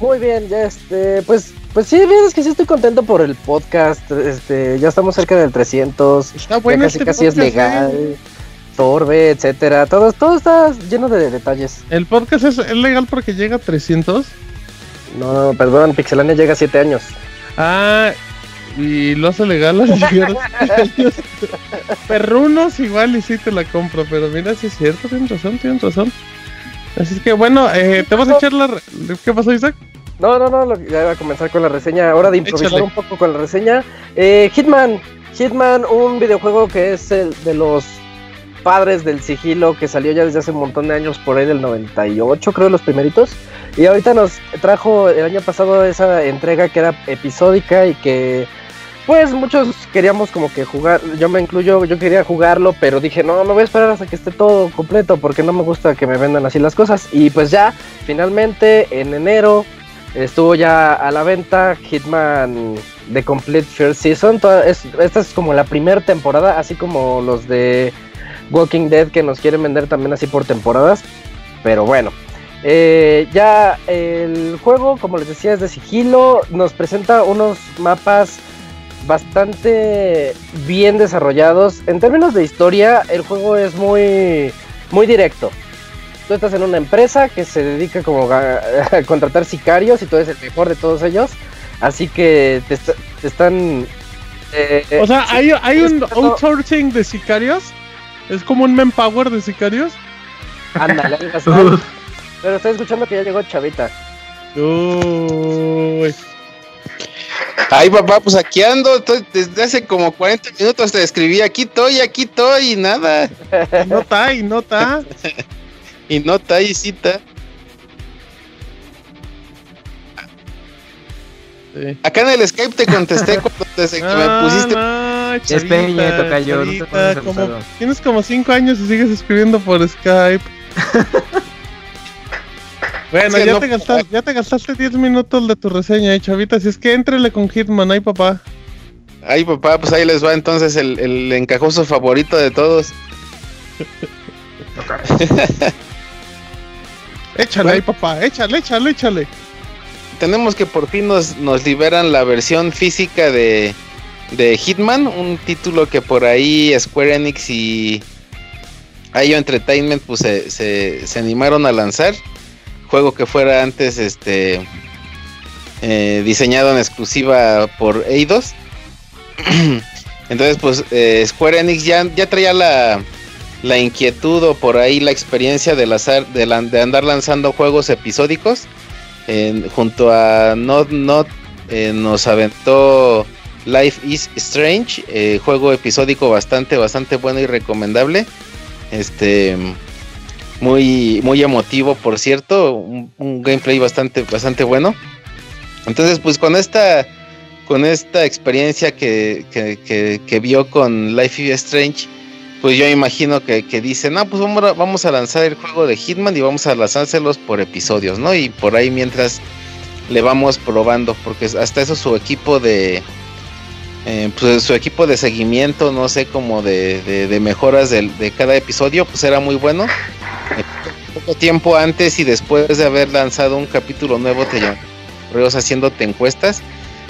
Muy bien, ya este, pues, pues sí, es que sí estoy contento por el podcast, este, ya estamos cerca del 300, está bueno casi, este casi es legal. ¿eh? Torbe, etcétera, todo, todo está lleno de detalles. ¿El podcast es, es legal porque llega a 300? No, no, perdón, Pixelania llega a 7 años. Ah, y lo hace legal a Perrunos igual y sí te la compro, pero mira, si es cierto, tienes razón, tienes razón. Así que bueno, eh, ¿te vas a echar la... ¿Qué pasó, Isaac? No, no, no, ya iba a comenzar con la reseña, ahora de improvisar un poco con la reseña. Eh, Hitman, Hitman, un videojuego que es el de los padres del sigilo que salió ya desde hace un montón de años, por ahí del 98, creo, los primeritos. Y ahorita nos trajo el año pasado esa entrega que era episódica y que pues muchos queríamos como que jugar, yo me incluyo, yo quería jugarlo, pero dije, no, me voy a esperar hasta que esté todo completo porque no me gusta que me vendan así las cosas. Y pues ya, finalmente en enero estuvo ya a la venta Hitman The Complete First Season. esta es como la primera temporada, así como los de Walking Dead que nos quieren vender también así por temporadas. Pero bueno, eh, ya el juego, como les decía, es de sigilo. Nos presenta unos mapas bastante bien desarrollados. En términos de historia, el juego es muy, muy directo. Tú estás en una empresa que se dedica como a, contratar sicarios y tú eres el mejor de todos ellos. Así que te, están... Eh, o sea, ¿hay, hay un outsourcing de sicarios? ¿Es como un manpower de sicarios? Ándale, Pero estoy escuchando que ya llegó Chavita. Uy. Ay, papá, pues aquí ando. desde hace como 40 minutos te escribí aquí estoy, aquí estoy y nada. Y no está, y no está. y no está, y cita. Sí. Acá en el Skype te contesté cuando te, me ah, pusiste. No, chavita, toca yo, no Tienes como 5 años y sigues escribiendo por Skype. Bueno, ya, te gastaste, ya te gastaste 10 minutos de tu reseña, eh, chavita. Si es que entrele con Hitman, ay papá. Ay papá, pues ahí les va entonces el, el encajoso favorito de todos. échale, ay papá, échale, échale, échale. Tenemos que por fin nos, nos liberan la versión física de, de Hitman, un título que por ahí Square Enix y IO Entertainment pues se, se, se animaron a lanzar juego que fuera antes este eh, diseñado en exclusiva por Eidos. Entonces, pues eh, Square Enix ya, ya traía la, la, inquietud o por ahí la experiencia de, de, andar lanzando juegos episódicos. junto a Not Not eh, nos aventó Life is Strange, juego episódico bastante, bastante bueno y recomendable. Este muy, muy emotivo, por cierto, un, gameplay bastante, bastante bueno. Entonces, pues con esta, con esta experiencia que, que, vio con Life is Strange, pues yo imagino que, que dicen, no, pues vamos a, vamos a lanzar el juego de Hitman y vamos a lanzárselos por episodios, ¿no? Y por ahí mientras le vamos probando, porque hasta eso su equipo de, eh, pues su equipo de seguimiento, no sé, como de, de, mejoras de, de, cada episodio, pues era muy bueno. Poco tiempo antes y después de haber lanzado un capítulo nuevo, te llaman haciéndote encuestas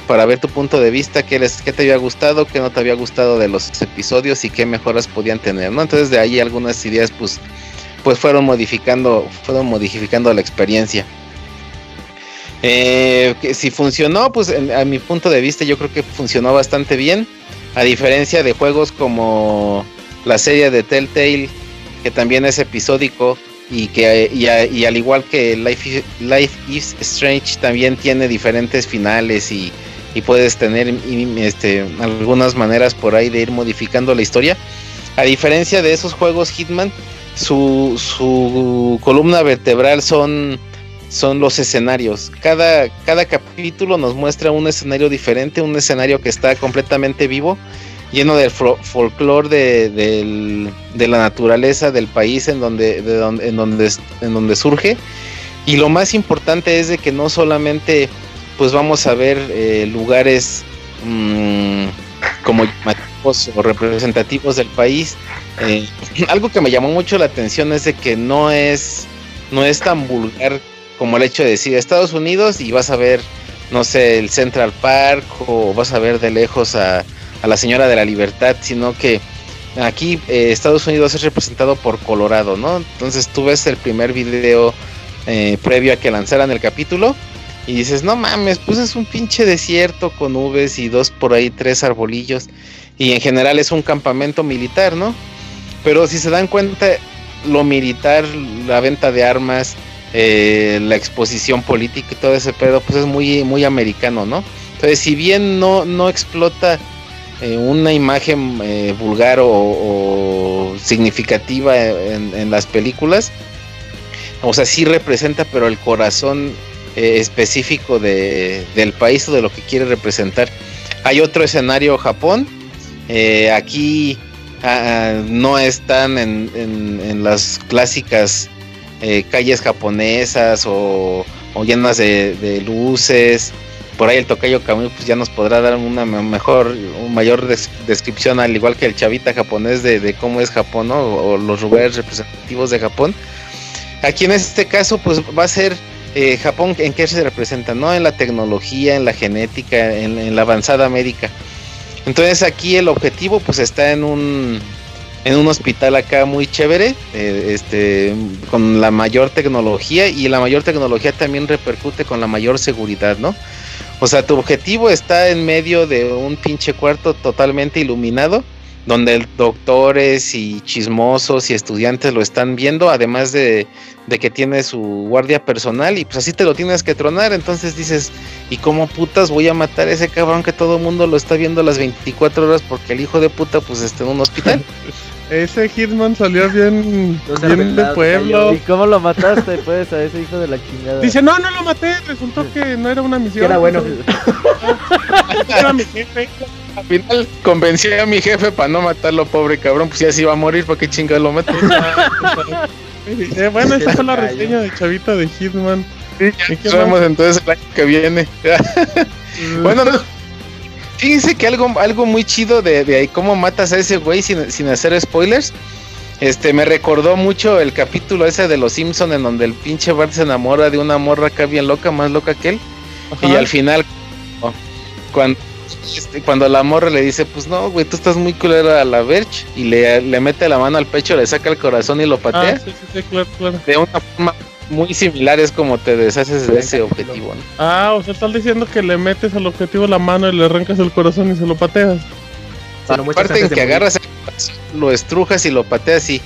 para ver tu punto de vista, qué, les, qué te había gustado, qué no te había gustado de los episodios y qué mejoras podían tener, ¿no? Entonces de ahí algunas ideas, pues, pues fueron modificando, fueron modificando la experiencia. Eh, que si funcionó, pues a mi punto de vista yo creo que funcionó bastante bien. A diferencia de juegos como la serie de Telltale, que también es episódico y que y, al igual que Life, Life is Strange también tiene diferentes finales y, puedes tener este, algunas maneras por ahí de ir modificando la historia. A diferencia de esos juegos Hitman, su, su columna vertebral son, son los escenarios. Cada, cada capítulo nos muestra un escenario diferente, un escenario que está completamente vivo lleno del folclore de, la naturaleza del país en donde, en, donde, en donde surge. Y lo más importante es de que no solamente pues vamos a ver eh, lugares mmm, como o representativos del país. Eh, algo que me llamó mucho la atención es de que no es, no es tan vulgar como el hecho de decir Estados Unidos y vas a ver, no sé, el Central Park o vas a ver de lejos a, a la Señora de la Libertad, sino que aquí eh, Estados Unidos es representado por Colorado, ¿no? Entonces tú ves el primer video eh, previo a que lanzaran el capítulo y dices, no mames, pues es un pinche desierto con nubes y dos por ahí, tres arbolillos y en general es un campamento militar, ¿no? Pero si se dan cuenta, lo militar, la venta de armas, eh, la exposición política y todo ese pedo, pues es muy, muy americano, ¿no? Entonces, si bien no, no explota eh, una imagen eh, vulgar o, significativa en, las películas. O sea, sí representa, pero el corazón eh, específico del país o de lo que quiere representar. Hay otro escenario, Japón. aquí ah, ah, no están en, las clásicas calles japonesas o, llenas de luces por ahí el tocayo Camus pues ya nos podrá dar una mejor, una mayor descripción, al igual que el chavita japonés de, cómo es Japón, ¿no? O, los lugares representativos de Japón. Aquí en este caso, pues va a ser eh, Japón en qué se representa, ¿no? En la tecnología, en la genética, en, la avanzada médica. Entonces aquí el objetivo pues está en un en un hospital acá muy chévere, eh, este, con la mayor tecnología y la mayor tecnología también repercute con la mayor seguridad, ¿no? O sea, tu objetivo está en medio de un pinche cuarto totalmente iluminado, donde doctores y chismosos y estudiantes lo están viendo, además de, que tiene su guardia personal y pues así te lo tienes que tronar, entonces dices, ¿y cómo putas voy a matar a ese cabrón que todo el mundo lo está viendo las 24 horas porque el hijo de puta pues está en un hospital? Ese Hitman salió bien, bien de pueblo. ¿Y cómo lo mataste, pues, a ese hijo de la chingada? Dice, no, no lo maté, resultó que no era una misión. era bueno. era mi jefe. Al final convencí a mi jefe para no matarlo, pobre cabrón, pues ya se iba a morir, ¿para qué chingada lo meto? Eh, bueno, esa fue la reseña de Chavita de Hitman. Sí, ya vemos entonces el año que viene. bueno, no Fíjense que algo, algo muy chido de, de cómo matas a ese güey sin, sin, hacer spoilers. Este, me recordó mucho el capítulo ese de los Simpson en donde el pinche Bart se enamora de una morra acá bien loca, más loca que él. Y al final, cuando, este, cuando la morra le dice, pues no, güey, tú estás muy culera a la Verge, y le, le mete la mano al pecho, le saca el corazón y lo patea. Ah, sí, sí, sí, claro, claro. De una forma muy similares como te deshaces de ese objetivo. ¿no? Ah, o sea, estás diciendo que le metes al objetivo la mano y le arrancas el corazón y se lo pateas. Aparte en que agarras el corazón, lo estrujas y lo pateas, sí.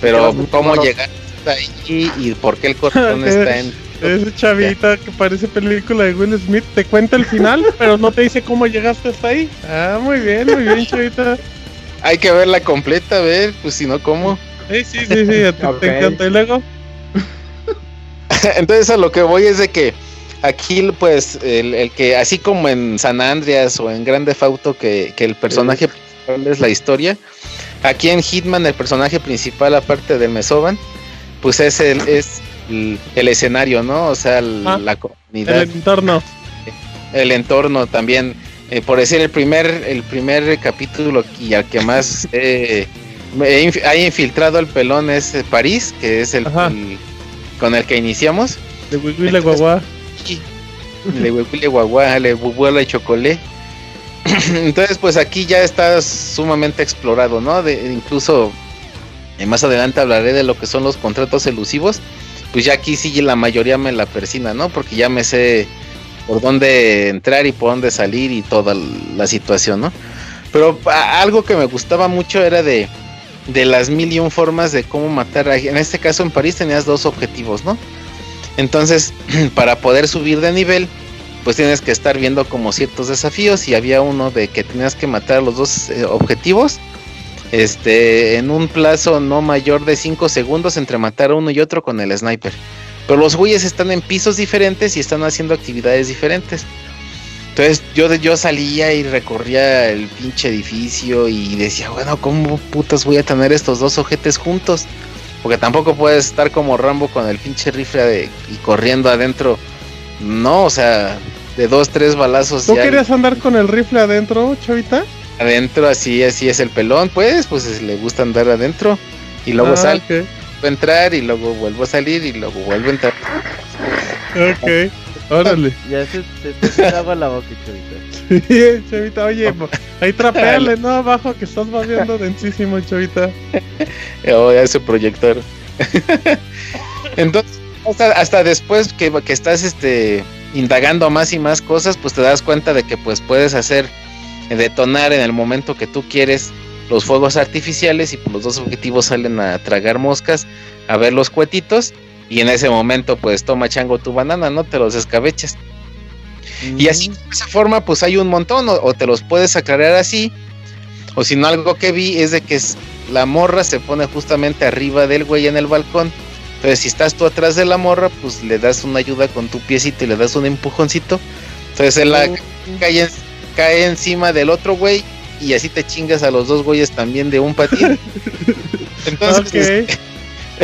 Pero cómo llegar hasta allí y por qué el corazón está en... Ese chavita que parece película de Will Smith te cuenta el final, pero no te dice cómo llegaste hasta ahí. Ah, muy bien, muy bien, chavita. Hay que verla completa, a ver, pues si no, ¿cómo? Sí, sí, sí, sí, te, encanta. Y luego... Entonces a lo que voy es de que aquí pues el, que así como en San Andreas o en Grande Fauto que, el personaje principal es la historia, aquí en Hitman el personaje principal aparte del Mesoban pues es el es el, escenario, ¿no? O sea, ah, la comunidad. El entorno. El entorno también. Eh, por decir el primer el primer capítulo y al que más eh, ha infiltrado el pelón es París, que es el con el que iniciamos. De Huihuile Guagua. Le Huihuile Guagua, le y Chocolé. Entonces, pues aquí ya está sumamente explorado, ¿no? De, incluso eh, más adelante hablaré de lo que son los contratos elusivos. Pues ya aquí sí la mayoría me la persina, ¿no? Porque ya me sé por dónde entrar y por dónde salir y toda la situación, ¿no? Pero algo que me gustaba mucho era de de las mil y un formas de cómo matar. En este caso en París tenías dos objetivos, ¿no? Entonces, para poder subir de nivel, pues tienes que estar viendo como ciertos desafíos y había uno de que tenías que matar los dos eh, objetivos este en un plazo no mayor de 5 segundos entre matar uno y otro con el sniper. Pero los güeyes están en pisos diferentes y están haciendo actividades diferentes. Entonces yo, yo salía y recorría el pinche edificio y decía, bueno, ¿cómo putas voy a tener estos dos ojetes juntos? Porque tampoco puedes estar como Rambo con el pinche rifle y corriendo adentro. No, o sea, de dos, tres balazos. ¿Tú querías andar con el rifle adentro, chavita? Adentro, así, así es el pelón, pues, pues le gusta andar adentro. Y luego ah, sale, a entrar y luego vuelvo a salir y luego vuelvo a entrar. Ok. Órale. Ya se te, daba la boca, chavita. Sí, chavita, oye, ahí trapearle, ¿no? Abajo que estás viendo densísimo, chavita. Oh, ya ese proyector. Entonces, hasta, después que, que, estás este indagando más y más cosas, pues te das cuenta de que pues puedes hacer detonar en el momento que tú quieres los fuegos artificiales y pues, los dos objetivos salen a tragar moscas, a ver los cuetitos y en ese momento pues toma chango tu banana, no te los escabechas. Y así de esa forma pues hay un montón o, te los puedes aclarar así o si no algo que vi es de que la morra se pone justamente arriba del güey en el balcón. Entonces si estás tú atrás de la morra pues le das una ayuda con tu piecito y le das un empujoncito. Entonces él la cae, cae encima del otro güey y así te chingas a los dos güeyes también de un patín. Entonces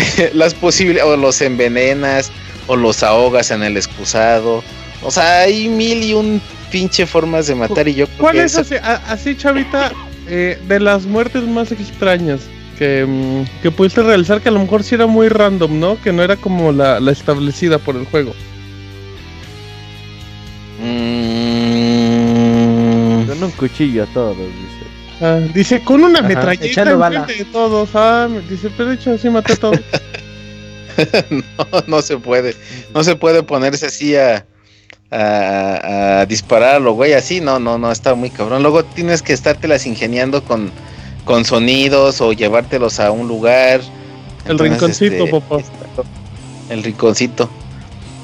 las posibilidades, o los envenenas, o los ahogas en el excusado. O sea, hay mil y un pinche formas de matar y yo creo ¿Cuál es así, chavita, eh, de las muertes más extrañas que, mm, que, pudiste realizar que a lo mejor sí era muy random, ¿no? Que no era como la, establecida por el juego. Mm. Con un cuchillo a todos, Ah, dice, con una metralleta de todos. Ah, dice, pero de hecho así maté a todos. no, no se puede. No se puede ponerse así a, a, a disparar a lo güey así. No, no, no, está muy cabrón. Luego tienes que estártelas ingeniando con, con sonidos o llevártelos a un lugar. El rinconcito, este, papá. El rinconcito.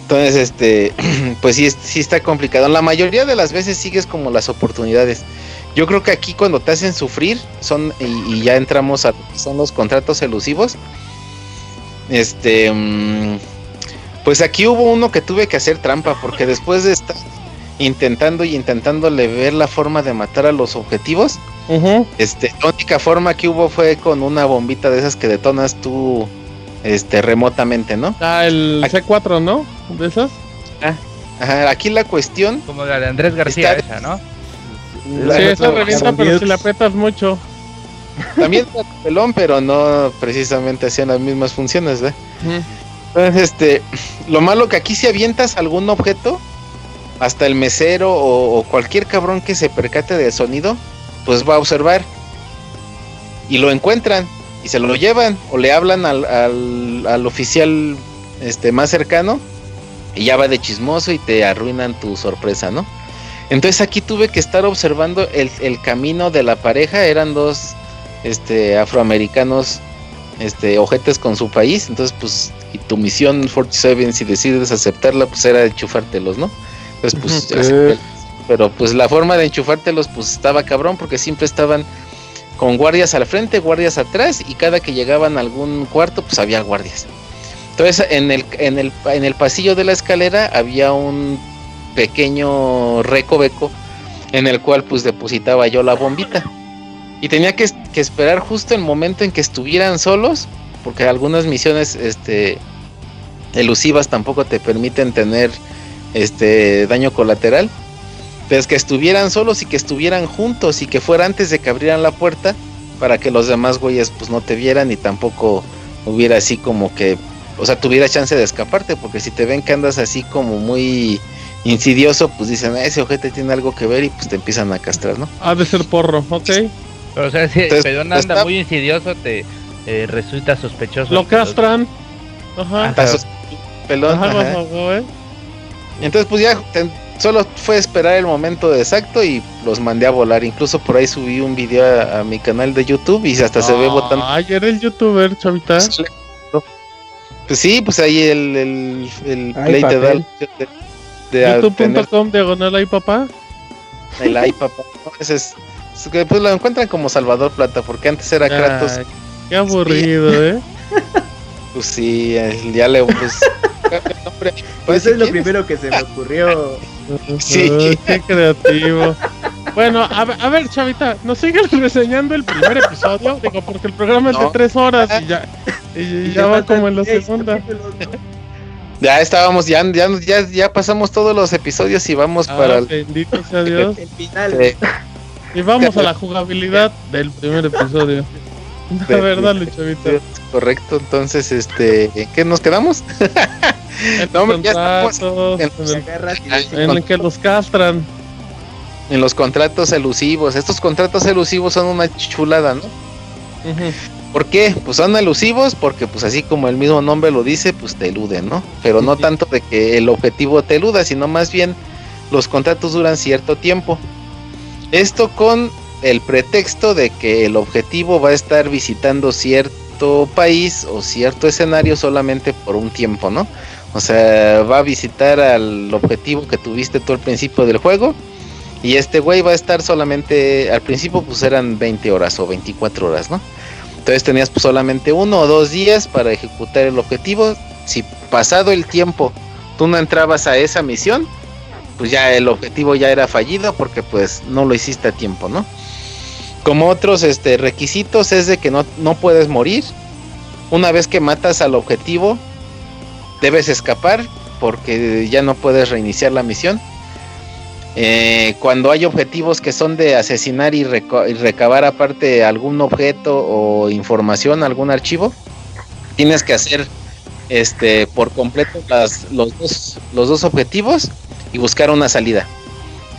Entonces, este, pues sí, sí está complicado. La mayoría de las veces sigues como las oportunidades. Yo creo que aquí cuando te hacen sufrir son y, ya entramos a son los contratos elusivos. Este mm, pues aquí hubo uno que tuve que hacer trampa porque después de estar intentando y intentándole ver la forma de matar a los objetivos, este la única forma que hubo fue con una bombita de esas que detonas tú este remotamente, ¿no? Ah, el C4, ¿no? De esas. Ah, ajá, aquí la cuestión como la de Andrés García esa, ¿no? Sí, eso revienta, pero si la apretas mucho. También pelón, pero no precisamente hacían las mismas funciones, ¿eh? Entonces, este, lo malo que aquí si avientas algún objeto, hasta el mesero o, cualquier cabrón que se percate del sonido, pues va a observar y lo encuentran y se lo llevan o le hablan al, al, al oficial este más cercano y ya va de chismoso y te arruinan tu sorpresa, ¿no? Entonces aquí tuve que estar observando el, camino de la pareja. Eran dos este, afroamericanos, este, ojetes con su país. Entonces, pues, y tu misión 47, si decides aceptarla, pues era enchufártelos, ¿no? Entonces, pues, pero pues la forma de enchufártelos, pues estaba cabrón, porque siempre estaban con guardias al frente, guardias atrás, y cada que llegaban a algún cuarto, pues había guardias. Entonces, en el, en el, en el pasillo de la escalera había un pequeño recoveco en el cual pues depositaba yo la bombita. Y tenía que, esperar justo el momento en que estuvieran solos, porque algunas misiones este, elusivas tampoco te permiten tener este daño colateral. Pero es que estuvieran solos y que estuvieran juntos y que fuera antes de que abrieran la puerta para que los demás güeyes pues no te vieran y tampoco hubiera así como que, o sea, tuviera chance de escaparte, porque si te ven que andas así como muy insidioso, pues dicen, ese ojete tiene algo que ver y pues te empiezan a castrar, ¿no? Ha de ser porro, ok. Pero o sea, si el pedón anda muy insidioso, te eh, resulta sospechoso. Lo castran. Ajá. Pelón. Ajá, ajá. Entonces, pues ya solo fue esperar el momento exacto y los mandé a volar. Incluso por ahí subí un video a, mi canal de YouTube y hasta se ve botando. Ay, era el youtuber, chavita. Pues sí, pues ahí el, el, el play te da YouTube.com diagonal ahí papá. El ahí papá. es, pues lo encuentran como Salvador Plata, porque antes era Kratos. Qué aburrido, ¿eh? Pues sí, ya le. Pues, pues eso es lo primero que se me ocurrió. Sí. qué creativo. Bueno, a ver, a ver, Chavita, nos sigues reseñando el primer episodio, digo, porque el programa es de tres horas y ya, y, ya va como en la segunda. Ya estábamos, ya, ya, ya, pasamos todos los episodios y vamos ah, para el... Bendito sea Dios. El final. Y vamos a la jugabilidad del primer episodio. La verdad, Chavita. Correcto, entonces, este, ¿qué nos quedamos? no, ya en, el, que los castran. En los contratos elusivos. Estos contratos elusivos son una chulada, ¿no? ¿Por qué? Pues son elusivos porque pues así como el mismo nombre lo dice, pues te eluden, ¿no? Pero no tanto de que el objetivo te eluda, sino más bien los contratos duran cierto tiempo. Esto con el pretexto de que el objetivo va a estar visitando cierto país o cierto escenario solamente por un tiempo, ¿no? O sea, va a visitar al objetivo que tuviste tú al principio del juego. Y este güey va a estar solamente, al principio pues eran 20 horas o 24 horas, ¿no? Entonces tenías pues solamente uno o dos días para ejecutar el objetivo. Si pasado el tiempo tú no entrabas a esa misión, pues ya el objetivo ya era fallido porque pues no lo hiciste a tiempo, ¿no? Como otros este, requisitos es de que no, no puedes morir. Una vez que matas al objetivo, debes escapar porque ya no puedes reiniciar la misión. Eh, cuando hay objetivos que son de asesinar y, recabar aparte algún objeto o información, algún archivo, tienes que hacer este por completo las, los, dos, los dos objetivos y buscar una salida.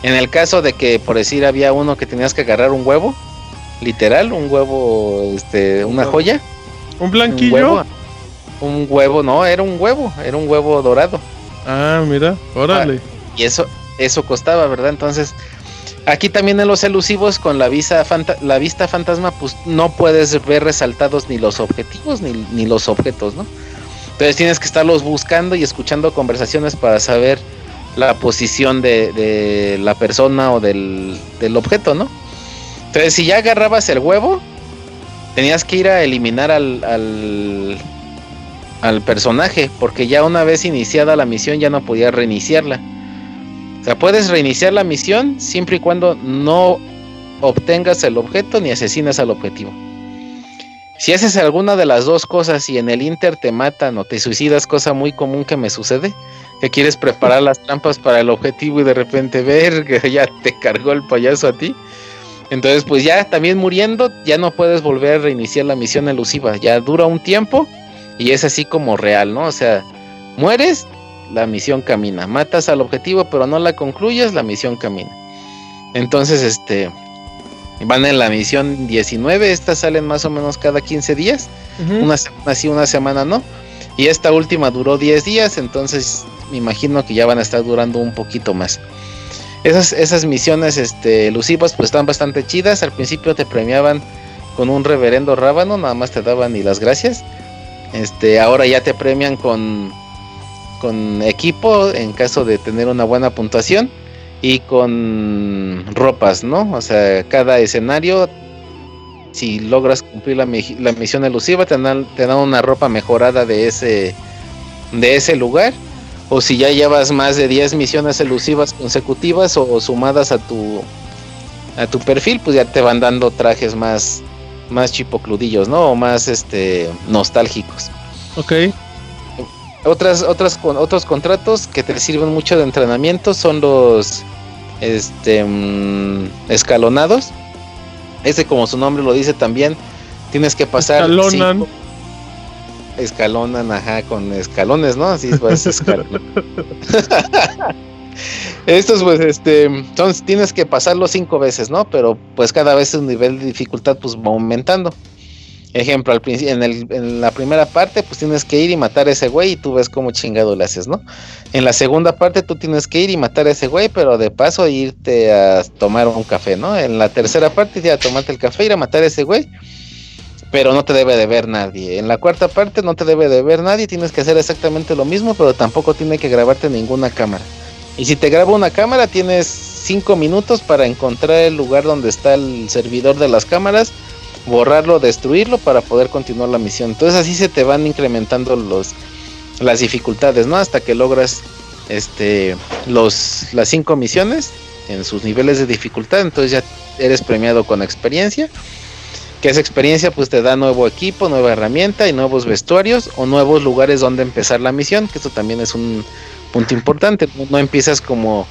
En el caso de que, por decir, había uno que tenías que agarrar un huevo, literal, un huevo, este, una joya. ¿Un blanquillo? Un huevo, no, era un huevo, era un huevo dorado. Ah, mira, órale. y eso, eso costaba, ¿verdad? Entonces, aquí también en los elusivos con la vista, la vista fantasma, pues no puedes ver resaltados ni los objetivos ni, ni los objetos, ¿no? Entonces tienes que estarlos buscando y escuchando conversaciones para saber la posición de, la persona o del, objeto, ¿no? Entonces, si ya agarrabas el huevo, tenías que ir a eliminar al, al, al, personaje, porque ya una vez iniciada la misión ya no podías reiniciarla. Sea, puedes reiniciar la misión siempre y cuando no obtengas el objeto ni asesinas al objetivo. Si haces alguna de las dos cosas y en el Inter te matan o te suicidas, cosa muy común que me sucede, que quieres preparar las trampas para el objetivo y de repente ver que ya te cargó el payaso a ti. Entonces, pues ya también muriendo, ya no puedes volver a reiniciar la misión elusiva. Ya dura un tiempo y es así como real, ¿no? O sea, mueres, la misión camina. Matas al objetivo, pero no la concluyes, la misión camina. Entonces, este, van en la misión 19, estas salen más o menos cada 15 días. Una semana sí, una semana no. Y esta última duró 10 días, entonces me imagino que ya van a estar durando un poquito más. Esas, esas misiones este, elusivas pues están bastante chidas. Al principio te premiaban con un reverendo rábano, nada más te daban ni las gracias. Este, ahora ya te premian con, con equipo en caso de tener una buena puntuación y con ropas, ¿no? O sea, cada escenario, si logras cumplir la, misión elusiva, te dan, te dan una ropa mejorada de ese, de ese lugar o si ya llevas más de 10 misiones elusivas consecutivas o, sumadas a tu a tu perfil, pues ya te van dando trajes más más chipocludillos, ¿no? O más este nostálgicos. Ok. Otras otras otros contratos que te sirven mucho de entrenamiento son los este mm, escalonados. Este como su nombre lo dice también, tienes que pasar Escalonan escalonan, ajá, con escalones, ¿no? Así vas escalando. Estos, pues, este, entonces tienes que pasarlo cinco veces, ¿no? Pero pues cada vez el nivel de dificultad pues va aumentando. Ejemplo, al en, el, en la primera parte, pues tienes que ir y matar a ese güey y tú ves cómo chingado le haces, ¿no? En la segunda parte tú tienes que ir y matar a ese güey, pero de paso irte a tomar un café, ¿no? En la tercera parte ir a tomarte el café, ir a matar a ese güey, pero no te debe de ver nadie. En la cuarta parte no te debe de ver nadie, tienes que hacer exactamente lo mismo, pero tampoco tiene que grabarte ninguna cámara. Y si te graba una cámara, tienes cinco minutos para encontrar el lugar donde está el servidor de las cámaras borrarlo, destruirlo para poder continuar la misión. Entonces así se te van incrementando los las dificultades, ¿no? Hasta que logras este los las cinco misiones en sus niveles de dificultad, entonces ya eres premiado con experiencia. Que esa experiencia pues te da nuevo equipo, nueva herramienta y nuevos vestuarios o nuevos lugares donde empezar la misión, que esto también es un punto importante. No empiezas como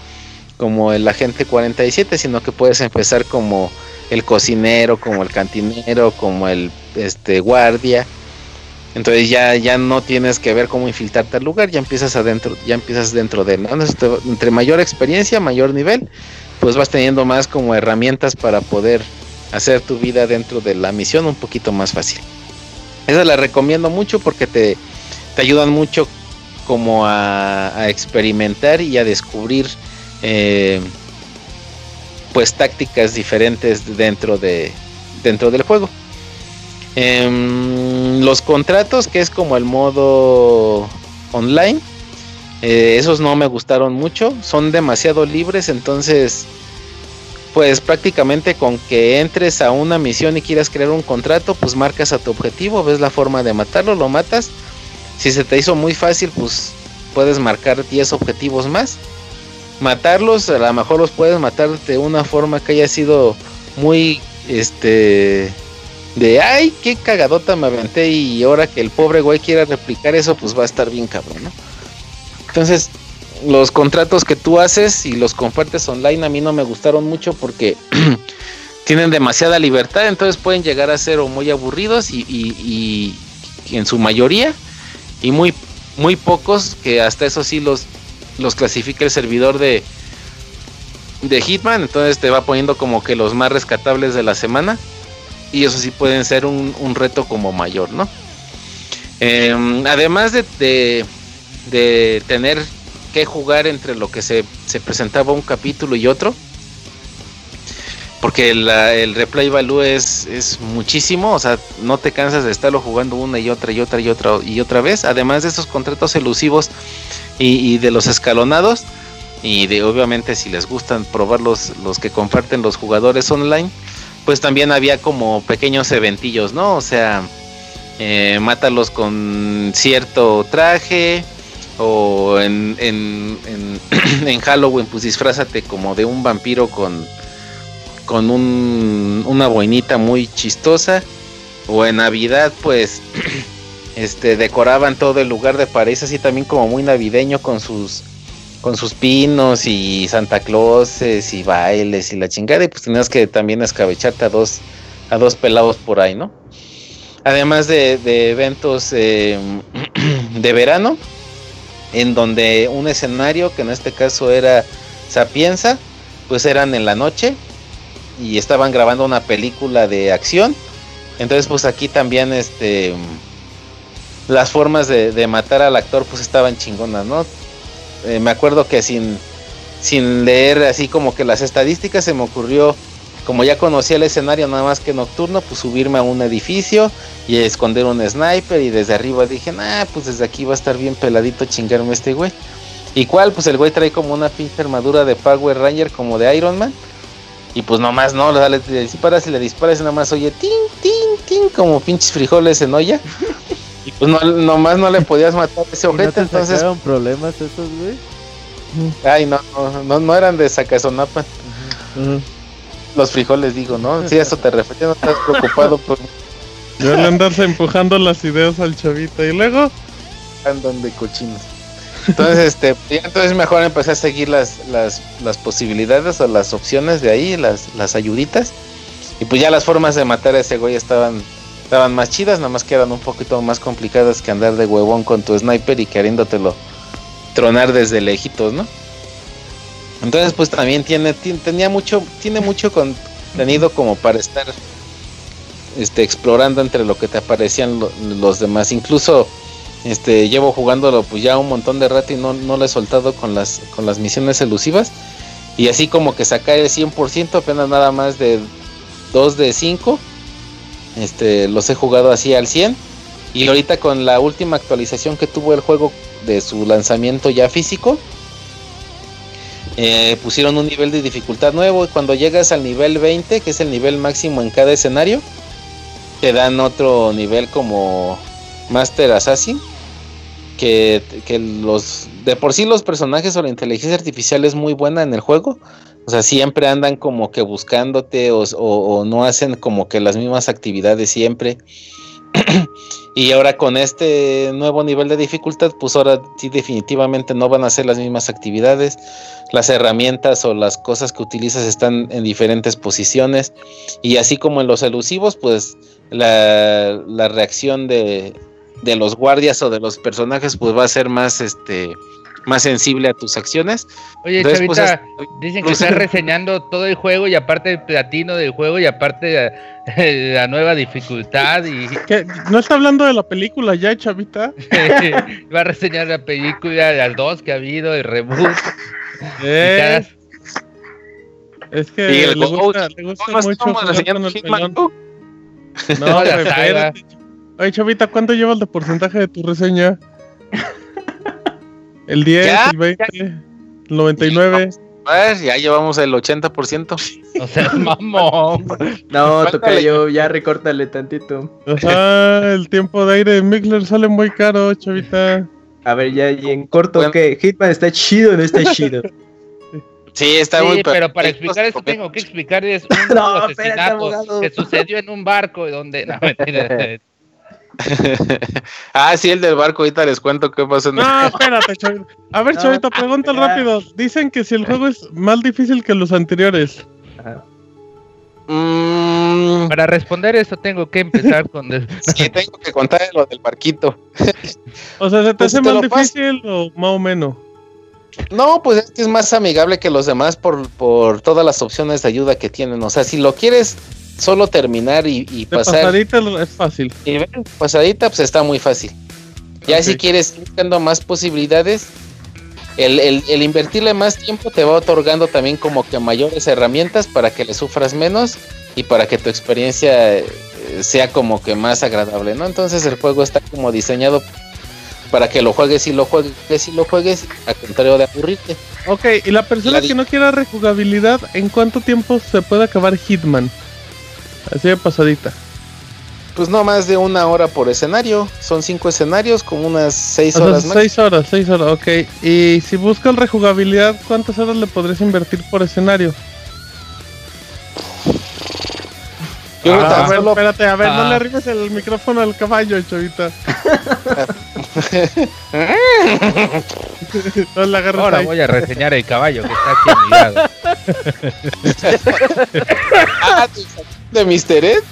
como el agente 47, sino que puedes empezar como el cocinero, como el cantinero, como el este guardia. Entonces ya, ya no tienes que ver cómo infiltrarte al lugar, ya empiezas adentro, ya empiezas dentro de él. entre mayor experiencia, mayor nivel, pues vas teniendo más como herramientas para poder hacer tu vida dentro de la misión un poquito más fácil. Esa la recomiendo mucho porque te, te ayudan mucho como a, a experimentar y a descubrir eh, pues tácticas diferentes dentro de dentro del juego. Em, los contratos, que es como el modo online, eh, esos no me gustaron mucho, son demasiado libres, entonces pues prácticamente con que entres a una misión y quieras crear un contrato, pues marcas a tu objetivo, ves la forma de matarlo, lo matas. Si se te hizo muy fácil, pues puedes marcar 10 objetivos más matarlos, a lo mejor los puedes matar de una forma que haya sido muy, este, de, ay, qué cagadota me aventé y ahora que el pobre güey quiera replicar eso, pues va a estar bien cabrón. Entonces, los contratos que tú haces y los compartes online a mí no me gustaron mucho porque tienen demasiada libertad, entonces pueden llegar a ser o muy aburridos y, y, y en su mayoría y muy muy pocos que hasta eso sí los los clasifica el servidor de, de Hitman, entonces te va poniendo como que los más rescatables de la semana. Y eso sí pueden ser un, reto como mayor, ¿no? Em, además de, de, tener que jugar entre lo que se, se, presentaba un capítulo y otro, porque el replay value es, es muchísimo, o sea, no te cansas de estarlo jugando una y otra y otra y otra y otra vez. Además de esos contratos elusivos y, de los escalonados y de obviamente si les gustan probar los, los que comparten los jugadores online pues también había como pequeños eventillos no o sea eh, mátalos con cierto traje o en, en, en, Halloween pues disfrázate como de un vampiro con con un, una boinita muy chistosa o en Navidad pues este decoraban todo el lugar de París así también como muy navideño con sus con sus pinos y Santa Clauses y bailes y la chingada y pues tenías que también escabecharte a dos a dos pelados por ahí, ¿no? Además de, eventos eh, de verano en donde un escenario que en este caso era Sapienza pues eran en la noche y estaban grabando una película de acción entonces pues aquí también este las formas de, matar al actor pues estaban chingonas, ¿no? Eh, me acuerdo que sin, sin leer así como que las estadísticas se me ocurrió, como ya conocía el escenario nada más que nocturno, pues subirme a un edificio y esconder un sniper y desde arriba dije, nah, pues desde aquí va a estar bien peladito chingarme este güey. ¿Y cuál? Pues el güey trae como una pinche armadura de Power Ranger como de Iron Man. Y pues nomás no, le disparas y le disparas y nada más oye, tin, tin, tin, como pinches frijoles en olla. Y pues no, nomás no le podías matar ese objeto, ¿No entonces. problemas esos, güey? Ay, no, no, no, eran de Sacazonapa. Los frijoles, digo, ¿no? Sí, eso te refería, no estás preocupado por. Yo le andas empujando las ideas al chavito y luego. Andan de cochinos. Entonces, este, entonces mejor empecé a seguir las, las, las posibilidades o las opciones de ahí, las, las ayuditas. Y pues ya las formas de matar a ese güey estaban estaban más chidas, nada más que eran un poquito más complicadas que andar de huevón con tu sniper y queriéndotelo tronar desde lejitos, ¿no? Entonces, pues también tiene, tenía mucho, tiene mucho contenido como para estar este, explorando entre lo que te aparecían los demás. Incluso este, llevo jugándolo pues ya un montón de rato y no, no lo he soltado con las, con las misiones elusivas. Y así como que sacar el 100%, apenas nada más de 2 de 5. Este, los he jugado así al 100. Y ahorita con la última actualización que tuvo el juego de su lanzamiento ya físico, eh, pusieron un nivel de dificultad nuevo. Cuando llegas al nivel 20, que es el nivel máximo en cada escenario, te dan otro nivel como Master Assassin que, los de por sí los personajes o la inteligencia artificial es muy buena en el juego. O sea, siempre andan como que buscándote o, no hacen como que las mismas actividades siempre. y ahora con este nuevo nivel de dificultad, pues ahora sí definitivamente no van a hacer las mismas actividades. Las herramientas o las cosas que utilizas están en diferentes posiciones. Y así como en los elusivos, pues la, la reacción de, de los guardias o de los personajes, pues va a ser más este más sensible a tus acciones. Oye, Chavita, pues, dicen que estás reseñando todo el juego y aparte el platino del juego y aparte la, nueva dificultad y... ¿No está hablando de la película ya, Chavita? Va a reseñar la película, las dos que ha habido, el reboot. Eh. Es que le gusta, le gusta no, mucho No, no la saga. Oye, Chavita, ¿cuánto llevas de porcentaje de tu reseña? ¿El 10, el 20, el 99? Pues ya llevamos el 80%. O sea, mamón. No, toca yo, ya recórtale tantito. Ajá, el tiempo de aire de Mixler sale muy caro, chavita. A ver, ya y en corto, ¿qué? ¿Hitman está chido o no está chido? Sí, está sí, muy pero para explicar eso tengo que explicar es un no, asesinato que sucedió en un barco donde no, mentira, ah, sí, el del barco, ahorita les cuento qué pasó. No, espérate, Chavito. A ver, Chavito, pregunta rápido. Dicen que si el juego es más difícil que los anteriores. Mm. Para responder eso tengo que empezar con... sí, tengo que contar lo del barquito. o sea, ¿se te pues hace más difícil o más o menos? No, pues es que es más amigable que los demás por, por todas las opciones de ayuda que tienen. O sea, si lo quieres solo terminar y, y pasar. Pasadita es fácil. Y pasadita, pues está muy fácil. Ya si quieres ir buscando más posibilidades, el, el, invertirle más tiempo te va otorgando también como que mayores herramientas para que le sufras menos y para que tu experiencia eh, sea como que más agradable, ¿no? Entonces el juego está como diseñado para que lo juegues y lo juegues y lo juegues, a contrario de aburrirte. Ok, y la persona que no quiera rejugabilidad, ¿en cuánto tiempo se puede acabar Hitman? Así de pasadita. Pues no más de una hora por escenario. Son cinco escenarios, como unas seis horas más. Seis horas, seis horas, ok. Y si buscas rejugabilidad, ¿cuántas horas le podrías invertir por escenario? Ah, a ver, espérate, a ver, no le ah. arrimes el micrófono al caballo, chavita. no le Ahora voy a reseñar el caballo que está aquí a mi lado. de Mr. Ed.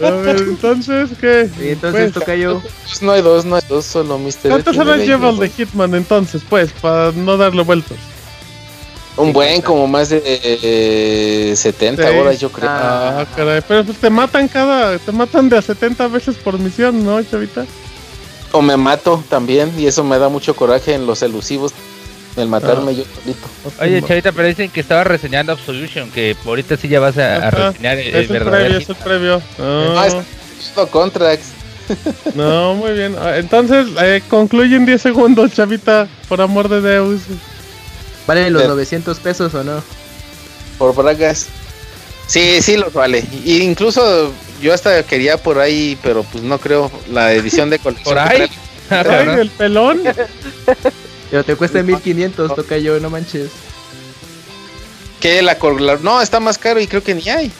A ver, entonces, ¿qué? Y entonces pues, toca yo. Pues no hay dos, no hay dos, solo Mr. Ed. ¿Cuántas horas lleva el de Hitman entonces, pues, para no darle vueltas? Un buen, como más de eh, 70 horas, yo creo. Ah, caray. Pero pues te matan cada. Te matan de a 70 veces por misión, ¿no, chavita? O me mato también, y eso me da mucho coraje en los elusivos. El matarme ah. yo solito. Oye, chavita, pero dicen que estaba reseñando Absolution, que ahorita sí ya vas a, reseñar el, es verdadero. Previo, es el previo. Ah, es Contrax. no, muy bien. Ah, entonces, eh, concluye en 10 segundos, chavita, por amor de Deus. ¿Valen los 900 pesos o no? Por bragas. Sí, sí los vale. Y incluso yo hasta quería por ahí, pero pues no creo, la edición de colección. ¿Por ahí? el pelón. Pero te cuesta 1500, toca yo, no manches. ¿Qué? La, No, está más caro y creo que ni hay.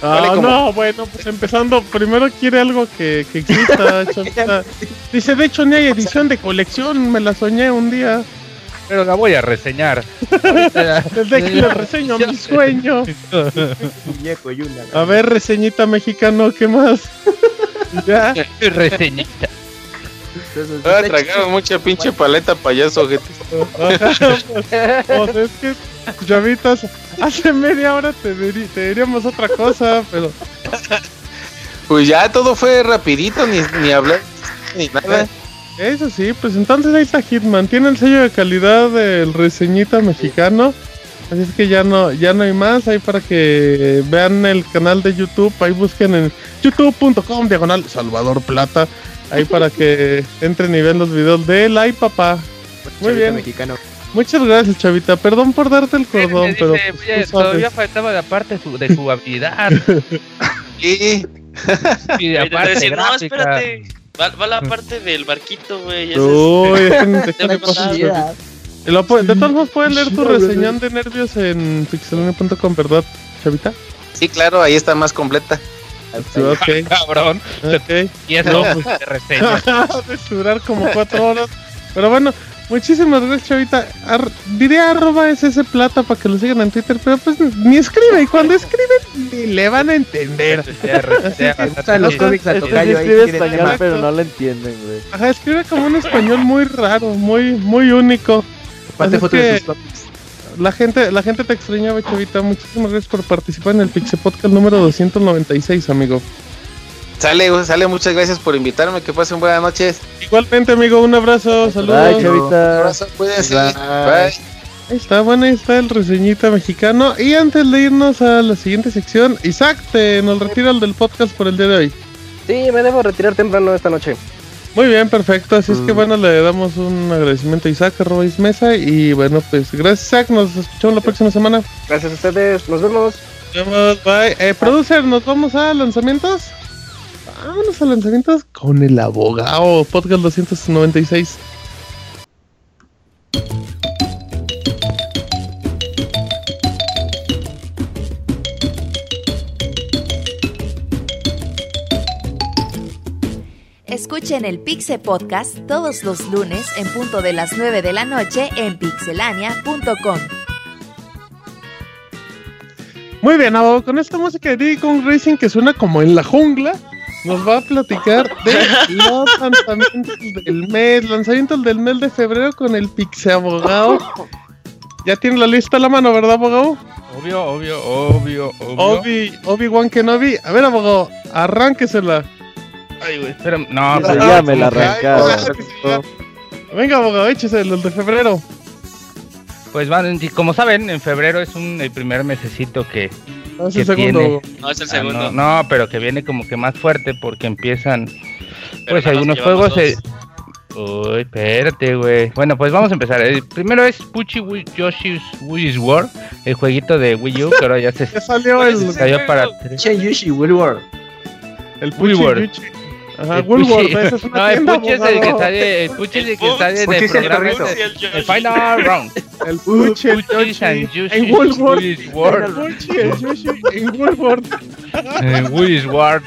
Ah, no, bueno, pues empezando, primero quiere algo que, que exista. Dice, de hecho, ni hay edición de colección, me la soñé un día. Pero la voy a reseñar. Desde que le reseño mi sueño. A ver, reseñita mexicano, ¿qué más? ¿Ya? Reseñita. Ah, tragaron mucha pinche paleta payaso, gente. pues, es que, llamitas, hace media hora te, diríamos otra cosa, pero. Pues ya todo fue rapidito, ni, ni hablar, ni nada. Eso sí, pues entonces ahí está Hitman. Tiene el sello de calidad del reseñita mexicano. Así es que ya no, ya no hay más. Ahí para que vean el canal de YouTube. Ahí busquen en youtube.com diagonal Salvador Plata. Ahí para que entren y vean los videos de él. Ay, papá. Muy bien. Mexicano. Muchas gracias, Chavita. Perdón por darte el cordón, pero. Pues, todavía faltaba de parte de jugabilidad. sí. y de aparte, no, espérate. Va, la parte del barquito, güey. Uy, de, de todos modos pueden leer tu reseñón de nervios en pixelone.com, ¿verdad, Chavita? Sí, claro, ahí está más completa. Ok. Cabrón. Ok. Y eso, pues, de reseña. de durar como cuatro horas. Pero bueno, Muchísimas gracias, Chavita. diría arroba ese plata para que lo sigan en Twitter, pero pues ni escribe. Y cuando escribe, ni le van a entender. los cómics a tocar escribe español, pero no lo entienden, güey. Ajá, escribe como un español muy raro, muy, muy único. Aparte fotos de sus cómics. La gente, la gente te extrañaba, Chavita. Muchísimas gracias por participar en el Pixel Podcast número 296, amigo. Sale, sale, muchas gracias por invitarme. Que pasen buenas noches. Igualmente, amigo, un abrazo, saludos. Bye, Un abrazo, cuídense. Bye. Ahí está, bueno, ahí está el reseñita mexicano. Y antes de irnos a la siguiente sección, Isaac, te nos retiras del podcast por el día de hoy. Sí, me debo retirar temprano esta noche. Muy bien, perfecto. Así es que mm. bueno, le damos un agradecimiento a Isaac, a Mesa. Y bueno, pues gracias, Isaac. Nos escuchamos la próxima semana. Gracias a ustedes. Nos vemos. Nos vemos, bye. Eh, producer, ¿nos vamos a lanzamientos? vámonos a lanzamientos con el abogado. Podcast 296. Escuchen el Pixe Podcast todos los lunes en punto de las 9 de la noche en pixelania.com. Muy bien, abogado, con esta música de Diddy Kong Racing que suena como en la jungla nos va a platicar de los lanzamientos del mes, lanzamientos del mes de febrero con el Pixe Abogado. Ya tiene la lista a la mano, ¿verdad, abogado? Obvio, obvio, obvio, obvio. Obi, Obi-Wan Kenobi. A ver, abogado, arránquesela. Ay, güey. No, pues ya me la arrancaron. Venga, abogado, échese los de febrero. Pues van, como saben, en febrero es un, el primer mesecito que, no, es el segundo. no, es el segundo. no, pero que viene como que más fuerte porque empiezan. pues algunos juegos. Uy, espérate, güey. Bueno, pues vamos a empezar. El primero es Pucci Yoshi's Wii's World, el jueguito de Wii U, pero ya se ya salió el. Salió para. Yoshi Wii World. El Pucci World. Ajá, Woolworth, esa es una No, el Puchi es el que sale, el Puchi es el que sale en el programa el Final Round. El Puchi, el Yoshi, en Woolworth. El Puchi, el Yoshi, en Woolworth. En Willis Ward.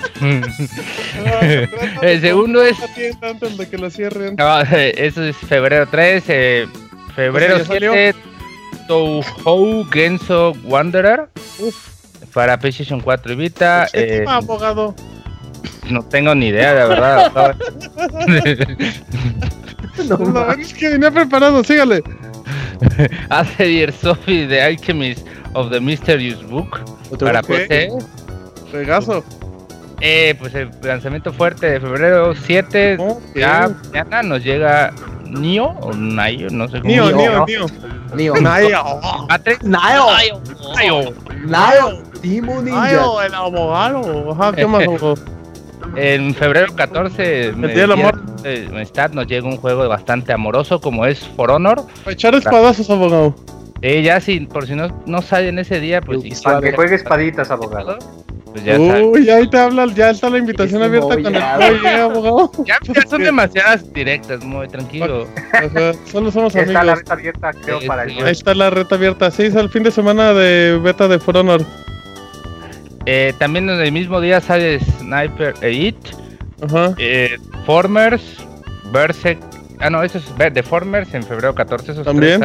El segundo es... tanto el de que lo cierren. Eso es febrero 3, eh, febrero 7, Touhou Genso Wanderer. Uf. Para PlayStation 4 y Vita. Eh, abogado. No tengo ni idea, de verdad. no, no es que venía preparado, sígale. Hace Sophie The Alchemist of the Mysterious Book para PC. Regazo. Eh, pues el lanzamiento fuerte de febrero 7. Ya mañana nos llega Nio o Nayo, no sé cómo. Nio, Nio, Nio. Nio. Nayo. Nayo. Nayo. Nayo. Ninja. Nayo, el abogado. Ajá, ¿qué más? En febrero 14 me, día amor. nos llega un juego bastante amoroso como es For Honor. Para echar espadazos, abogado. Eh, ya si, por si no, no salen ese día, pues... Para que juegue espaditas, abogado. Pues ya Uy, ahí te habla, ya está la invitación abierta con el abogado. Ya, son demasiadas directas, muy tranquilo. solo somos amigos. Está la reta abierta, creo, para el Ahí está la reta abierta, sí, es el fin de semana de beta de For Honor. Eh, también en el mismo día sale Sniper Elite, eh, Formers, Berserk. Ah, no, eso es The Formers en febrero 14. Esos ¿También?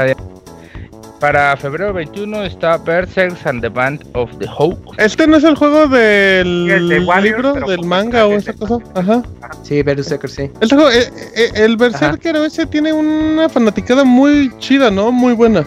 Para febrero 21 está Berserk and the Band of the Hawk. ¿Este no es el juego del libro, del manga o esa cosa? Ajá. Sí, Berserker, sí. El, juego, eh, el Berserker ese tiene una fanaticada muy chida, ¿no? Muy buena.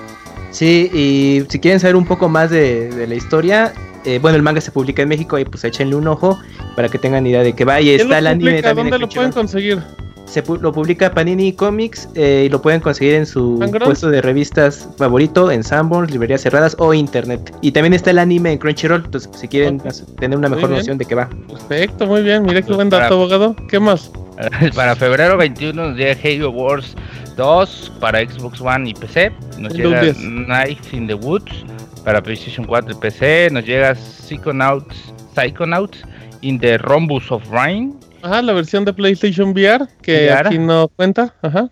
Sí, y si quieren saber un poco más de, de la historia, eh, bueno, el manga se publica en México y pues échenle un ojo para que tengan idea de que vaya. Está el anime ¿Dónde lo pueden conseguir? Se lo publica Panini Comics eh, y lo pueden conseguir en su puesto de revistas favorito, en Sanborns, librerías cerradas o internet. Y también está el anime en Crunchyroll, entonces si quieren tener una mejor noción de qué va. Perfecto, muy bien, mire qué buen dato, abogado. ¿Qué más? Para febrero 21 nos llega Halo Wars 2 para Xbox One y PC. Nos llega Night in the Woods para PlayStation 4 y PC. Nos llega Psychonauts, Psychonauts in the Rhombus of Rain Ajá, la versión de PlayStation VR, que aquí no cuenta. Ajá.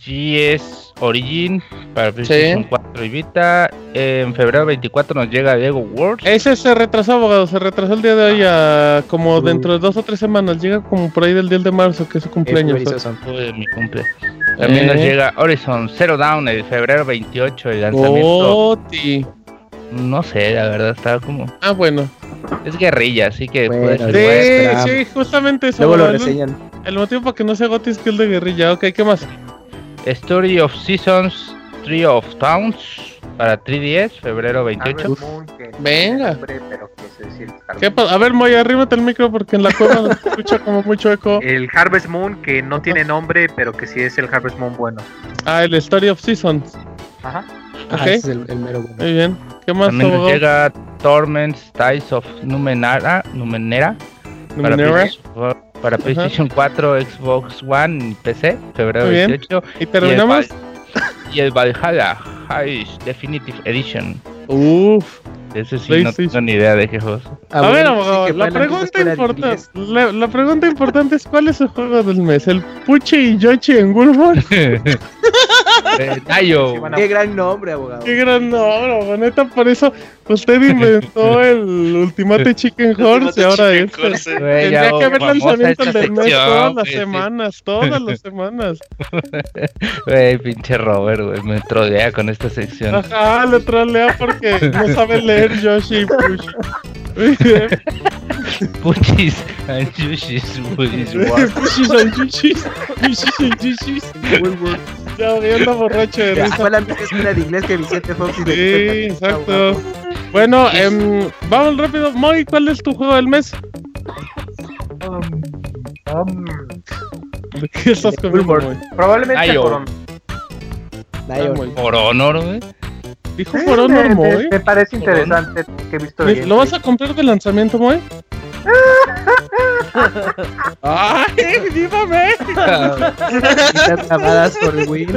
GS Origin para PlayStation 4 y Vita. En febrero 24 nos llega Lego World. Ese se retrasó, abogado. Se retrasó el día de hoy a como dentro de dos o tres semanas. Llega como por ahí del 10 de marzo, que es su cumpleaños. mi cumple. También nos eh. llega Horizon Zero Down el febrero 28, el lanzamiento. No sé, la verdad, estaba como. Ah, bueno. Es guerrilla, así que puede ser. Sí, sí, justamente eso. Luego lo reseñan. El, motivo para que no sea Gotti es que el de guerrilla. Ok, ¿qué más? Story of Seasons, Tree of Towns para 3DS, febrero 28. Venga. ¿Qué pasa? A ver, Moya, arrímate el micro porque en la cueva se escucha como mucho eco. El Harvest Moon, que no tiene nombre, pero que sí es el Harvest Moon bueno. Ah, el Story of Seasons. Ajá. Ok. Ah, es el, mero bueno. Muy bien. ¿Qué más? También nos llega Torments, Ties of Numenara, Numenera. Numenera. Para, PlayStation 4, Xbox One y PC, febrero 18. ¿Y terminamos? Y el, Valhalla High Definitive Edition. Uf. Ese sí, no tengo ni idea de qué juegos. Ah, a ver, abogado, la pregunta, importante, la, pregunta importante es: ¿cuál es el juego del mes? ¿El Puchi y Yoshi en Wolford? eh, Tayo. Qué gran nombre, abogado. Qué gran nombre, abogado. Neta, por eso usted inventó el Ultimate Chicken Horse y ahora este. Tendría que haber lanzamiento del mes todas las semanas, todas las semanas. Güey, pinche Robert, güey, me trolea con esta sección. Ajá, le trolea porque no sabe leer Yoshi Pushi. Puchis and Yushis Pushis Pushis and Yushis Pushis and Yushis Ya, voy anda borracho de risa. Fue la misma escuela de inglés que Vicente Fox y Sí, exacto. Bueno, eh, vamos rápido. Moy, ¿cuál es tu juego del mes? Um, um, ¿De qué estás comiendo, Probablemente por Honor. Por Honor, güey. Dijo por Honor, Moy. Me parece interesante que he visto. ¿Lo vas a comprar de lanzamiento, Moy? ¡Ay, viva llamadas por Win.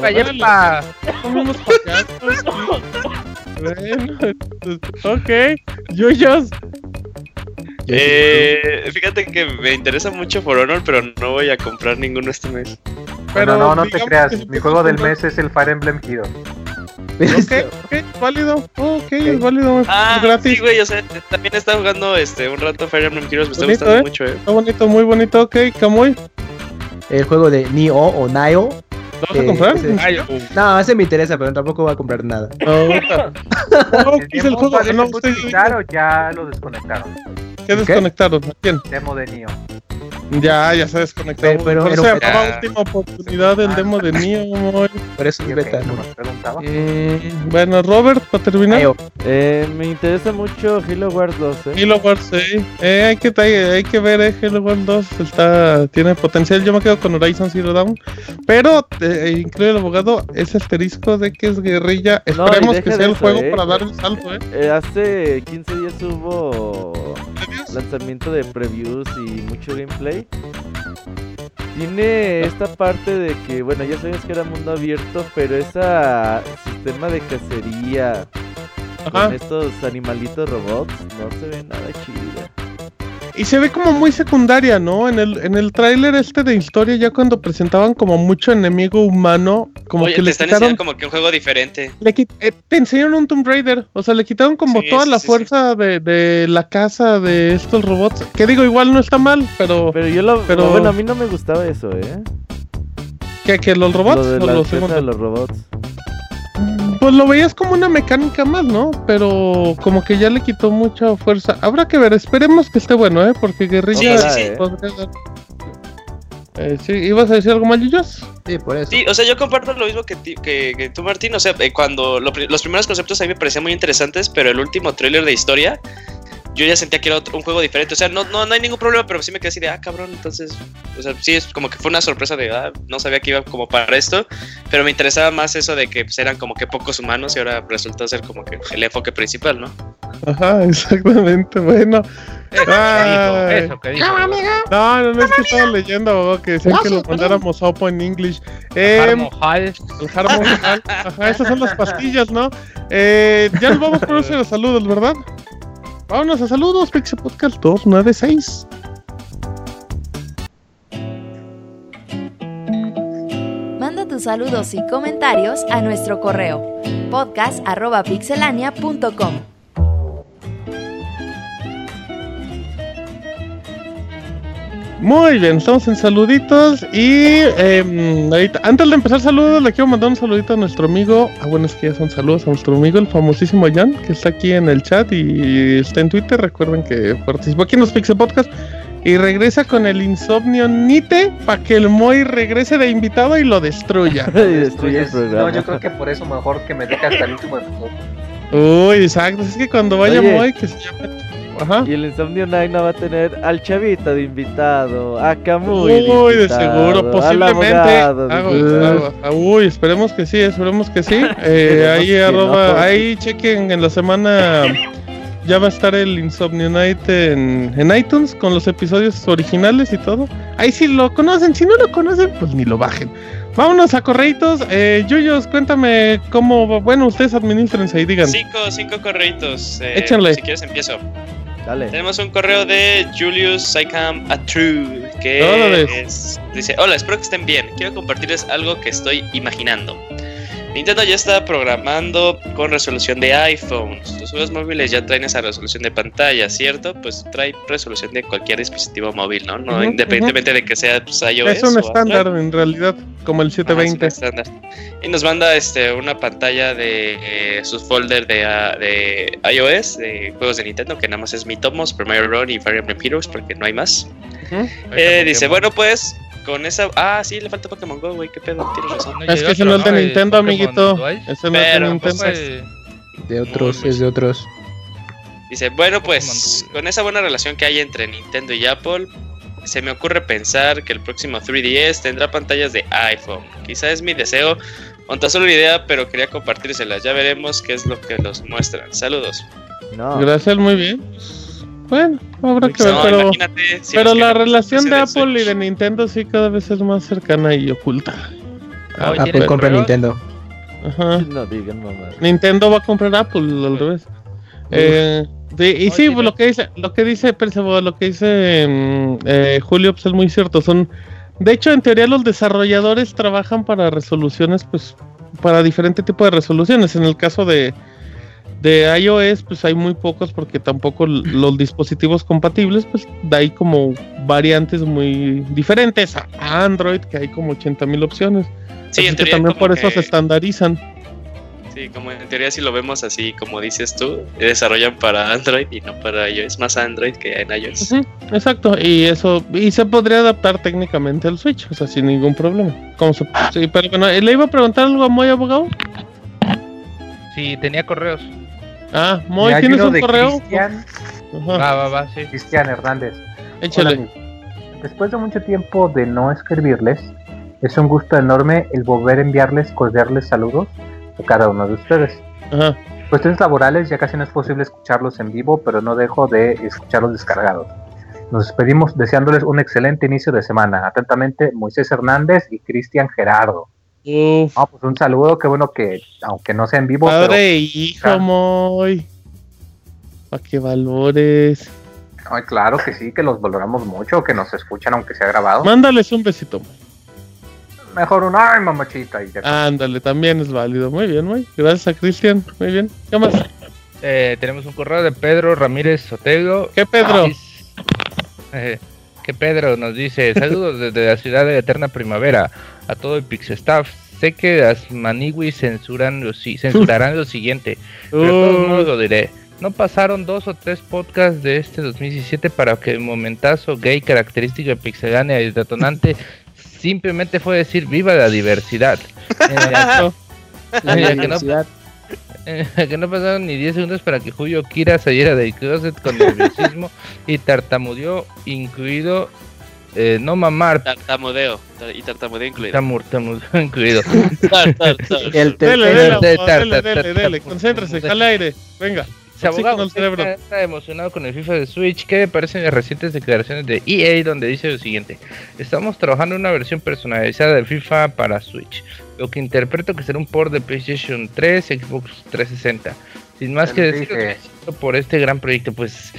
Vaya Comemos payasos. Bueno, ok. Yuyos. Eh, fíjate que me interesa mucho For Honor, pero no voy a comprar ninguno este mes. Pero no, no te creas. Mi juego del mes es el Fire Emblem Hero. Ok, ok, válido. Ok, es válido. Ah, gratis. Sí, güey, o sea, también está jugando este un rato Fire Emblem Heroes, me está gustando ¿eh? mucho, eh. Está bonito, muy bonito, ok, Kamui. El juego de Nioh o Nio. ¿Lo vas a comprar? no, ese me interesa, pero tampoco voy a comprar nada. No, no, es el juego? No, usted... ya lo desconectaron. ¿Qué desconectaron? ¿A quién? Demo de Nio. Ya, ya se desconectó. Pero, pero, pero se llamaba última oportunidad del demo de Nio. Por eso es beta. No preguntaba. Mm, bueno, Robert, para terminar. Eh, me interesa mucho Halo Wars 2. Eh. Halo Wars, sí. Eh, hay, que, hay, que ver, eh, Halo Wars 2 está, tiene potencial. Yo me quedo con Horizon Zero Dawn. Pero, eh, incluye el abogado, ese asterisco de que es guerrilla. Esperemos que sea el juego eh. para dar un salto. Eh. eh. hace 15 días hubo lanzamiento de previews y mucho gameplay. Tiene esta parte de que, bueno, ya sabías que era mundo abierto, pero ese sistema de cacería con estos animalitos robots no se ve nada chido. Y se ve como muy secundaria, ¿no? En el, en el tráiler este de historia, ya cuando presentaban como mucho enemigo humano, como que le quitaron... como que un juego diferente. Le eh, te enseñaron un Tomb Raider, o sea, le quitaron como toda la fuerza de, de, la casa de estos robots. Que digo, igual no está mal, pero... Pero yo lo... Pero... Bueno, a mí no me gustaba eso, ¿eh? ¿Qué? ¿Que los robots? Lo de la los, de los robots. Pues lo veías como una mecánica más, ¿no? Pero como que ya le quitó mucha fuerza. Habrá que ver, esperemos que esté bueno, ¿eh? Porque Guerrilla... Sí, sí, Eh, sí, ¿ibas a decir algo más, Yuyos? Sí, por eso. Sí, o sea, yo comparto lo mismo que, que, tú, Martín. O sea, eh, cuando los primeros conceptos a mí me parecían muy interesantes, pero el último tráiler de historia yo ya sentía que era otro, un juego diferente. O sea, no, no, no hay ningún problema, pero sí me quedé así de, ah, cabrón. Entonces, o sea, sí, es como que fue una sorpresa de, ah, no sabía que iba como para esto. Pero me interesaba más eso de que pues, eran como que pocos humanos y ahora resultó ser como que el enfoque principal, ¿no? Ajá, exactamente. Bueno. Eso. No, no, no es que estaba leyendo que decían que lo mandáramos Opo en English. Eh, el Harmon Ajá, esas son las pastillas, ¿no? Eh, ya nos vamos por los saludos, ¿verdad? Vámonos a saludos, Pixel Podcast 296. Manda tus saludos y comentarios a nuestro correo podcast.pixelania.com. Muy bien, estamos en saluditos y eh, ahorita, antes de empezar saludos le quiero mandar un saludito a nuestro amigo, ah bueno es que ya son saludos a nuestro amigo el famosísimo Jan que está aquí en el chat y está en Twitter, recuerden que participó aquí en los Pixel Podcast y regresa con el insomnio Nite para que el Moy regrese de invitado y lo destruya. y destruye el programa. No, yo creo que por eso mejor que me deje hasta el último Uy, exacto, es que cuando vaya Moy que se llame y el Insomnio Night va a tener al chavito de invitado, a Camuy. Uy, de, seguro, posiblemente. Ah, uy, esperemos que sí, esperemos que sí. Eh, ahí arroba, ahí chequen en la semana. Ya va a estar el Insomnio Night en, iTunes con los episodios originales y todo. Ahí sí lo conocen, si no lo conocen, pues ni lo bajen. Vámonos a correitos. Eh, Yuyos, cuéntame cómo. Bueno, ustedes administrense y digan. Cinco, cinco correitos. Eh, Échanle. Si quieres, empiezo. Tenemos un correo de Julius Saikam Atru que dice: Hola, espero que estén bien. Quiero compartirles algo que estoy imaginando. Nintendo ya está programando con resolución de iPhone. Los juegos móviles ya traen esa resolución de pantalla, ¿cierto? Pues trae resolución de cualquier dispositivo móvil, ¿no? no independientemente de que sea pues, iOS. Es un estándar en realidad, como el 720. y nos manda este una pantalla de eh, su folder de, uh, de, iOS, de juegos de Nintendo, que nada más es Mi Tomos, Premier Run y Fire Emblem Heroes, porque no hay más. Eh, dice, bueno, pues con esa. Ah, sí, le falta Pokémon Go, güey. Qué pedo, tienes razón. es que ese no es de Nintendo, amiguito. Ese no es de Nintendo. De otros, es de otros. Dice, bueno, pues con esa buena relación que hay entre Nintendo y Apple, se me ocurre pensar que el próximo 3DS tendrá pantallas de iPhone. Quizá es mi deseo, o tan solo una idea, pero quería compartírselas. Ya veremos qué es lo que los muestran. Saludos. Gracias, muy bien. Bueno, habrá que ver, pero, pero la relación de Apple y de Nintendo sí cada vez es más cercana y oculta. Apple compra Nintendo. Ajá. No digan mamá. Nintendo va a comprar Apple al revés. Eh, y sí, pues, lo que dice, lo que dice Percival, lo que dice mm, eh, Julio, pues es muy cierto. Son, de hecho, en teoría los desarrolladores trabajan para resoluciones, pues, para diferente tipo de resoluciones. En el caso de, de iOS, pues hay muy pocos porque tampoco los dispositivos compatibles, pues da ahí como variantes muy diferentes a Android, que hay como 80 mil opciones. Sí, en teoría, también por eso se estandarizan. Sí, como en teoría si lo vemos así, como dices tú, desarrollan para Android y no para iOS, más Android que en iOS. exacto, y eso, y se podría adaptar técnicamente al Switch, o sea, sin ningún problema. Como sí, pero bueno, ¿le iba a preguntar algo a Moy Abogado? Sí, tenía correos. Ah, Moy, ¿tienes un correo? Cristian. Va, va, va, sí. Cristian Hernández. Échale. Después de mucho tiempo de no escribirles, es un gusto enorme el volver a enviarles cordiales saludos a cada uno de ustedes. Ajá. Cuestiones laborales, ya casi no es posible escucharlos en vivo, pero no dejo de escucharlos descargados. Nos despedimos deseándoles un excelente inicio de semana. Atentamente, Moisés Hernández y Cristian Gerardo. Ah, pues un saludo, qué bueno que, aunque no sea en vivo. Padre hijo, muy. Para que valores. Ay, claro que sí, que los valoramos mucho, que nos escuchan aunque sea grabado. Mándales un besito. Mejor un ay, mamachita. Y Ándale, también es válido. Muy bien, muy. Gracias a Cristian. Muy bien. ¿Qué más? Eh, tenemos un correo de Pedro Ramírez Sotego. ¿Qué Pedro? Eh, que Pedro nos dice, saludos desde la ciudad de Eterna Primavera a todo el Pixestaff. Sé que las maniwis censuran lo, censurarán lo siguiente, pero de todos modos lo diré. No pasaron dos o tres podcasts de este 2017 para que el momentazo gay característico de Pixelania y detonante simplemente fue decir viva la diversidad. la diversidad. que no pasaron ni 10 segundos para que Julio Kira saliera del closet con nerviosismo y tartamudeó, incluido eh, no mamar. Tartamudeo. Y tartamudeo incluido. Tartamudeo incluido. el dele, dele, dele, dele, concéntrese, jale aire. Venga. Se abogado está, emocionado con el FIFA de Switch. ¿Qué le parecen las recientes declaraciones de EA donde dice lo siguiente? Estamos trabajando en una versión personalizada de FIFA para Switch, lo que interpreto que será un port de PlayStation 3, Xbox 360. Sin más que decir por este gran proyecto, pues,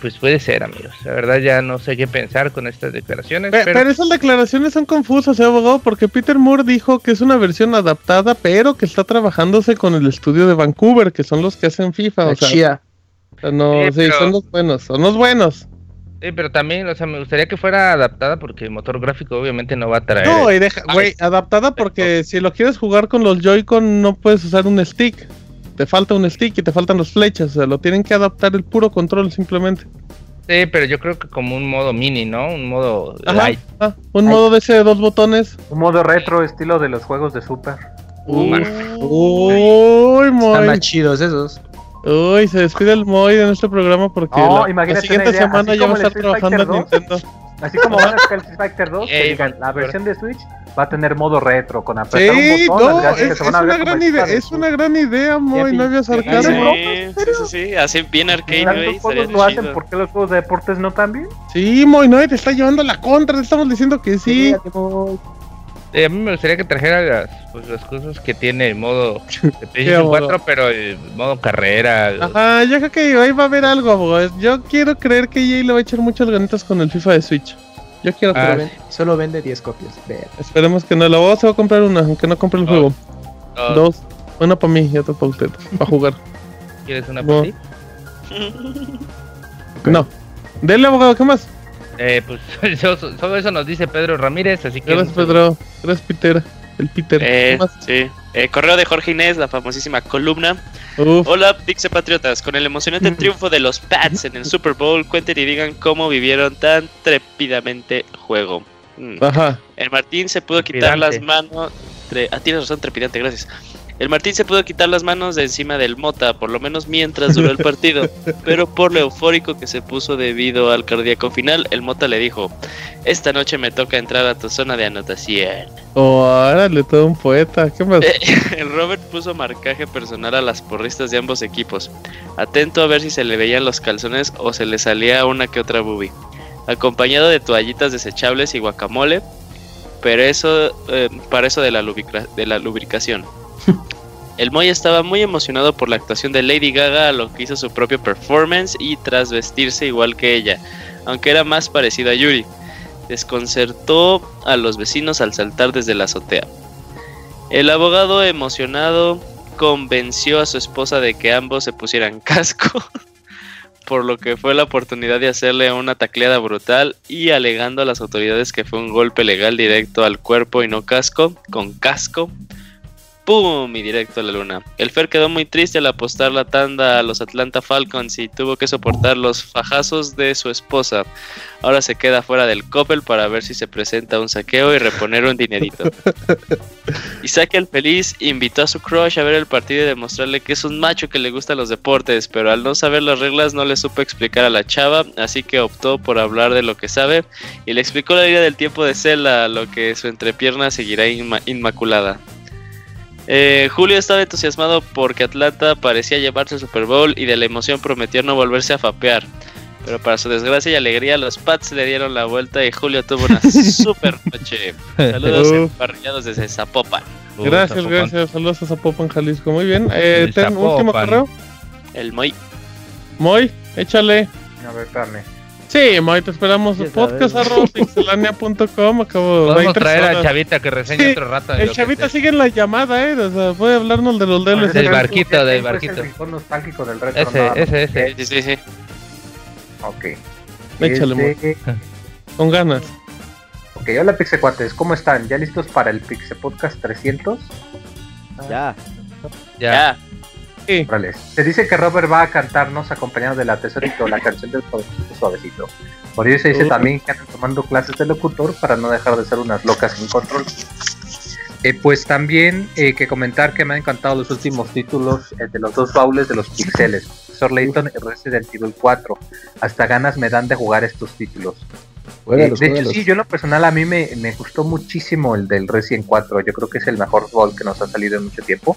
pues puede ser, amigos. La verdad ya no sé qué pensar con estas declaraciones. Pero, esas declaraciones son confusas, ¿eh, abogado? Porque Peter Moore dijo que es una versión adaptada, pero que está trabajándose con el estudio de Vancouver, que son los que hacen FIFA. o sea, no, sí, son los buenos, son los buenos. Sí, pero también, o sea, me gustaría que fuera adaptada porque el motor gráfico obviamente no va a traer. No, y deja, güey, adaptada porque si lo quieres jugar con los Joy-Con no puedes usar un stick te falta un stick y te faltan las flechas, o sea, lo tienen que adaptar el puro control simplemente. Sí, pero yo creo que como un modo mini, ¿no? Un modo light. Ah, un modo de ese de dos botones. Un modo retro, estilo de los juegos de Super. Uy, uy, muy. Están más chidos esos. Uy, se despide el Moy de nuestro programa porque la, siguiente semana ya va a estar trabajando en Nintendo. Así como van a sacar el Street Fighter 2, que digan, la versión de Switch va a tener modo retro, con apretar sí, un botón. No, es, es una gran idea, es una gran idea, Moy, no había sarcasmo. Sí, sí, sí, sí, así bien arcade. ¿Los juegos lo hacen? ¿Por qué los juegos de deportes no también? Sí, Moy, no, te está llevando la contra, te estamos diciendo que sí. Eh, a mí me gustaría que trajera las, pues, las cosas que tiene el modo de PlayStation 4, pero el modo carrera. Ajá, yo creo que ahí va a haber algo, abogado. Yo quiero creer que EA le va a echar muchas ganitas con el FIFA de Switch. Yo quiero que ah, lo Solo vende 10 copias. Esperemos que no. La voz se va a comprar una, aunque no compre el juego. Dos. Una para mí y otra para usted. Para jugar. ¿Quieres una para ti? No. Dele, abogado, ¿qué más? Eh, pues todo eso nos dice Pedro Ramírez, así que... Gracias Pedro, gracias Peter, el Peter. Eh, sí. Eh, correo de Jorge Inés, la famosísima columna. Hola, Pixe Patriotas. Con el emocionante triunfo de los Pats en el Super Bowl, cuenten y digan cómo vivieron tan trepidamente juego. Mm. Ajá. El Martín se pudo quitar las manos. Ah, tienes razón, trepidante, gracias. El Martín se pudo quitar las manos de encima del Mota, por lo menos mientras duró el partido, pero por lo eufórico que se puso debido al cardíaco final, el Mota le dijo, esta noche me toca entrar a tu zona de anotación. Oh, árale, todo un poeta, ¿qué más? el Robert puso marcaje personal a las porristas de ambos equipos, atento a ver si se le veían los calzones o se le salía una que otra boobie, acompañado de toallitas desechables y guacamole, pero eso, eh, para eso de la, de la lubricación. El Moy estaba muy emocionado por la actuación de Lady Gaga a lo que hizo su propio performance y tras vestirse igual que ella, aunque era más parecido a Yuri. Desconcertó a los vecinos al saltar desde la azotea. El abogado emocionado convenció a su esposa de que ambos se pusieran casco, por lo que fue la oportunidad de hacerle una tacleada brutal y alegando a las autoridades que fue un golpe legal directo al cuerpo y no casco, con casco, ¡Pum! Y directo a la luna. El Fer quedó muy triste al apostar la tanda a los Atlanta Falcons y tuvo que soportar los fajazos de su esposa. Ahora se queda fuera del Coppel para ver si se presenta un saqueo y reponer un dinerito. Isaac el Feliz invitó a su crush a ver el partido y demostrarle que es un macho que le gustan los deportes, pero al no saber las reglas no le supo explicar a la chava, así que optó por hablar de lo que sabe y le explicó la vida del tiempo de Cela, lo que su entrepierna seguirá inmaculada. Eh, Julio estaba entusiasmado porque Atlanta parecía llevarse el Super Bowl y de la emoción prometió no volverse a fapear. Pero para su desgracia y alegría, los Pats le dieron la vuelta y Julio tuvo una super noche. Saludos emparrillados desde Zapopan. Gracias, gracias. Saludos a Zapopan, Jalisco. Muy bien. Eh, ten, último correo. El Moy. Moy, échale. A ver, dale. Sí, Moy, te esperamos. Podcast arroba pixelania.com. Acabo Podemos traer a Chavita que reseñe otro rato. El Chavita sigue en la llamada, ¿eh? O sea, puede hablarnos de los deles. Del barquito, del barquito. Es el nostálgico del retro. Ese, ese, ese. Sí, sí, sí. Ok. Échale, este... Con ganas. Ok, hola Pixecuates, ¿cómo están? ¿Ya listos para el Pixe Podcast 300? Ya. Ya. Se dice que Robert va a cantarnos acompañado de la tesorito, la canción del suavecito. Por eso se dice también que andan tomando clases de locutor para no dejar de ser unas locas sin control. Eh, pues también eh, que comentar que me han encantado los últimos títulos eh, de los dos baúles de los pixeles, Profesor Layton y Resident Evil 4. Hasta ganas me dan de jugar estos títulos. de hecho, sí, yo en lo personal a mí me, me, gustó muchísimo el del Resident 4. Yo creo que es el mejor baúl que nos ha salido en mucho tiempo.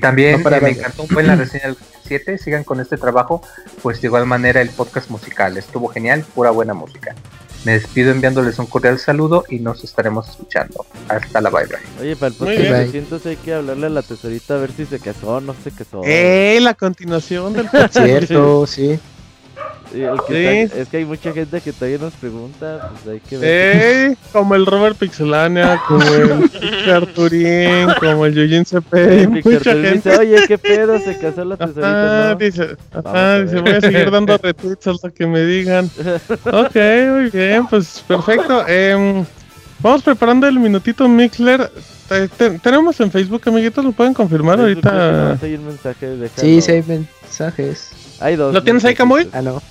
También me encantó un buen la reseña del 7. Sigan con este trabajo. Pues de igual manera el podcast musical. Estuvo genial, pura buena música. Me despido enviándoles un cordial saludo y nos estaremos escuchando. Hasta la bye bye. Oye, para el próximo siento hay que hablarle a la tesorita a ver si se casó o no se casó. ¡Eh! La continuación del Cierto, sí es que hay mucha gente que todavía nos pregunta, pues hay que ver. Eh, como el Robert Pixelania, como el Arturín, como el Yujin CP. dice, oye, ¿qué pedo? Se casó la tesorita, ¿no? Dice, ajá, dice, voy a seguir dando retweets hasta que me digan. ok, muy bien, pues perfecto. Eh, vamos preparando el minutito Mixler. tenemos en Facebook, amiguitos, lo pueden confirmar ahorita. Mensaje de sí, sí hay mensajes. Hay dos. ¿Lo tienes ahí, Camuy? Ah, no.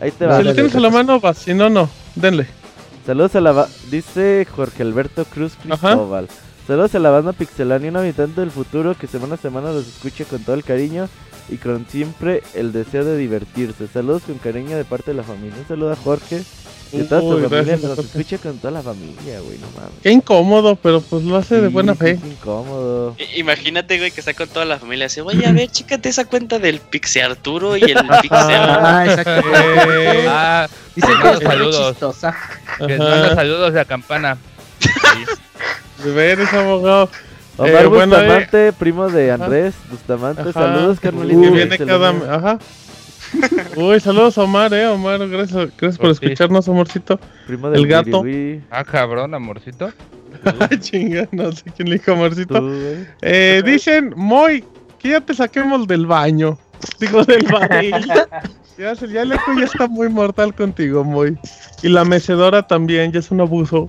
Ahí te va. Si lo tienes a la mano, va. Si no, no. Denle. Saludos a la. Dice Jorge Alberto Cruz Cristóbal. Saludos a la banda Pixelania, un habitante del futuro que semana a semana los escucha con todo el cariño y con siempre el deseo de divertirse. Saludos con cariño de parte de la familia. Un saludo a Jorge y toda tu familia. Nos escucha con toda la familia, güey, no mames. Qué incómodo, pero pues lo hace de buena fe. Qué incómodo. Imagínate, güey, que está con toda la familia. Dice, oye, a ver, chécate esa cuenta del Pixie Arturo y el Pixie Ah, exacto. ah, dice que saludos. Que saludos de a campana. De ver, es abogado. Omar eh, Bustamante, eh, primo de Andrés Bustamante, saludos Carmelita. Que viene cada... Ajá. Uy, saludos a Omar, eh, Omar, gracias, gracias por escucharnos, amorcito. Primo del El gato. Ah, cabrón, amorcito. Chinga, no sé quién le dijo amorcito. eh, dicen, Moy, que ya te saquemos del baño. Digo, del baño. ya, ya, el ya está muy mortal contigo, Moy. Y la mecedora también, ya es un abuso.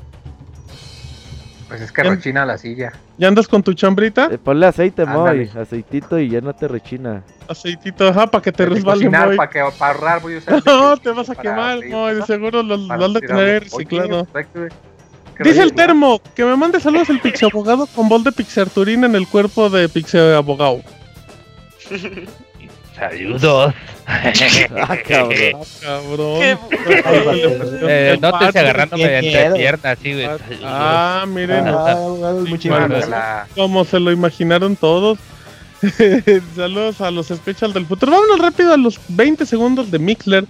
Pues es que rechina la silla. ¿Ya andas con tu chambrita? Eh, ponle aceite, Moy. Aceitito y ya no te rechina. Aceitito, ajá, para que te resbale, Moy. Para, que, para ahorrar, voy a usar. no, te vas a quemar, Moy. De seguro lo, lo has de tener reciclado. Dice el termo que me mande saludos el Pixie Abogado con bol de Pixarturina en el cuerpo de Pixie Abogado. Saludos. ah, cabrón. cabrón. Eh, no te estés agarrando mediante piernas, sí, güey. Ah, miren. Ah, como se lo imaginaron todos. Saludos a los Special del futuro. Vámonos rápido a los 20 segundos de Mixler.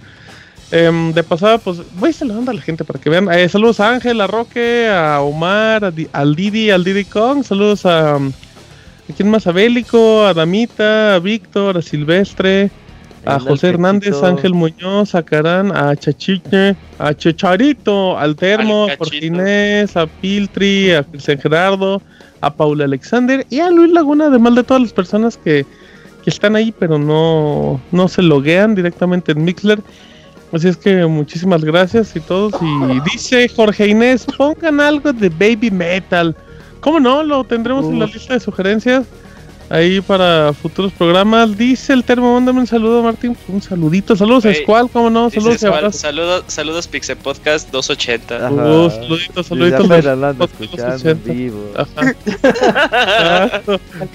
Eh, de pasada, pues voy a saludar a la gente para que vean. Eh, saludos a Ángel, a Roque, a Omar, a al Didi, al Didi Kong. Saludos a. ¿A quién más? A Bélico, a Damita, a Víctor, a Silvestre, a José Hernández, a Ángel Muñoz, a Carán, a Chachiche, a Checharito, al Termo, a Cortinés, a Piltri, a Cristian Gerardo, a Paula Alexander y a Luis Laguna, además de todas las personas que, que están ahí, pero no, no se loguean directamente en Mixler. Así es que muchísimas gracias y todos. Y dice Jorge Inés, pongan algo de baby metal. ¿Cómo no? Lo tendremos en la lista de sugerencias. Ahí para futuros programas. Dice el termo, mándame un saludo, Martín. Un saludito. Saludos a Squall, ¿cómo no? Saludos a Saludos, saludos Pixel Podcast 280. Uh, saluditos, saluditos.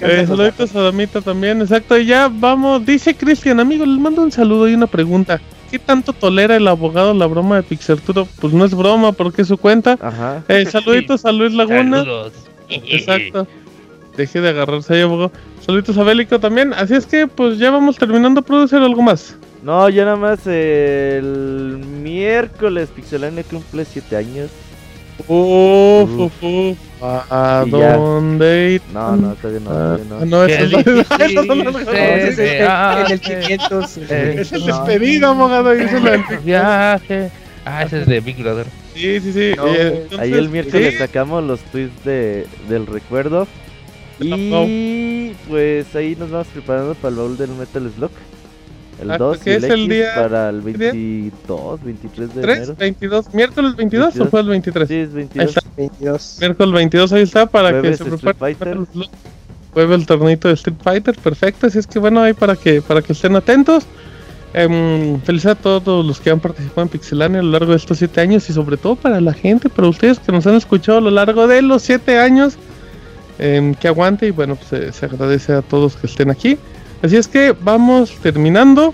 eh, saluditos a Damita también, exacto. Y ya vamos. Dice Cristian, amigo, les mando un saludo y una pregunta. ¿Qué tanto tolera el abogado la broma de Pixelturo? Pues no es broma, porque es su cuenta. Ajá. Eh, saluditos a Luis Laguna. Saludos. Exacto. Deje de agarrarse ahí, abogado. Saluditos a Bélico también. Así es que, pues ya vamos terminando. ¿Puedo hacer algo más? No, ya nada más el miércoles Pixelania cumple 7 años. Uf, uf, uf. ¿A dónde? No, no, todavía no. Todavía no. Ah, no, es el, en el 500. Es el despedido, abogado. el viaje. Ah, ese es de Big Brother. Sí, sí, sí. Eh, ahí el miércoles sacamos los tweets de, del recuerdo. Y pues ahí nos vamos preparando para el baúl del Metal Slug. El 2 ah, es el día para el 22, 23 de 3, enero. 22, miércoles 22, 22, o fue el 23? Sí, es 22. 22. Miércoles 22 ahí está para que se preparen. jueves el torneito de Street Fighter, perfecto. Así es que bueno, ahí para que, para que estén atentos. Eh, felicidades a todos los que han participado en Pixelania a lo largo de estos siete años y sobre todo para la gente, para ustedes que nos han escuchado a lo largo de los siete años. Em, que aguante y bueno, pues se agradece a todos que estén aquí. Así es que vamos terminando.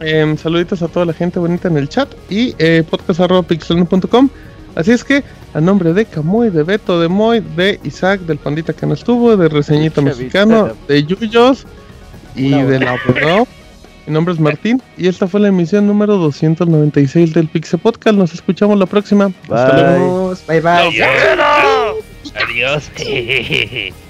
Em, saluditos a toda la gente bonita en el chat y eh, podcast.pixelania.com. Así es que a nombre de Camuy, de Beto, de Moy, de Isaac, del Pandita que no estuvo, de Reseñito Mexicano, de Yuyos y de la Mi nombre es Martín y esta fue la emisión número 296 del Pixel Podcast. Nos escuchamos la próxima. Bye. Hasta luego. Bye bye. Adiós.